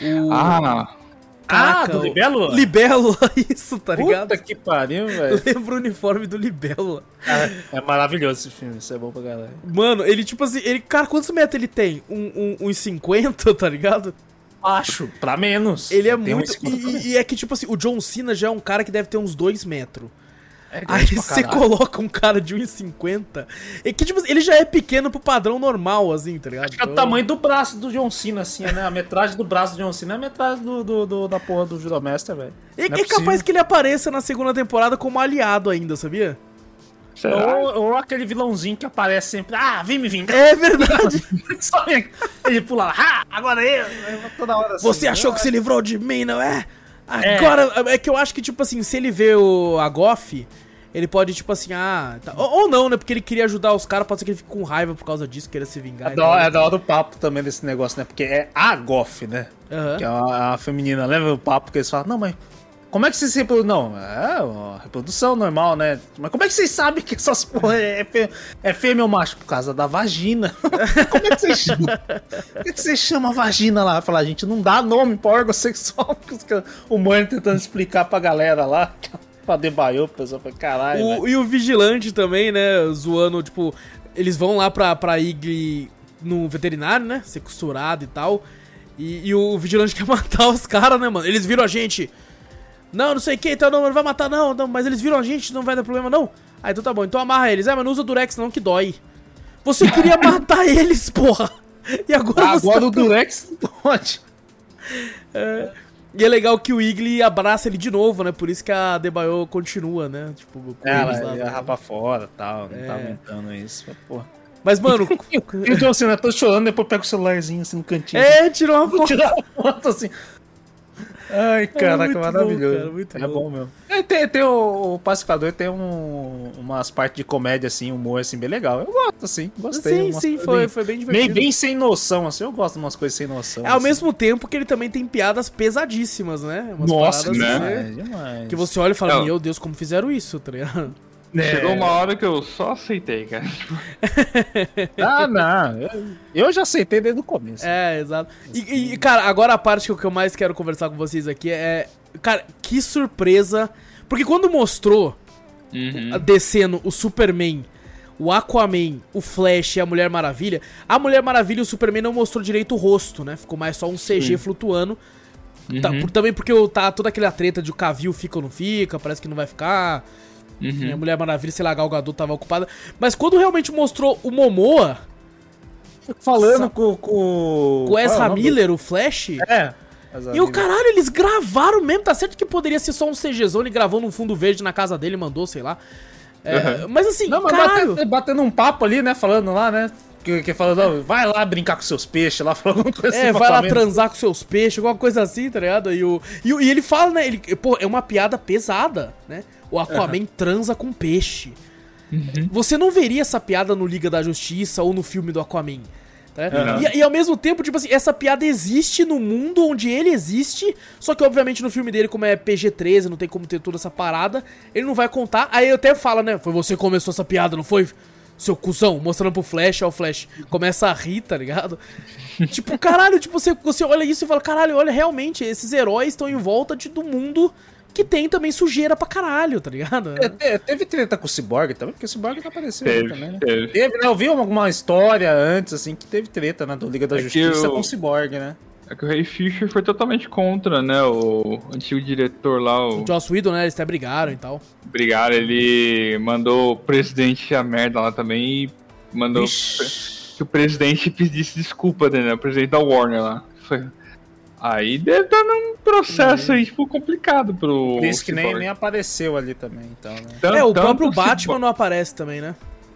O... Ah, Ah, do Libélula? Libélula, isso, tá ligado? Puta que pariu, velho. Lembra o uniforme do Libélula. É maravilhoso esse filme, isso é bom pra galera. Mano, ele tipo assim, ele, cara, quantos metros ele tem? Um, um, uns 50, tá ligado? Acho, pra menos. Ele é Tem muito. E, e é que, tipo assim, o John Cena já é um cara que deve ter uns 2 metros. É Aí você coloca um cara de 1,50. E que, tipo, assim, ele já é pequeno pro padrão normal, assim, tá ligado? Acho que é o tamanho do braço do John Cena, assim, né? A metragem do braço do John Cena é a metragem do, do, do- da porra do Judomaster, velho. E é, é capaz que ele apareça na segunda temporada como aliado ainda, sabia? Ou, ou aquele vilãozinho que aparece sempre, ah, vem me vingar. É verdade. Ele pula lá, ah, agora eu. Aí Toda hora assim. Você achou que se livrou de mim, não é? Agora, é, que eu acho que, tipo assim, se ele vê o, a Goff, ele pode, tipo assim, ah. tá- Ou, ou não, né? Porque ele queria ajudar os caras, pode ser que ele fique com raiva por causa disso, queira se vingar. É da, hora- é da hora o papo também desse negócio, né? Porque é a Goff, né? Aham. Que é a, a feminina. Leva o papo que eles falam, não, mas como é que vocês se reproduzem? Não, é uma reprodução normal, né? Mas como é que vocês sabem que essas porra é, fê- é fêmea ou macho? Por causa da vagina. como é que vocês chamam? Por que, vocês chamam a vagina lá? Falar, gente, não dá nome pra órgão sexual. O mãe tentando explicar pra galera lá. Debaiou, o pessoal foi caralho. O- velho." e o Vigilante também, né? Zoando, tipo, eles vão lá pra, pra Igli no veterinário, né? Ser costurado e tal. E, e o Vigilante quer matar os caras, né, mano? Eles viram a gente. Não, não sei o que, então não, não vai matar, não, não, mas eles viram a gente, não vai dar problema, não. Ah, então tá bom, então amarra eles. Ah, mas não usa Durex, não, que dói. Você queria matar eles, porra! E agora você. Agora tá- o Durex pode. E é legal que o Igli abraça ele de novo, né? Por isso que a Debaio continua, né? Tipo, com Ela eles lá, ia né? rapar fora e tal, não tá É. aumentando isso. Porra. Mas, mano, E o John Cena, tô chorando, depois pega o celularzinho assim no cantinho. é, tirou uma foto. tirar a foto assim. Ai, caraca, bom, maravilhoso. cara, muito é bom. bom, mesmo. É, tem, tem o, o Pacificador tem um, umas partes de comédia, assim, humor, assim, bem legal. Eu gosto, assim, gostei. Sim, umas sim, foi, bem- foi bem Bem, divertido. bem sem noção, assim, eu gosto de umas coisas sem noção. É ao assim. mesmo tempo que ele também tem piadas pesadíssimas, né? Umas Nossa, paradas né? assim, demais, demais. Que você olha e fala, meu Deus, como fizeram isso, tá ligado? É. Chegou uma hora que eu só aceitei, cara. Ah, não. Eu, já aceitei desde o começo. É, exato. E, e, cara, agora a parte que eu- mais quero conversar com vocês aqui é. Cara, que surpresa. Porque quando mostrou uhum. descendo o Superman, o Aquaman, o Flash e a Mulher Maravilha, a Mulher Maravilha e o Superman não mostrou direito o rosto, né? Ficou mais só um CG Sim. flutuando. Tá, Uhum. por- também porque tá toda aquela treta de o Cavil fica ou não fica, parece que não vai ficar. Uhum. A Mulher Maravilha, sei lá, Gal Gadot tava ocupada. Mas quando realmente mostrou o Momoa, Falando Sa- com, com. com o Ezra é Miller, o Flash... É. E o caralho, eles gravaram mesmo. Tá certo que poderia ser só um CGzão, ele gravou num fundo verde na casa dele, mandou, sei lá. É, Mas assim, Não, mas caralho. batendo, batendo um papo ali, né? Falando lá, né? Que, que falando, ó, vai lá brincar com seus peixes lá, falando alguma coisa É, assim, vai lá transar com seus peixes, alguma coisa assim, tá ligado? E, o, e, o- e ele fala, né? Ele, pô, é uma piada pesada, né? O Aquaman transa com peixe. Você não veria essa piada no Liga da Justiça ou no filme do Aquaman. tá? Uhum. E, e ao mesmo tempo, tipo assim, essa piada existe no mundo onde ele existe, só que obviamente no filme dele, como é PG-13, não tem como ter toda essa parada, ele não vai contar. Aí eu até fala, né? Foi você que começou essa piada, não foi? Seu cuzão, mostrando pro Flash, ó, o Flash começa a rir, tá ligado? tipo, caralho, tipo, você, você olha isso e fala, caralho, olha, realmente, esses heróis estão em volta de, do mundo que tem também sujeira pra caralho, tá ligado? É, te- teve treta com o Cyborg também, porque o Cyborg não apareceu Teve, também, né? teve. Teve, né? Eu vi alguma história antes, assim, que teve treta, né? Do Liga da É Justiça eu- com o Cyborg, né? É que o Ray Fisher foi totalmente contra, né? O antigo diretor lá, o O Joss Whedon, né, eles até brigaram e tal. Brigaram, ele mandou o presidente a merda lá também e mandou Ixi. que o presidente pedisse desculpa dele, né? O presidente da Warner lá. Foi... Aí deve estar num processo aí, tipo, complicado pro. Por isso que nem, nem apareceu ali também, então, né? Tanto- é, o próprio Batman não aparece também, né?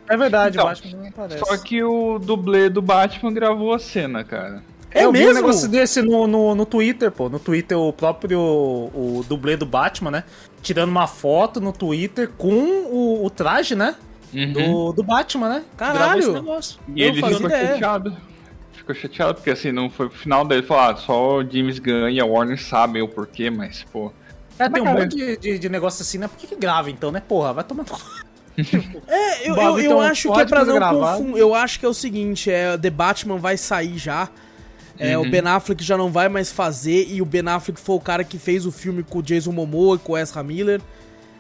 É verdade, Então, o Batman não aparece. Só que o dublê do Batman gravou a cena, cara. É eu vi mesmo? um negócio desse no, no, no Twitter, pô. No Twitter, o próprio o dublê do Batman, né? Tirando uma foto no Twitter com o, o traje, né? Do, do Batman, né? Caralho! Gravou esse negócio. E Eu ele fazia ficou ideia. chateado. Ficou chateado, porque assim, não foi o final dele falar, ah, só o James Gunn e a Warner sabem o porquê, mas, pô. É, tem um monte de, de, de negócio assim, né? Por que, que grava então, né? Porra, vai tomar. É, eu, eu, eu tão acho que é pra não confundir. Eu acho que é o seguinte, é, The Batman vai sair já. É, Uhum. O Ben Affleck já não vai mais fazer, e o Ben Affleck foi o cara que fez o filme com o Jason Momoa e com o Ezra Miller.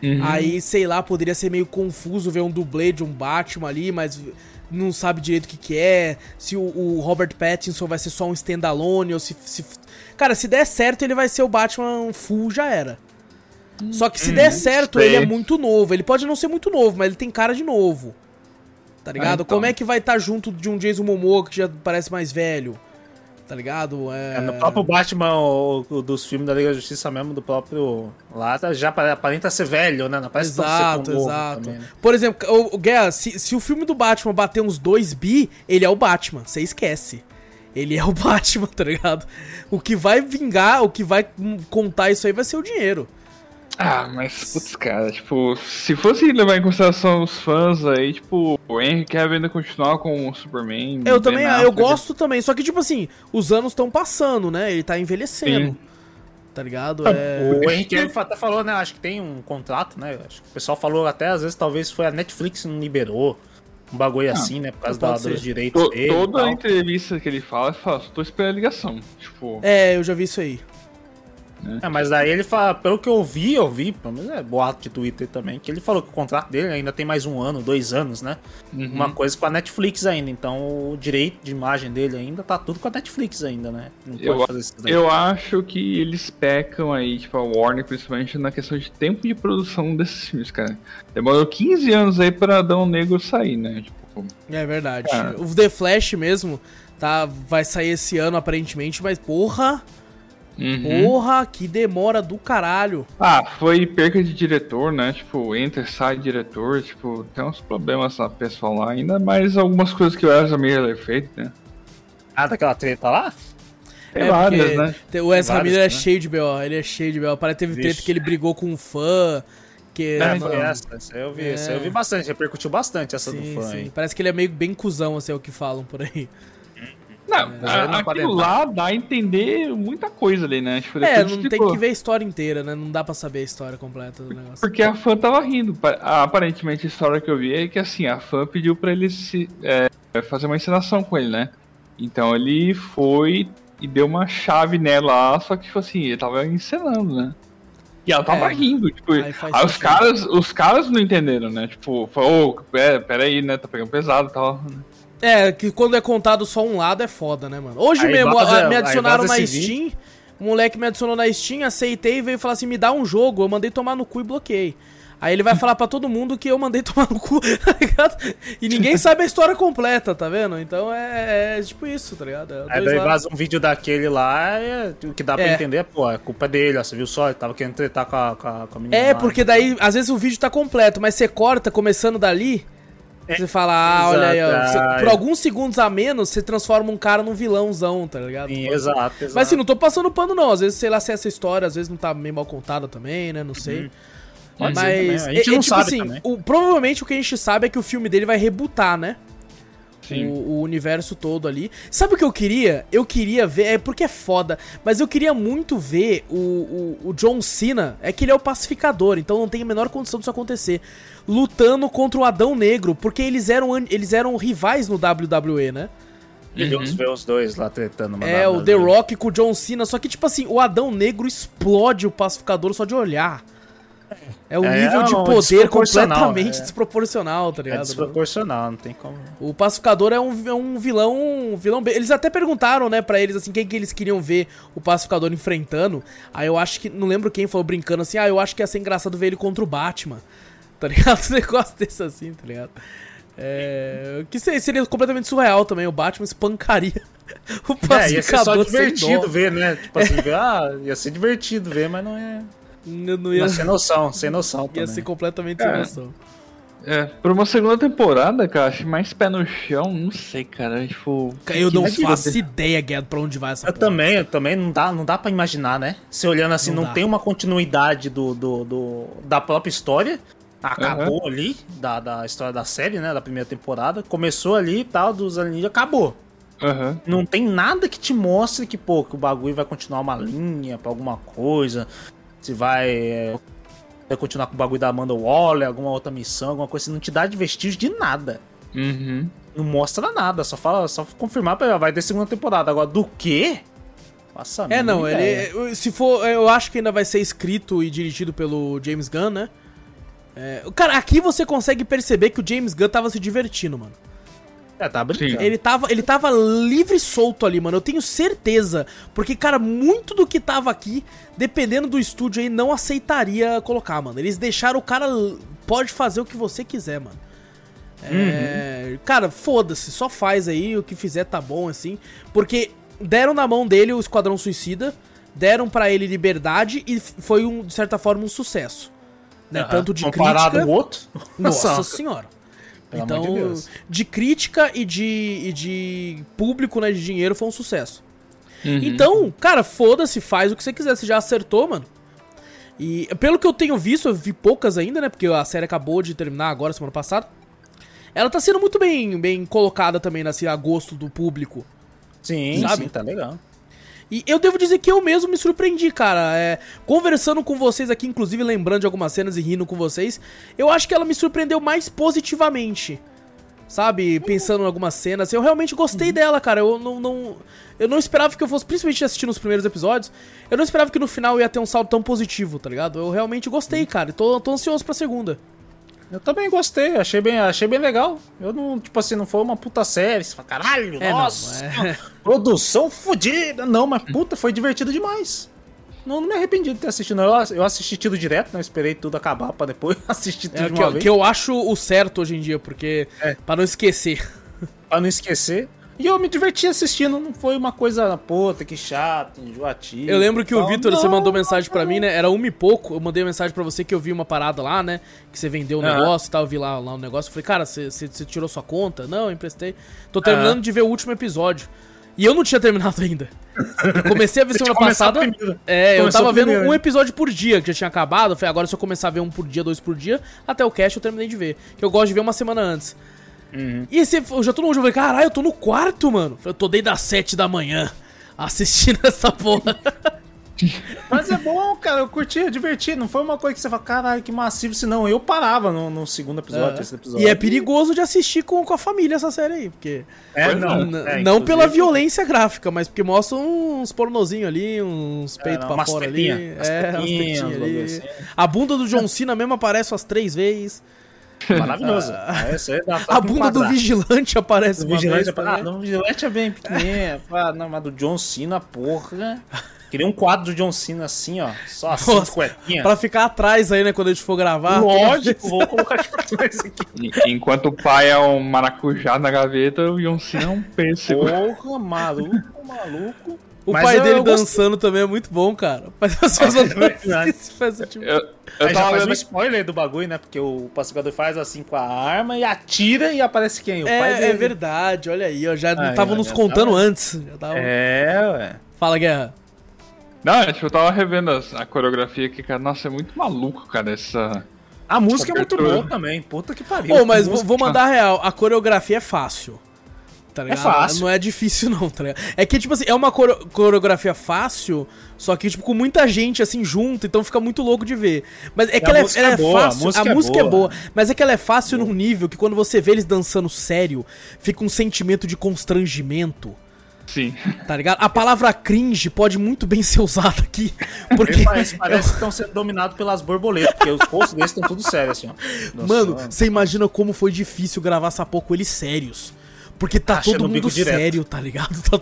Uhum. Aí, sei lá, poderia ser meio confuso ver um dublê de um Batman ali, mas não sabe direito o que, que é. Se o, o Robert Pattinson vai ser só um standalone, ou se, se. Cara, se der certo, ele vai ser o Batman full, já era. Só que se der certo, sei. ele é muito novo. Ele pode não ser muito novo, mas ele tem cara de novo. Tá ligado? então. Como é que vai estar junto de um Jason Momoa que já parece mais velho? Tá ligado? É... É, no próprio Batman o, o dos filmes da Liga da Justiça mesmo, do próprio. Lá já apare- aparenta ser velho, né? Não parece tão ser Exato, exato. também, né? Por exemplo, o, o Guerra, se, se o filme do Batman bater uns 2 bi, ele é o Batman, você esquece. Ele é o Batman, tá ligado? O que vai vingar, o que vai contar isso aí vai ser o dinheiro. Ah, mas, putz, cara, tipo, se fosse levar em consideração os fãs aí, tipo, o Henry Cavill ainda continuar com o Superman. Eu também, eu Affleck, gosto também, só que tipo assim, os anos estão passando, né? Ele tá envelhecendo. Sim. Tá ligado? É... O Henrique até falou, né? Acho que tem um contrato, né? Acho que o pessoal falou até, às vezes, talvez foi a Netflix que não liberou. Um bagulho assim, né? Por causa pode da- dos direitos To- dele. toda tal. entrevista que ele fala, ele fala, só tô esperando a ligação. Tipo, é, eu já vi isso aí. É, mas daí ele fala, pelo que eu vi, eu vi, pelo menos é boato de Twitter também, que ele falou que o contrato dele ainda tem mais um ano, dois anos, né? Uhum. Uma coisa com a Netflix ainda, então o direito de imagem dele ainda tá tudo com a Netflix ainda, né? Não pode Eu- fazer isso daí. eu acho que eles pecam aí, tipo, a Warner, principalmente na questão de tempo de produção desses filmes, cara. Demorou 15 anos aí pra Adão Negro sair, né? Tipo, É verdade. Cara. O The Flash mesmo, tá, vai sair esse ano aparentemente, mas porra, uhum. porra, que demora do caralho. Ah, foi perca de diretor, né? Tipo, entra, sai diretor, tipo, tem uns problemas lá pessoal lá, ainda mais algumas coisas que o Ezra Miller fez, né? Ah, daquela treta lá? Tem É, várias, né? O Ezra Miller é né? cheio de B.O., ele é cheio de B.O. Parece que teve Vixe. treta que ele brigou com um fã, que... É, mano, foi essa. Essa eu vi, essa eu vi bastante, repercutiu bastante essa sim, do fã sim. aí. Parece que ele é meio bem cuzão, assim, é o que falam por aí. Não, a- aquilo entrar. lá dá a entender muita coisa ali, né? Tipo, É, não tem que ver a história inteira, né? Não dá pra saber a história completa do negócio. Porque a fã tava rindo. Pa- Aparentemente a história que eu vi é que assim, a fã pediu pra ele se, é, fazer uma encenação com ele, né? Então ele foi e deu uma chave nela lá, só que tipo assim, ele tava encenando, né? E ela tava É, rindo, tipo, aí aí, os caras, os caras não entenderam, né? Tipo, falou, ô, pera, pera aí, né? Tá pegando pesado e tal. É, que quando é contado só um lado é foda, né, mano? Hoje Aí mesmo vaza- me adicionaram na Steam. O moleque me adicionou na Steam, aceitei e veio falar assim: me dá um jogo. Eu mandei tomar no cu e bloqueei. Aí ele vai falar pra todo mundo que eu mandei tomar no cu, tá ligado? E ninguém sabe a história completa, tá vendo? Então é, é tipo isso, tá ligado? É Aí daí vaza um vídeo daquele lá, é, o que dá pra É. entender é, pô, é culpa dele, ó, você viu só? Ele tava querendo tretar com a, com a, com a menina. É, lá. porque daí, às vezes o vídeo tá completo, mas você corta começando dali. Você fala, ah, olha aí, ó. exato. você- por alguns segundos a menos, você transforma um cara num vilãozão, tá ligado? Sim, exato, exato. Mas assim, não tô passando pano, não. Às vezes, sei lá, se essa história, às vezes não tá meio mal contada também, né? Não sei. Pode ser Mas. a gente é- é não tipo sabe assim, também. o- provavelmente o que a gente sabe é que o filme dele vai rebutar, né? Sim. O, o universo todo ali. Sabe o que eu queria? Eu queria ver. É porque é foda. Mas eu queria muito ver o, o, o John Cena. É que ele é o pacificador, então não tem a menor condição disso acontecer. Lutando contra o Adão Negro. Porque eles eram, eles eram rivais no WWE, né? Queríamos ver os dois lá tretando. uma É, o. The Rock com o John Cena. Só que, tipo assim, o Adão Negro explode o pacificador só de olhar. É um É, nível de um poder completamente é. desproporcional, tá É ligado? desproporcional, não tem como. O pacificador é um, é um vilão, um vilão. Eles até perguntaram, né, pra eles assim, quem que eles queriam ver o pacificador enfrentando. Aí eu acho que não lembro quem falou brincando assim: "Ah, eu acho que ia ser engraçado ver ele contra o Batman". Tá ligado? Um negócio desse assim, tá ligado? É, que se- seria completamente surreal também, o Batman espancaria o É, ia ser só pacificador divertido ver, né? Tipo assim, ver, ah, ia ser divertido ver, mas não é. Não, não ia, Mas sem noção, sem noção ia também. ser completamente É. sem noção. É, por uma segunda temporada, cara, acho mais pé no chão, não sei, cara. Tipo. Eu não faço ideia, Guedo, pra onde vai essa Eu porra. também, eu também não dá, não dá pra imaginar, né? Se olhando assim, Não não, tem uma continuidade do, do, do- da própria história. Acabou ali, da, da história da série, né? Da primeira temporada. Começou ali e tal, dos alienígenas, acabou. Aham. Não tem nada que te mostre que, pô, que o bagulho vai continuar uma linha pra alguma coisa. Se vai, é, vai continuar com o bagulho da Amanda Waller, alguma outra missão, alguma coisa assim. Não te dá de vestígio de nada. Uhum. Não mostra nada, só fala, só confirmar pra vai ter segunda temporada. Agora, do quê? Nossa, É, não, ideia. ele. Se for. Eu acho que ainda vai ser escrito e dirigido pelo James Gunn, né? É, cara, aqui você consegue perceber que o James Gunn tava se divertindo, mano. É, tá brincando. Ele tava, ele tava livre e solto ali, mano. Eu tenho certeza. Porque, cara, muito do que tava aqui, dependendo do estúdio aí, não aceitaria colocar, mano. Eles deixaram o cara. Pode fazer o que você quiser, mano. É, Cara, foda-se, só faz aí, o que fizer tá bom, assim. Porque deram na mão dele o Esquadrão Suicida, deram pra ele liberdade e foi, um, de certa forma, um sucesso. Né? Aham. Tanto de Comparado crítica. ao outro. Nossa senhora. Pelo então, amor de Deus. de crítica e de, e de público, né, de dinheiro, foi um sucesso. Uhum. Então, cara, foda-se, faz o que você quiser, você já acertou, mano. E pelo que eu tenho visto, eu vi poucas ainda, né, porque a série acabou de terminar agora, semana passada. Ela tá sendo muito bem, bem colocada também, né, assim, a gosto do público. Sim, Sabe? sim, tá legal. E eu devo dizer que eu mesmo me surpreendi, cara. É, conversando com vocês aqui, inclusive lembrando de algumas cenas e rindo com vocês, eu acho que ela me surpreendeu mais positivamente. Sabe? Pensando em algumas cenas. Eu realmente gostei dela, cara. Eu não, não. Eu não esperava que eu fosse, principalmente assistindo os primeiros episódios, eu não esperava que no final ia ter um salto tão positivo, tá ligado? Eu realmente gostei, cara. E tô, tô ansioso pra segunda. Eu também gostei, achei bem, achei bem legal. Eu não, tipo assim, não foi uma puta série. Você fala, caralho, É, não, nossa, é. produção fodida. Não, mas puta, foi divertido demais. Não, não me arrependi de ter assistido. não. Eu, eu assisti tudo direto, não esperei tudo acabar pra depois assistir tudo É de que, uma eu- vez. que eu acho o certo hoje em dia, porque. É. Pra não esquecer. Pra não esquecer. E eu me diverti assistindo, não foi uma coisa, puta, que chato, enjoativo. Eu lembro que o. Vitor, você mandou mensagem pra mim, né? Era uma e pouco. Eu mandei mensagem pra você que eu vi uma parada lá, né? Que você vendeu o Aham. negócio e tal. Eu vi lá, lá o negócio. Eu falei, cara, você, você, você tirou sua conta? Não, eu emprestei. Tô terminando de ver o último episódio. E eu não tinha terminado ainda. Eu comecei a ver semana passada. É, eu Começou tava vendo um né? episódio por dia, que já tinha acabado. Eu falei, agora se eu começar a ver um por dia, dois por dia, até o cast eu terminei de ver. Que eu gosto de ver uma semana antes. Uhum. E você, eu já todo mundo já falei, caralho, eu tô no quarto, mano. Eu tô desde as 7 da manhã assistindo essa porra. Mas é bom, cara, eu curti, eu diverti. Não foi uma coisa que você fala, caralho, que massivo, senão eu parava no, no segundo episódio, terceiro episódio. E é perigoso de assistir com, com a família essa série aí, porque. É, não. É, não pela violência gráfica, mas porque mostra uns pornozinhos ali, uns peitos não, pra fora ali. tetinha, umas É, umas tetinhas, ali. assim. A bunda do John Cena mesmo aparece umas três vezes. Maravilhoso. É, isso aí dá pra A bunda do vigilante aparece Do vigilante, vez é ah, não, o vigilante é bem pequenininho. pá, não, mas do John Cena, porra. Queria um quadro do John Cena assim, ó. Só assim, Nossa, cuequinha. Pra ficar atrás aí, né, quando a gente for gravar. Lógico, vou colocar aqui pra trás aqui. Enquanto o pai é um maracujá na gaveta, o John Cena é um pêssego. Porra, maluco, maluco. O Mas pai eu- dele eu gostei. dançando também é muito bom, cara. Faz as pessoas é verdade. faz tipo... Eu, eu Aí já tava faz um vendo spoiler do bagulho, né? Porque o pacificador faz assim com a arma e atira e aparece quem? O pai É, dele. é verdade, olha aí, ó, já Aí, estavam ó, nos já contando tava- antes. Já tava... É, ué. Fala, Guerra. Não, é, tipo, eu tava revendo as- a coreografia aqui, cara. Nossa, é muito maluco, cara, essa. A música é muito boa também. Puta que pariu. Pô, mas vou, música. vou mandar a real, a coreografia é fácil. Tá ligado? fácil. Não é difícil, não, tá ligado? É que, tipo assim, é uma core- coreografia fácil, só que, tipo, com muita gente, assim, junto, então fica muito louco de ver. Mas é que a ela, é, ela é é boa, a fácil, música a é música é boa. boa, mas é que ela é fácil num nível que quando você vê eles dançando sério, fica um sentimento de constrangimento. Sim. Tá ligado? A palavra cringe pode muito bem ser usada aqui. Porque. Parece, parece que estão sendo dominados pelas borboletas, porque os rostos deles estão tudo sérios, assim, ó. Nossa, Mano, você imagina como foi difícil gravar essa porra com eles sérios. Porque tá Acha todo mundo sério, tá ligado? Tá-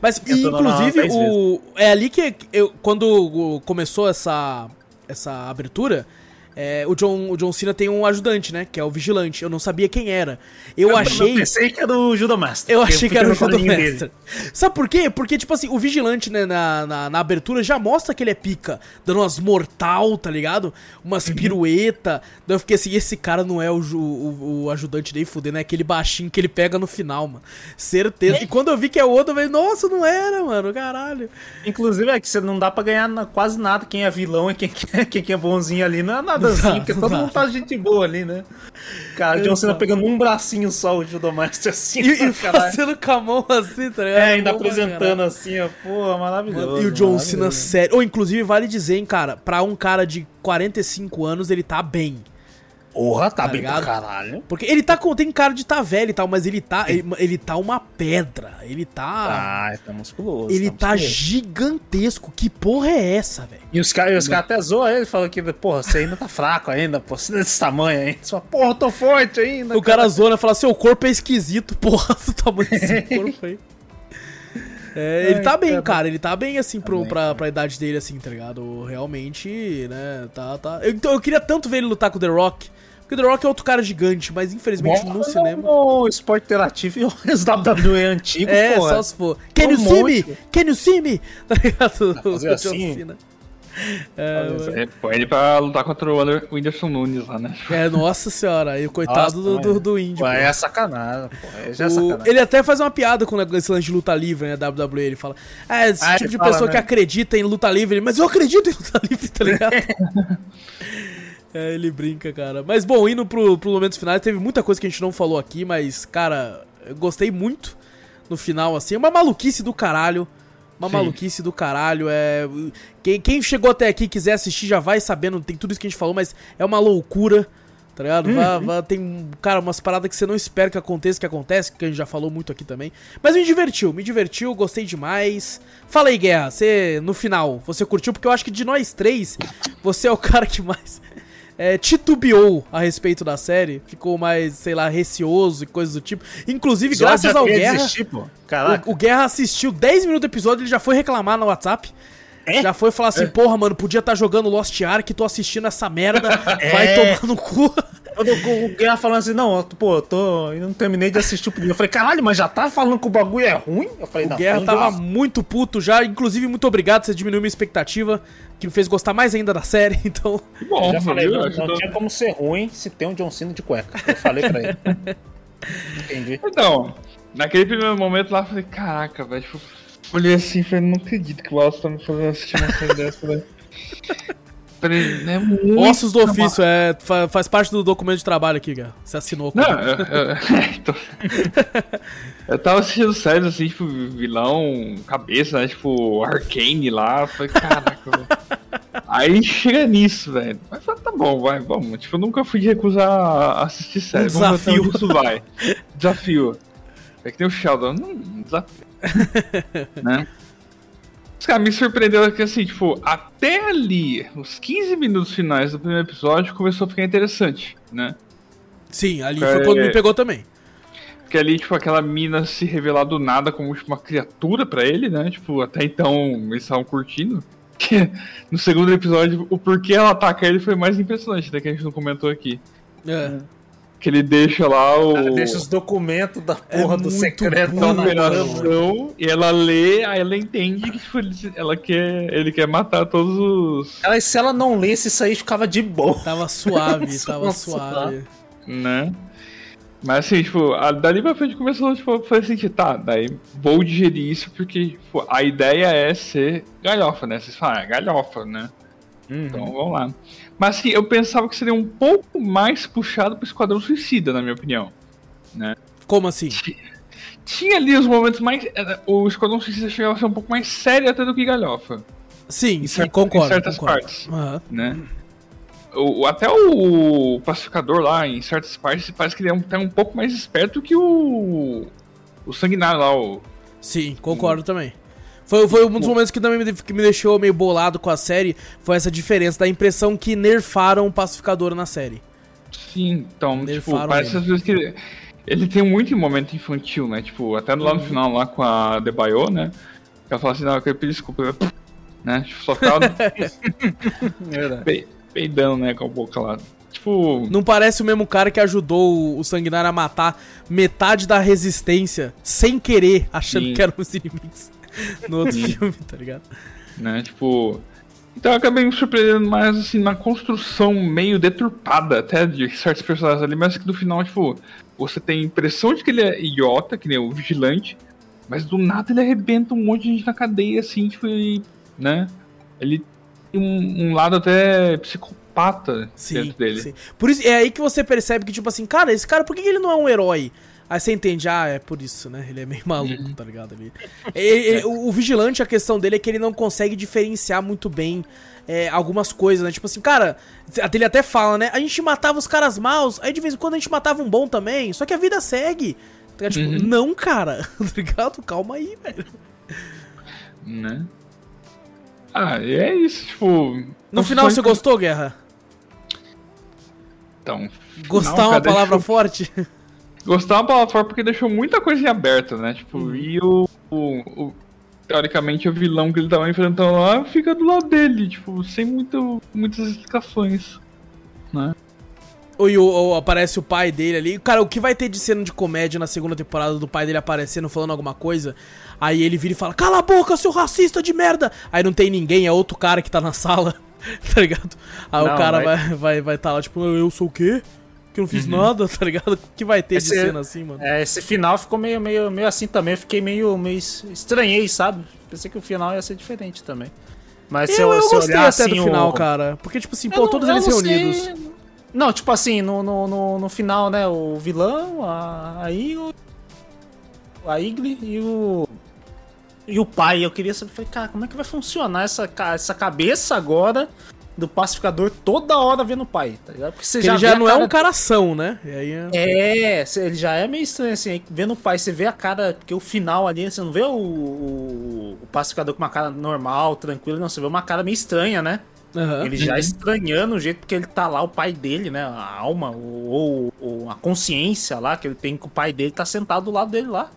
Mas, e, inclusive, o... é ali que eu, quando começou essa, essa abertura, é, o, John, o John Cena tem um ajudante, né? Que é o Vigilante. Eu não sabia quem era. Eu, achei... Eu pensei que era o Judo Master. Eu achei que fica era o Judo quadrinho dele. Master. Sabe por quê? Porque, tipo assim, o Vigilante, né, na, na, na abertura já mostra que ele é pica, dando umas mortal, tá ligado? Umas Uhum. pirueta. Daí eu fiquei assim, esse cara não é o, o, o ajudante dele fudendo, é aquele baixinho que ele pega no final, mano. Certeza. E quando eu vi que é o outro, eu falei, nossa, não era, mano, caralho. Inclusive, é que você não dá pra ganhar na- quase nada. Quem é vilão e quem, quem é bonzinho ali. Não é nada Assim, porque todo mundo tá gente boa ali, né? Cara, o John Cena pegando um bracinho só, o Judo Master assim. E, e fazendo com a mão assim, tá ligado? É, ainda pra apresentando caralho. assim, ó. Pô, maravilhoso. E o John Cena sério. Ou, inclusive, vale dizer, hein, cara, pra um cara de 45 anos, ele tá bem. Porra, tá, Tá bem pra ligado? caralho. Porque ele tá com. Tem cara de tá velho e tal, mas ele tá. Ele, ele tá uma pedra. Ele tá. Ah, tá musculoso. ele tá musculoso. gigantesco. Que porra é essa, velho? E os caras cara até zoam ele, falam que, porra, você ainda tá fraco ainda, pô, você é desse tamanho ainda. Você fala, porra, eu tô forte ainda. O cara zona fala: seu corpo é esquisito, porra, do tamanho desse corpo aí. É, ele tá bem, cara. cara. Ele tá bem, assim, pro, bem, pra, pra idade dele, assim, tá ligado? Realmente, né? Tá, tá. Eu, então, eu queria tanto ver ele lutar com o The Rock. Porque o The Rock é outro cara gigante, mas infelizmente no cinema. O esporte interativo e os WWE antigos, É, porra. só se for. Can you Um see monte. me? Can you see me? Tá ligado? fazer O assim? É, É, põe ele pra lutar contra o Whindersson Nunes lá, né? é, nossa senhora, aí o coitado Nossa, do, do, do índio. Pô, pô. é sacanagem, pô. É já O- sacanagem. ele até faz uma piada com esse lance de luta livre, né? WWE. Ele fala: Ah, esse Ah, tipo de fala, pessoa né? que acredita em luta livre. Mas eu acredito em luta livre, tá ligado? É, ele brinca, cara. Mas bom, indo pro, pro momentos finais, teve muita coisa que a gente não falou aqui, mas, cara, eu gostei muito no final, assim. É uma maluquice do caralho. Uma Sim. maluquice do caralho. É... Quem, quem chegou até aqui e quiser assistir já vai sabendo, tem tudo isso que a gente falou, mas é uma loucura. Tá ligado? Vá- vá- tem, cara, umas paradas que você não espera que aconteça, que acontece, que a gente já falou muito aqui também. Mas me divertiu, me divertiu, gostei demais. Fala aí, Guerra, você, no final, você curtiu? Porque eu acho que de nós três, você é o cara que mais é, titubeou a respeito da série. Ficou mais, sei lá, receoso e coisas do tipo. Inclusive, graças ao Guerra, desistir, o, o Guerra assistiu 10 minutos do episódio, ele já foi reclamar no WhatsApp. É? Já foi falar assim, porra, mano, podia estar jogando Lost Ark, tô assistindo essa merda, vai É. tomar no cu. Quando o, o Guerra falando assim, não, pô, eu tô. Eu não terminei de assistir o primeiro. Eu falei, caralho, mas já tá falando que o bagulho é ruim? Eu falei, O não, Guerra vamos tava muito puto já, inclusive muito obrigado, você diminuiu minha expectativa, que me fez gostar mais ainda da série, então... Bom, Eu já falei, viu? não, não tinha como ser ruim se tem um John Cena de cueca. Eu falei pra ele. Entendi. Então, naquele primeiro momento lá, eu falei, caraca, velho. Tipo, olhei assim e falei, não acredito que o Wallace tá me fazendo assistir uma série dessa, velho. Pre- É muito Ossos do trabalho. ofício, é, fa- faz parte do documento de trabalho aqui, cara. Você assinou Não, eu, eu- é, então- eu tava assistindo séries assim, tipo, vilão, cabeça, né? Tipo, Arcane lá. Falei, caraca. Aí chega nisso, velho. Mas tá bom, vai, vamos. Tipo, eu nunca fui recusar assistir série. Um Vamos desafio. onde Isso vai. Desafio. É que tem o Sheldon. Hum, desafio. né? Os caras me surpreenderam que assim, tipo, até ali, os 15 minutos finais do primeiro episódio, começou a ficar interessante, né? Sim, ali foi quando me pegou também. Porque ali, tipo, aquela mina se revelar do nada como tipo, uma criatura pra ele, né? Tipo, até então eles estavam curtindo. Que no segundo episódio, o porquê ela ataca ele foi mais impressionante, né? Que a gente não comentou aqui. É. Que ele deixa lá o. Cara, deixa os documentos da porra É do secreto na operação, e ela lê, aí ela entende que tipo, ele, ela quer, ele quer matar todos os. Ela, se ela não lesse isso aí, ficava de boa. Tava suave, tava Nossa, suave. né? Mas assim, tipo, a, dali pra frente começou tipo, a fazer sentido, tá, daí vou digerir isso porque tipo, a ideia é ser galhofa, né? Vocês falam, é galhofa, né? Então vamos lá. Mas assim, eu pensava que seria um pouco mais puxado pro Esquadrão Suicida, na minha opinião. Como assim? Tinha ali os momentos mais. eh, O Esquadrão Suicida chegava a ser um pouco mais sério até do que galhofa, Sim, Em sim, certas- concordo. em certas concordo. partes. Aham. né? O, o- até o pacificador lá, em certas partes, parece que ele é um, tá um pouco mais esperto que o. O sanguinário lá, o. Sim, concordo também. Foi, foi um dos momentos que também me, que me deixou meio bolado com a série. Foi essa diferença da impressão que nerfaram o pacificador na série. Sim, então, tipo, Nerfaram parece ele. às vezes que ele, tem muito momento infantil, né? Tipo, até lá no Uhum. final, lá com a Debaio, né? Ela fala assim, não, eu quero pedir desculpa. Né? Tipo, só ficava pe- peidando, né, com a boca lá. Tipo, Não parece o mesmo cara que ajudou o, o Sanguinário a matar metade da resistência sem querer, achando Sim. que eram os inimigos no outro filme, tá ligado? né, tipo... Então eu acabei me surpreendendo mais, assim, na construção meio deturpada até de certos personagens ali, mas que no final, tipo, você tem a impressão de que ele é idiota, que nem o vigilante, mas do nada ele arrebenta um monte de gente na cadeia, assim, tipo, e, né? Ele tem um, um lado até psicopata Sim, dentro dele. sim. Por isso, é aí que você percebe que, tipo assim, cara, esse cara, por que ele não é um herói? Aí você entende, ah, é por isso, né? Ele é meio maluco, Uhum. tá ligado? Ele, Ele- ele- o, o vigilante, a questão dele é que ele não consegue diferenciar muito bem é, algumas coisas, né? Tipo assim, cara, ele até fala, né? A gente matava os caras maus, aí de vez em quando a gente matava um bom também, só que a vida segue. Tá? Tipo, Uhum. não, cara, tá ligado? Calma aí, velho. Né? Ah, é isso, tipo... No final você gostou, Guerra? Então, Gostar Não, é uma palavra forte? Gostar uma palavra forte porque deixou muita coisa em aberto, né? Tipo, Uhum. e o, o- o- Teoricamente, o vilão que ele tava enfrentando lá fica do lado dele, tipo, sem muito, muitas explicações. Né? Ou, e o- ou aparece o pai dele ali. Cara, o que vai ter de cena de comédia na segunda temporada do pai dele aparecendo, falando alguma coisa? Aí ele vira e fala: Cala a boca, seu racista de merda! Aí não tem ninguém, é outro cara que tá na sala, tá ligado? Aí o Não, cara vai- vai, vai, vai tá lá, tipo, eu sou o quê? Que eu não fiz nada, tá ligado? O que vai ter de Esse- cena assim, mano? É, esse final ficou meio, meio, meio assim também. Eu fiquei meio, meio es- estranhei, sabe? Pensei que o final ia ser diferente também. Mas se eu, eu se gostei olhar até do assim, final, o- cara. Porque, tipo assim, Eu pô, não- todos eu eles reunidos. sei. Não, tipo assim, no, no, no, no final, né? O vilão, a, a Igli, a Igli e o. E o pai. Eu queria saber, falei, cara, como é que vai funcionar essa, essa cabeça agora do pacificador toda hora vendo o pai, tá ligado? Porque você Porque ele vê já não é cara um caração, né? E aí é... É, ele já é meio estranho assim, aí vendo o pai, você vê a cara, porque o final ali, você não vê o, o, o pacificador com uma cara normal, tranquila, não, você vê uma cara meio estranha, né? Aham. Ele já estranhando o jeito que ele tá lá, o pai dele, né? A alma, ou, ou a consciência lá que ele tem com o pai dele, tá sentado do lado dele lá.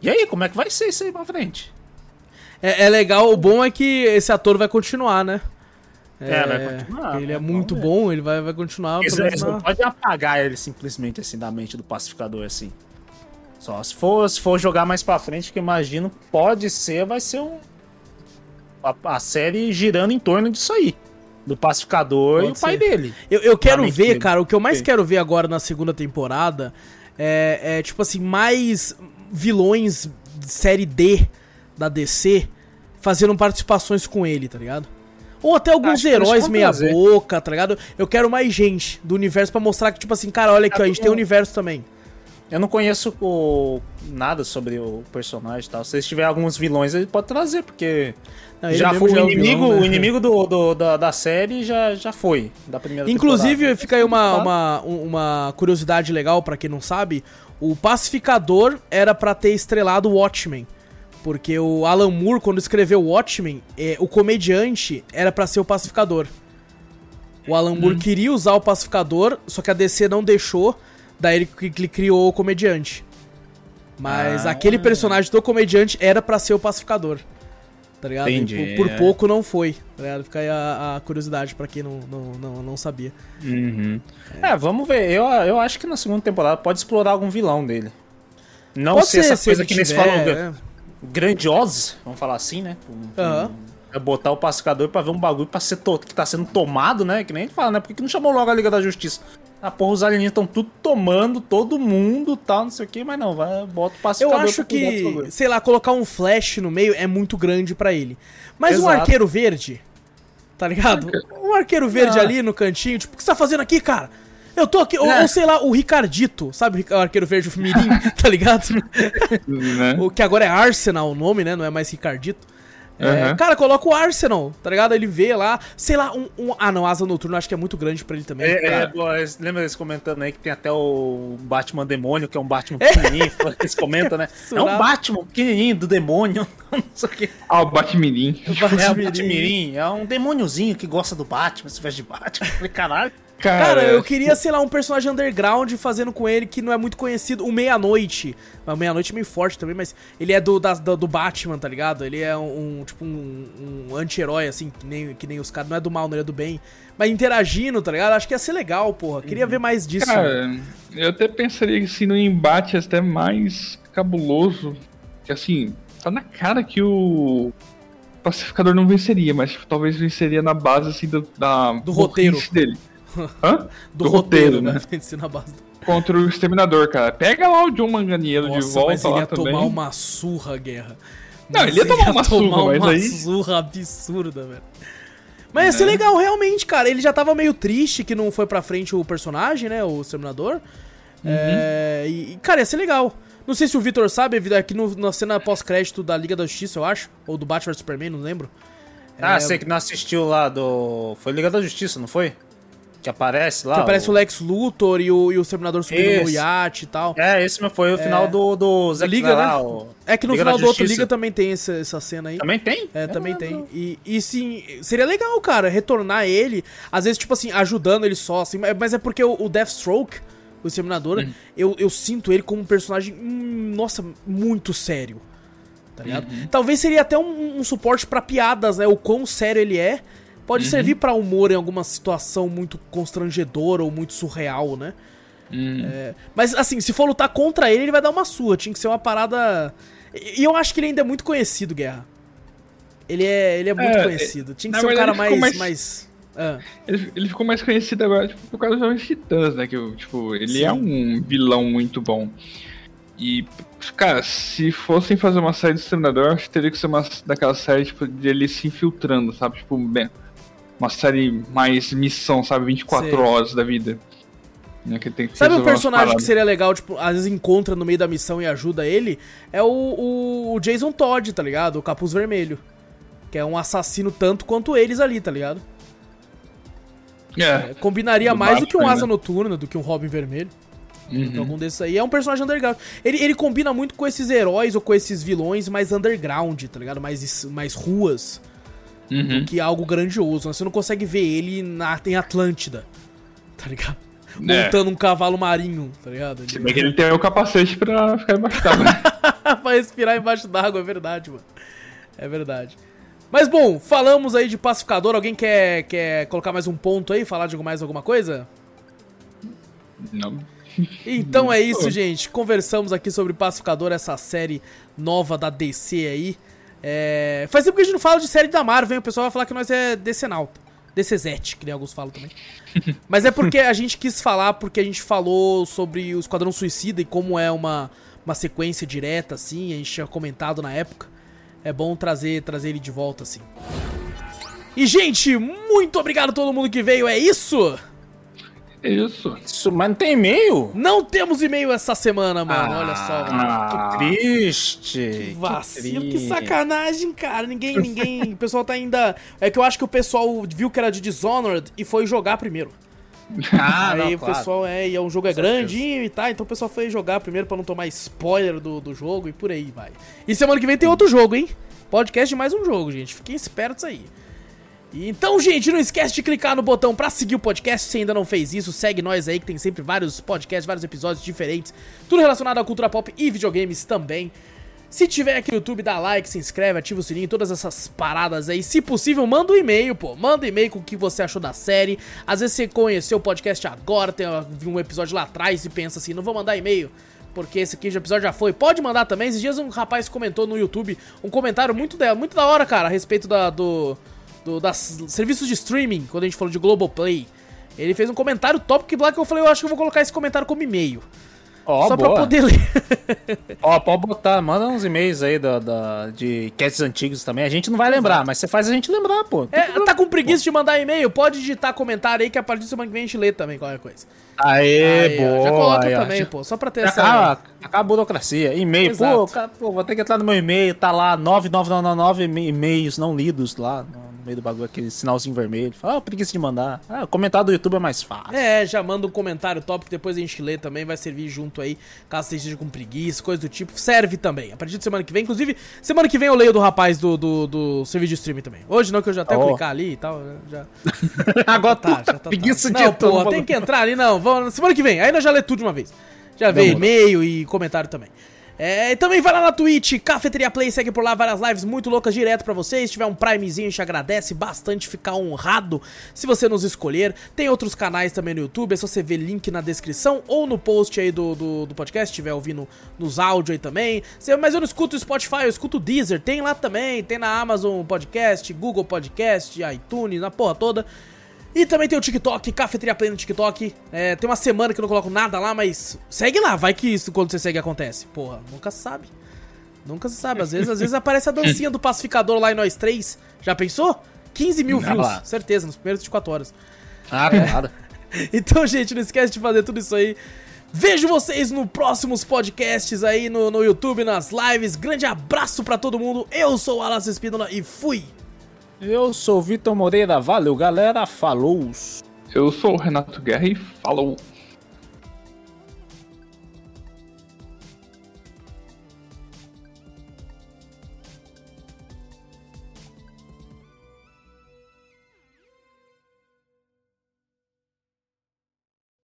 E aí, como é que vai ser isso aí pra frente? É, é legal, o bom é que esse ator vai continuar, né? É, vai continuar, Ele é né? muito ver. bom, ele vai, vai continuar. Pelo eles menos não podem apagar ele simplesmente assim da mente do pacificador assim. Só se for, se for jogar mais pra frente, que eu imagino, pode ser, vai ser um. A, a série girando em torno disso aí. Do pacificador e Pode o pai dele. Eu, eu quero ver, dele. cara, o que eu mais Sim. quero ver agora na segunda temporada é, é, tipo assim, mais vilões de série D da DC fazendo participações com ele, tá ligado? Ou até alguns heróis meia boca, tá ligado? Eu quero mais gente do universo pra mostrar que, tipo assim, cara, olha aqui, ó, a gente tem um universo também. Eu não conheço o- nada sobre o personagem e tal. Se tiver alguns vilões, ele pode trazer, porque Não, já foi é o vilão, inimigo, né? o inimigo do, do- da, da série já, já foi, da primeira Inclusive, temporada. fica aí uma, uma, um- uma curiosidade legal pra quem não sabe. O Pacificador era pra ter estrelado o Watchmen. Porque o Alan Moore, quando escreveu Watchmen, é, o comediante era pra ser o Pacificador. O Alan Moore queria usar o Pacificador, só que a DC não deixou. Daí ele, ele criou o comediante. Mas Ah. aquele personagem do comediante era pra ser o Pacificador. Tá ligado? Entendi, Por, por é. pouco não foi. Tá ligado? Fica aí a, a curiosidade pra quem não, não, não, não sabia. Uhum. É, vamos ver. Eu, eu acho que na segunda temporada pode explorar algum vilão dele. Não Pode ser essa se coisa ele que eles tiver, falam é. Grandiosa, vamos falar assim, né? Um-. É botar o pacificador pra ver um bagulho pra ser que tá sendo tomado, né? Que nem ele fala, né? Por que que não chamou logo a Liga da Justiça? Ah, porra, os alienígenas estão tudo tomando, todo mundo, tal, não sei o que, mas não, vai, bota o Eu pacificador acho cuidar do que, sei lá, colocar um flash no meio é muito grande pra ele. Mas um Exato. arqueiro verde, tá ligado? Um arqueiro verde Ah. ali no cantinho, tipo, o que você tá fazendo aqui, cara? Eu tô aqui, ou, É. ou sei lá, o Ricardito, sabe o arqueiro verde, o Mirim, tá ligado? né? o que agora é Arsenal o nome, né? Não é mais Ricardito. É. Cara, coloca o Arsenal, tá ligado? Ele vê lá, sei lá, um. um- ah, não, Asa Noturno acho que é muito grande pra ele também. É, é, lembra eles comentando aí que tem até o Batman Demônio, que é um Batman pequenininho, eles comentam, né? É um. Batman pequenininho do demônio, não sei o que. Ah, o Batmirim. É o Batmirim. Batmirim, é um demôniozinho que gosta do Batman, se veste de Batman. Eu Falei, caralho. Cara, eu queria, sei lá, um personagem underground fazendo com ele que não é muito conhecido. O Meia-Noite. O Meia-Noite é meio forte também, mas ele é do, das- do, Batman, tá ligado? Ele é um, um, tipo, um, um anti-herói, assim, que nem, que nem os caras. Não é do mal, não ele é do bem. Mas interagindo, tá ligado? Acho que ia ser legal, porra. Queria ver mais disso. Cara, eu até pensaria que se no embate é até mais cabuloso. Que assim, tá na cara que o pacificador não venceria, mas tipo, talvez venceria na base assim do, da Do roteiro. dele. Hã? do, roteiro, né? Vencer na base do... Contra o exterminador, cara. Pega lá o John Manganiello de volta mas ele lá ia também. tomar uma surra, guerra. Não, ele ia tomar uma surra, mas uma aí- surra absurda, velho. Mas ia ser legal, realmente, cara. Ele já tava meio triste que não foi pra frente o personagem, né? O Exterminador. É, e, cara, ia ser legal. Não sei se o Vitor sabe, aqui no, na cena pós-crédito da Liga da Justiça, eu acho. Ou do Batman Superman, não lembro. Ah, É, sei que não assistiu lá do. Foi Liga da Justiça, não foi? Que aparece lá. Que aparece o Lex Luthor e o, e o Exterminador subindo no iate e tal. É, esse foi o final do, do Zack Liga, né? o- É que no Liga final do outro. Liga também tem essa, essa cena aí. Também tem? É, também tem. não. E, e sim, seria legal, cara, retornar ele, às vezes, tipo assim, ajudando ele só, assim, mas- é porque o, o Deathstroke, o Exterminador, Uhum. eu, eu sinto ele como um personagem, hum, nossa, muito sério. Tá ligado? Uhum. Talvez seria até um, um suporte pra piadas, né? O quão sério ele é. Pode Uhum. servir pra humor em alguma situação muito constrangedora ou muito surreal, né? Hum. É, mas assim, se for lutar contra ele, ele vai dar uma sua. Tinha que ser uma parada. E eu acho que ele ainda é muito conhecido, Guerra. Ele é, ele é muito É, conhecido. Tinha que ser um cara mais. ficou mais... ah. Ele, ele ficou mais conhecido agora tipo, por causa dos Jovens Titãs, né? Que, tipo, ele Sim. é um vilão muito bom. E, cara, se fossem fazer uma série de Exterminador, acho que teria que ser uma daquela série, tipo, de ele se infiltrando, sabe? Tipo, bem, uma série mais missão, sabe? 24 Sei. horas da vida. Né, que tem que Sabe um personagem que seria legal, tipo, às vezes encontra no meio da missão e ajuda ele? É o, o, o Jason Todd, tá ligado? O Capuz Vermelho. Que é um assassino tanto quanto eles ali, tá ligado? É. É, combinaria Do mais do que um Batman, Asa né? Noturna, do que um Robin Vermelho. Uhum. Algum desses aí. É um personagem underground. Ele, ele combina muito com esses heróis ou com esses vilões mais underground, tá ligado? Mais, mais ruas Uhum. que algo grandioso. né? Você não consegue ver ele na, em Atlântida, tá ligado? É. Montando um cavalo marinho, tá ligado? Se bem que ele tem o capacete pra ficar embaixo d'água. né? pra respirar embaixo d'água, é verdade, mano. É verdade. Mas bom, falamos aí de pacificador. Alguém quer, quer colocar mais um ponto aí? Falar de mais alguma coisa? Não. Então é isso, gente. Conversamos aqui sobre Pacificador, essa série nova da DC aí. É... Faz tempo que a gente não fala de série da Marvel, hein? O pessoal vai falar que nós é DCnauta. DCzete, que nem alguns falam também. Mas é porque a gente quis falar, porque a gente falou sobre o Esquadrão Suicida e como é uma, uma sequência direta, assim. A gente tinha comentado na época. É bom trazer, trazer ele de volta, assim. E, gente, muito obrigado a todo mundo que veio, é isso? Isso. Isso, mas não tem e-mail? Não temos e-mail essa semana, mano. Ah, Olha só, mano. Ah, Que triste. Que vacilo, que, triste. sacanagem, cara. Ninguém, ninguém. O pessoal tá ainda. É que eu acho que o pessoal viu que era de Dishonored e foi jogar primeiro. Ah, Aí não, o claro. pessoal é, e é um jogo é grandinho e tá, então o pessoal foi jogar primeiro pra não tomar spoiler do, do jogo e por aí vai. E semana que vem tem outro jogo, hein? Podcast de mais um jogo, gente. Fiquem espertos aí. Então, gente, não esquece de clicar no botão pra seguir o podcast. Se ainda não fez isso, segue nós aí que tem sempre vários podcasts, vários episódios diferentes, tudo relacionado à cultura pop e videogames também. Se tiver aqui no YouTube, dá like, se inscreve, ativa o sininho, todas essas paradas aí. Se possível, manda um e-mail, pô. Manda um e-mail com o que você achou da série. Às vezes você conheceu o podcast agora, tem um episódio lá atrás e pensa assim, não vou mandar e-mail. Porque esse aqui de episódio já foi. Pode mandar também. Esses dias um rapaz comentou no YouTube um comentário muito da, muito da hora, cara, a respeito da, do, do, das serviços de streaming, quando a gente falou de Globoplay. Ele fez um comentário top que lá que eu falei, eu acho que eu vou colocar esse comentário como e-mail. Ó, só boa. pra poder ler. Ó, pode botar, manda uns e-mails aí da, da- de casts antigos também. A gente não vai lembrar, mas você faz a gente lembrar, pô. É, tá com preguiça de mandar e-mail? Pode digitar comentário aí que a partir do semana que vem a gente lê também qualquer coisa. Aê, Aí, ó, boa. Já coloca aí, ó. também, Já- pô, só pra ter já essa... Acaba, acaba a burocracia. E-mail, pô, Exato. cara, pô, vou ter que entrar no meu e-mail, tá lá 9999 e- e-mails não lidos lá no no meio do bagulho, aquele sinalzinho vermelho. Fala, ah, preguiça de mandar. Ah, comentar do YouTube é mais fácil. É, já manda um comentário top que depois a gente lê também, vai servir junto aí, caso você esteja com preguiça, coisa do tipo. Serve também. A partir de semana que vem, inclusive, semana que vem eu leio do rapaz do, do, do serviço de streaming também. Hoje não, que eu já até Ó. clicar ali e tal, né, já... Agora Tá, já tá. preguiça tá. de Não, pô, tem que entrar ali, não. Vamos, semana que vem, aí nós já lê tudo de uma vez. Já vê e-mail e comentário também. É, também vai lá na Twitch, Cafeteria Play, segue por lá várias lives muito loucas direto pra vocês. Se tiver um primezinho, a gente agradece bastante, ficar honrado se você nos escolher. Tem outros canais também no YouTube, é só você ver link na descrição ou no post aí do, do, do podcast, se estiver ouvindo nos áudios aí também. Mas eu não escuto o Spotify, eu escuto o Deezer, tem lá também, tem na Amazon Podcast, Google Podcast, iTunes, na porra toda. E também tem o TikTok, Cafeteria Play no TikTok. É, tem uma semana que eu não coloco nada lá, mas segue lá, vai que isso quando você segue acontece. Porra, nunca se sabe. Nunca se sabe. Às vezes, às vezes aparece a dancinha do pacificador lá em nós três. Já pensou? 15 mil Não, views, lá. certeza, nos primeiros 24 horas. Ah, tem nada. Então, gente, não esquece de fazer tudo isso aí. Vejo vocês no próximos podcasts aí no, no YouTube, nas lives. Grande abraço pra todo mundo. Eu sou o Alas Espínola e fui! Eu sou Vitor Moreira, valeu galera, falou! Eu sou o Renato Guerra e falou.